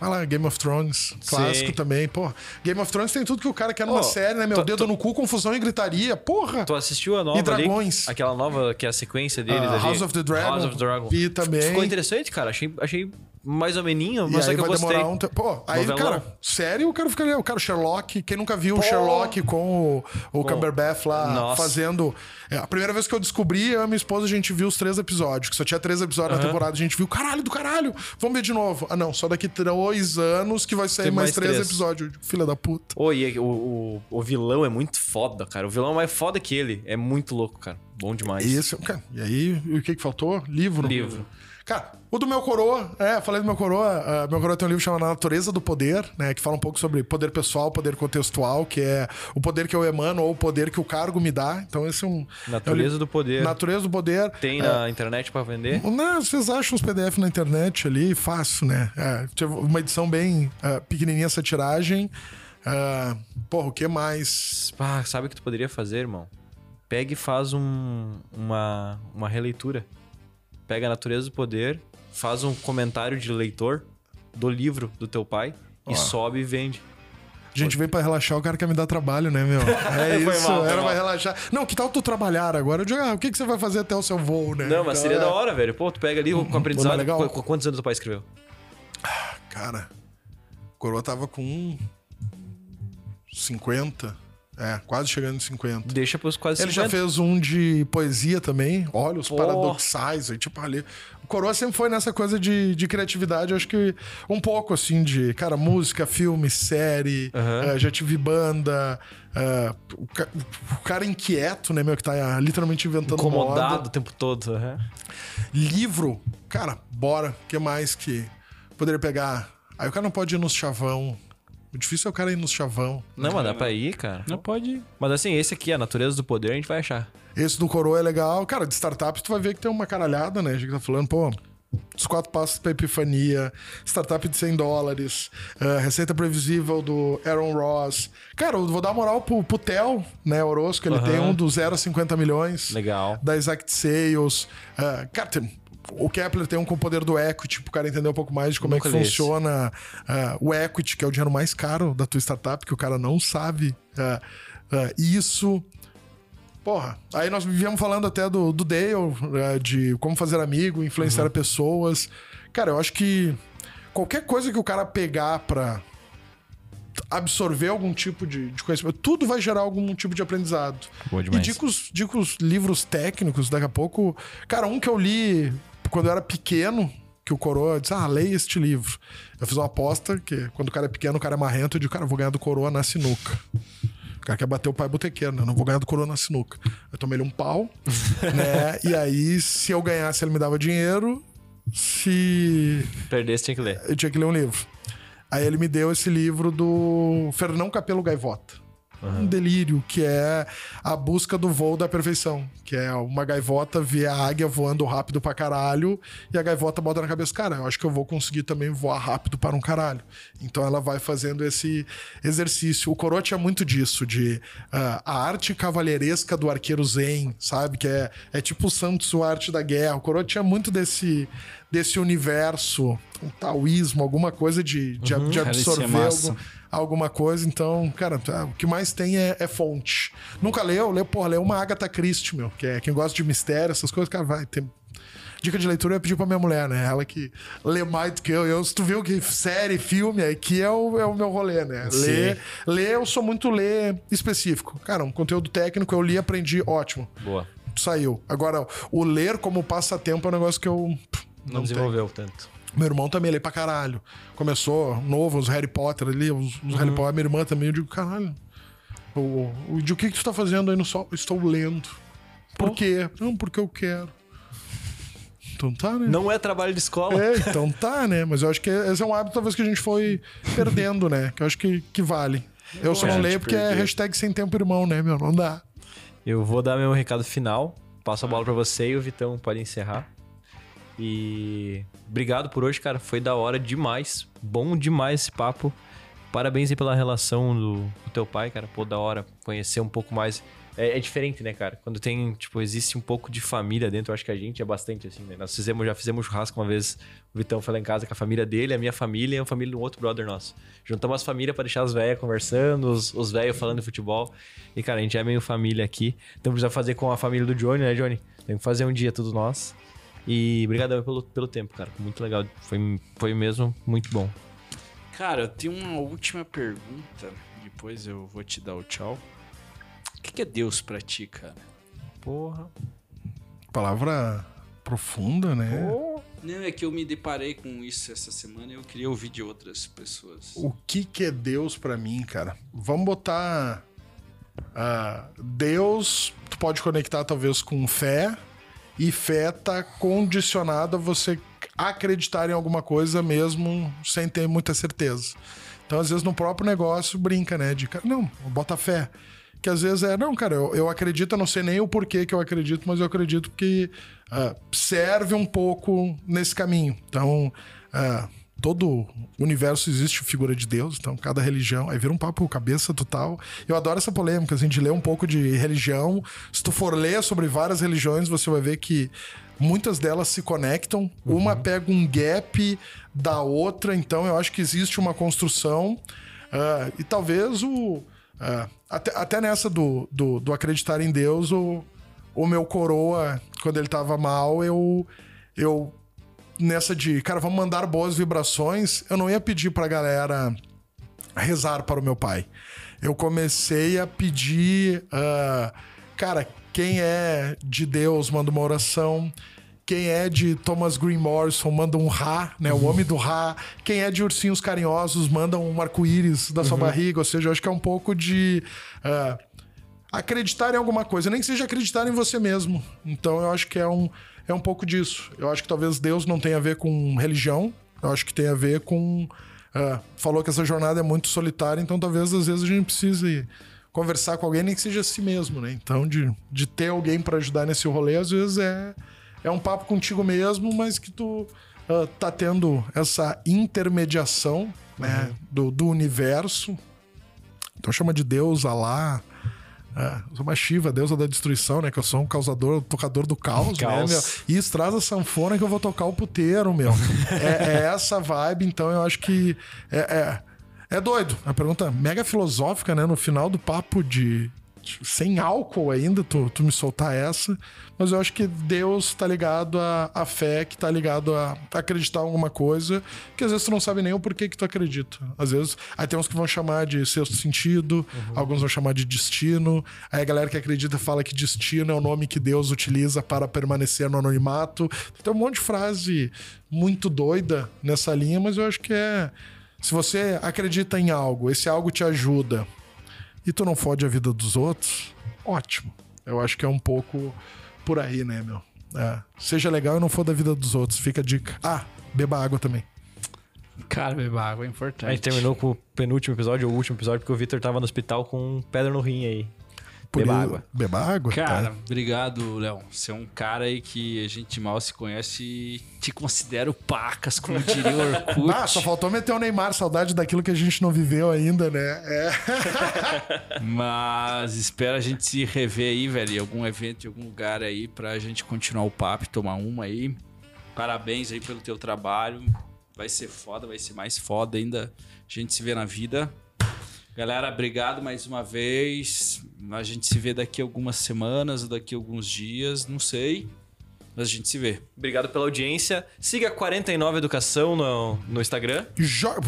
vai lá, Game of Thrones, clássico Sim. também. Pô, Game of Thrones tem tudo que o cara quer numa série, né? Meu tô- dedo tô- no cu, confusão e gritaria. Porra! Tu assistiu a nova E Dragões. ali? Aquela nova que é a sequência deles Ah, ali? House of the Dragon. House of the Dragon. Vi também. Ficou interessante, cara. Achei, achei mais ou meninho, mas só aí que eu vai gostei. demorar um tempo. Pô, aí, Novelão. cara, sério, o cara ficaria. O cara, Sherlock. Quem nunca viu o Sherlock com o, o Cumberbatch lá Nossa. fazendo. É, a primeira vez que eu descobri, eu e minha esposa, a gente viu os três episódios. Que só tinha três episódios na temporada. A gente viu, caralho do caralho, vamos ver de novo. Ah, não, só daqui dois anos que vai sair Tem mais, mais três, três. episódios. Filha da puta. Ô, e o, o, o vilão é muito foda, cara. O vilão é mais foda que ele. É muito louco, cara. Bom demais. Isso, cara. E aí, o que que faltou? Livro. Livro. Cara, o do meu coroa, é, falei do meu coroa. ah, meu coroa tem um livro chamado Natureza do Poder, né? Que fala um pouco sobre poder pessoal, poder contextual, que é o poder que eu emano ou o poder que o cargo me dá. Então, esse é um. Natureza é um do poder. Natureza do poder. Tem na internet pra vender? Não, vocês acham os PDF na internet ali, fácil, né? É, teve uma edição bem ah, pequenininha essa tiragem. Ah, porra, o que mais? Ah, sabe o que tu poderia fazer, irmão? Pega e faz um, uma, uma releitura. Pega a natureza do poder, faz um comentário de leitor do livro do teu pai e sobe e vende. A gente veio pra relaxar, o cara quer me dar trabalho, né, meu? É Foi isso, mal, foi era mal. pra relaxar. Não, que tal tu trabalhar agora? Eu digo, ah, o que, que você vai fazer até o seu voo, né? Não, mas Então, seria é- da hora, velho. Pô, tu pega ali com aprendizado. legal. Qu- qu- Quantos anos teu pai escreveu? Cara, o Coroa tava com 50. É, quase chegando em 50. Deixa pros quase Ele 50. já fez um de poesia também. Olha, os Pô. paradoxais. Aí, tipo, ali. O Coroa sempre foi nessa coisa de, de criatividade. Acho que um pouco, assim, de, cara, música, filme, série. Aham. eh, já tive banda. eh, o, ca- o cara inquieto, né, meu, que tá ah, literalmente inventando Incomodado moda. o tempo todo. aham. Livro, cara, bora. O que mais que poderia pegar? Aí o cara não pode ir nos chavão. O difícil é o cara ir nos chavão. Não, mas dá pra ir, cara. Não pode. Mas assim, esse aqui, a natureza do poder, a gente vai achar. Esse do Coroa é legal. Cara, de startups tu vai ver que tem uma caralhada, né? A gente tá falando, pô. Os quatro passos pra epifania, startup de 100 dólares, eh, receita previsível do Aaron Ross. Cara, eu vou dar moral pro, pro Theo, né, Orozco, ele tem um do 0 a 50 milhões. Legal. Da Exact Sales. Eh, cara, tem- o Kepler tem um com o poder do equity, pro cara entender um pouco mais de como Nunca é que funciona eh, o equity, que é o dinheiro mais caro da tua startup, que o cara não sabe eh, isso. Porra, aí nós viemos falando até do, do Dale, de como fazer amigo, influenciar pessoas. Cara, eu acho que qualquer coisa que o cara pegar pra absorver algum tipo de, de conhecimento, tudo vai gerar algum tipo de aprendizado. Boa E demais. digo os, digo os livros técnicos, daqui a pouco. Cara, um que eu li quando eu era pequeno, que o Coroa disse: Ah, leia este livro. Eu fiz uma aposta que quando o cara é pequeno, o cara é marrento, eu digo, cara, eu vou ganhar do Coroa na sinuca. O cara quer bater o pai botequeiro, né? Eu não vou ganhar do Coroa na sinuca. Eu tomei ele um pau, né? E aí, se eu ganhasse, ele me dava dinheiro. Se Perdesse, tinha que ler. eu tinha que ler um livro. Aí ele me deu esse livro do Fernão Capelo Gaivota. Um delírio, que é a busca do voo da perfeição. Que é uma gaivota vê a águia voando rápido pra caralho e a gaivota bota na cabeça, cara, eu acho que eu vou conseguir também voar rápido para um caralho. Então ela vai fazendo esse exercício. O Coroa tinha muito disso, de ah, a arte cavalheiresca do arqueiro zen, sabe? Que é, é tipo o Santos, a arte da guerra. O Coroa tinha muito desse, desse universo, um taoísmo, alguma coisa de, de, de isso é absorver algum, alguma coisa. Então, cara, tá, o que mais tem é, é fonte. Nunca leu? Leu, porra, leu uma Agatha Christie, meu, que é quem gosta de mistério, essas coisas, cara, vai. Tem... Dica de leitura eu ia pedir pra minha mulher, né? Ela que lê mais do que eu. eu se tu viu que série, filme, aqui é o, é o meu rolê, né? Ler, ler, eu sou muito ler específico. Cara, um conteúdo técnico, eu li, aprendi, ótimo. Boa. Saiu. Agora, o ler como passatempo é um negócio que eu. pff, Não, Não, desenvolveu tanto. Meu irmão também lê pra caralho. Começou novo, os Harry Potter ali, os, os Harry Potter. Minha irmã também, eu digo, caralho. O, o, de o que, que tu tá fazendo aí no sol? Estou lendo. Por quê? Não, porque eu quero. Então tá, né? Não é trabalho de escola. É, então tá, né? Mas eu acho que esse é um hábito, talvez, que a gente foi perdendo, né? Que eu acho que, que vale. Eu só É, não leio porque é hashtag sem tempo irmão, né, meu? Não dá. Eu vou dar meu recado final. passo a bola pra você e o Vitão pode encerrar. E obrigado por hoje, cara. Foi da hora demais. Bom demais esse papo. Parabéns aí pela relação do, do teu pai, cara. Pô, da hora conhecer um pouco mais. É, é diferente, né, cara? Quando tem, tipo, existe um pouco de família dentro, acho que a gente é bastante assim, né? Nós fizemos, já fizemos churrasco uma vez, o Vitão foi lá em casa com a família dele, a minha família e a família de um outro brother nosso. Juntamos as famílias pra deixar as velhas conversando, os, os velhos falando de futebol. E, cara, a gente é meio família aqui. Então precisa fazer com a família do Johnny, né, Johnny? Tem que fazer um dia tudo nós. E obrigadão pelo, pelo tempo, cara. Muito legal. Foi, foi mesmo muito bom. Cara, eu tenho uma última pergunta. Depois eu vou te dar o tchau. O que que é Deus pra ti, cara? Porra. Palavra profunda, né? Não, é que eu me deparei com isso essa semana e eu queria ouvir de outras pessoas. O que que é Deus pra mim, cara? Vamos botar ah, Deus, tu pode conectar talvez com fé, e fé tá condicionada a você acreditar em alguma coisa mesmo sem ter muita certeza. Então, às vezes, no próprio negócio, brinca, né? De, cara, não, bota fé. Que às vezes é, não, cara, eu, eu acredito, eu não sei nem o porquê que eu acredito, mas eu acredito que ah, serve um pouco nesse caminho. Então, ah, todo o universo existe figura de Deus, então cada religião, aí vira um papo cabeça total. Eu adoro essa polêmica, assim, de ler um pouco de religião. Se tu for ler sobre várias religiões, você vai ver que muitas delas se conectam, uma pega um gap da outra, então eu acho que existe uma construção. ah, e talvez o. ah, até, até nessa do, do, do acreditar em Deus, o, o meu coroa, quando ele tava mal, eu. eu nessa de, cara, vamos mandar boas vibrações, eu não ia pedir pra galera rezar para o meu pai. Eu comecei a pedir, ah, cara, quem é de Deus manda uma oração. Quem é de Thomas Green Morrison manda um Ra, né? O homem do Ra. Quem é de Ursinhos Carinhosos manda um arco-íris da sua barriga. Ou seja, eu acho que é um pouco de ah, acreditar em alguma coisa, nem que seja acreditar em você mesmo. Então eu acho que é um, é um pouco disso. Eu acho que talvez Deus não tenha a ver com religião, eu acho que tem a ver com. ah, falou que essa jornada é muito solitária, então talvez às vezes a gente precise conversar com alguém, nem que seja a si mesmo, né? Então, de, de ter alguém para ajudar nesse rolê, às vezes é, é um papo contigo mesmo, mas que tu ah, tá tendo essa intermediação né, do, do universo. Então chama de Deus, Alá. É, eu sou uma Shiva, deusa da destruição, né? Que eu sou um causador, tocador do caos, Caos. né, meu? E isso traz a sanfona que eu vou tocar o puteiro, meu. é, é essa vibe, então eu acho que é, é, é doido. A pergunta mega filosófica, né? No final do papo de. Sem álcool ainda, tu, tu me soltar essa. Mas eu acho que Deus tá ligado à, à fé, que tá ligado a acreditar em alguma coisa, que às vezes tu não sabe nem o porquê que tu acredita. Às vezes, aí tem uns que vão chamar de sexto sentido, alguns vão chamar de destino. Aí a galera que acredita fala que destino é o nome que Deus utiliza para permanecer no anonimato. Tem um monte de frase muito doida nessa linha, mas eu acho que é. Se você acredita em algo, esse algo te ajuda e tu não fode a vida dos outros, ótimo. Eu acho que é um pouco por aí, né, meu? É. Seja legal e não for da vida dos outros. Fica a dica. Ah, beba água também. Cara, beber água é A importante. gente terminou com o penúltimo episódio, ou o último episódio, porque o Victor tava no hospital com pedra no rim aí. Por Beba água. Beba água? Cara, tá. obrigado, Léo. Você é um cara aí que a gente mal se conhece e te considero pacas, como diria o Orkut. Ah, só faltou meter o Neymar, saudade daquilo que a gente não viveu ainda, né? É. Mas espero a gente se rever aí, velho, em algum evento, em algum lugar aí, pra gente continuar o papo e tomar uma aí. Parabéns aí pelo teu trabalho. Vai ser foda, vai ser mais foda ainda. A gente se vê na vida. Galera, obrigado mais uma vez. A gente se vê daqui a algumas semanas, ou daqui a alguns dias, não sei. Mas a gente se vê. Obrigado pela audiência. Siga 49 Educação no, no Instagram. Joga,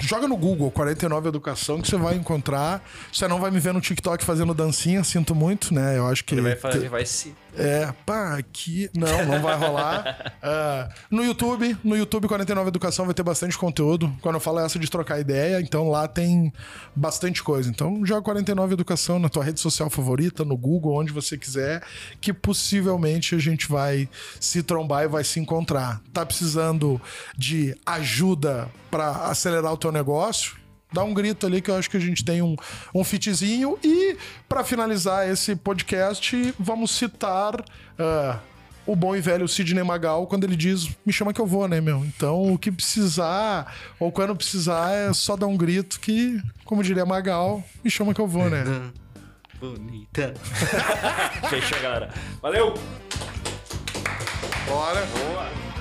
joga no Google 49 Educação que você vai encontrar. Você não vai me ver no TikTok fazendo dancinha, sinto muito, né? Eu acho que. Ele vai, fazer, ele vai se. É, pá, aqui. Não, não vai rolar. Ah, no YouTube, no YouTube 49 Educação vai ter bastante conteúdo. Quando eu falo essa de trocar ideia, então lá tem bastante coisa. Então joga 49 Educação na tua rede social favorita, no Google, onde você quiser, que possivelmente a gente vai se trombar e vai se encontrar. Tá precisando de ajuda para acelerar o teu negócio? Dá um grito ali que eu acho que a gente tem um, um fitzinho. E pra finalizar esse podcast, vamos citar. ah, o bom e velho Sidney Magal, quando ele diz, me chama que eu vou, né, meu? Então, o que precisar, ou quando precisar, é só dar um grito que, como diria Magal, me chama que eu vou, né? Bonita. Fechou, galera. Valeu! Bora! Boa!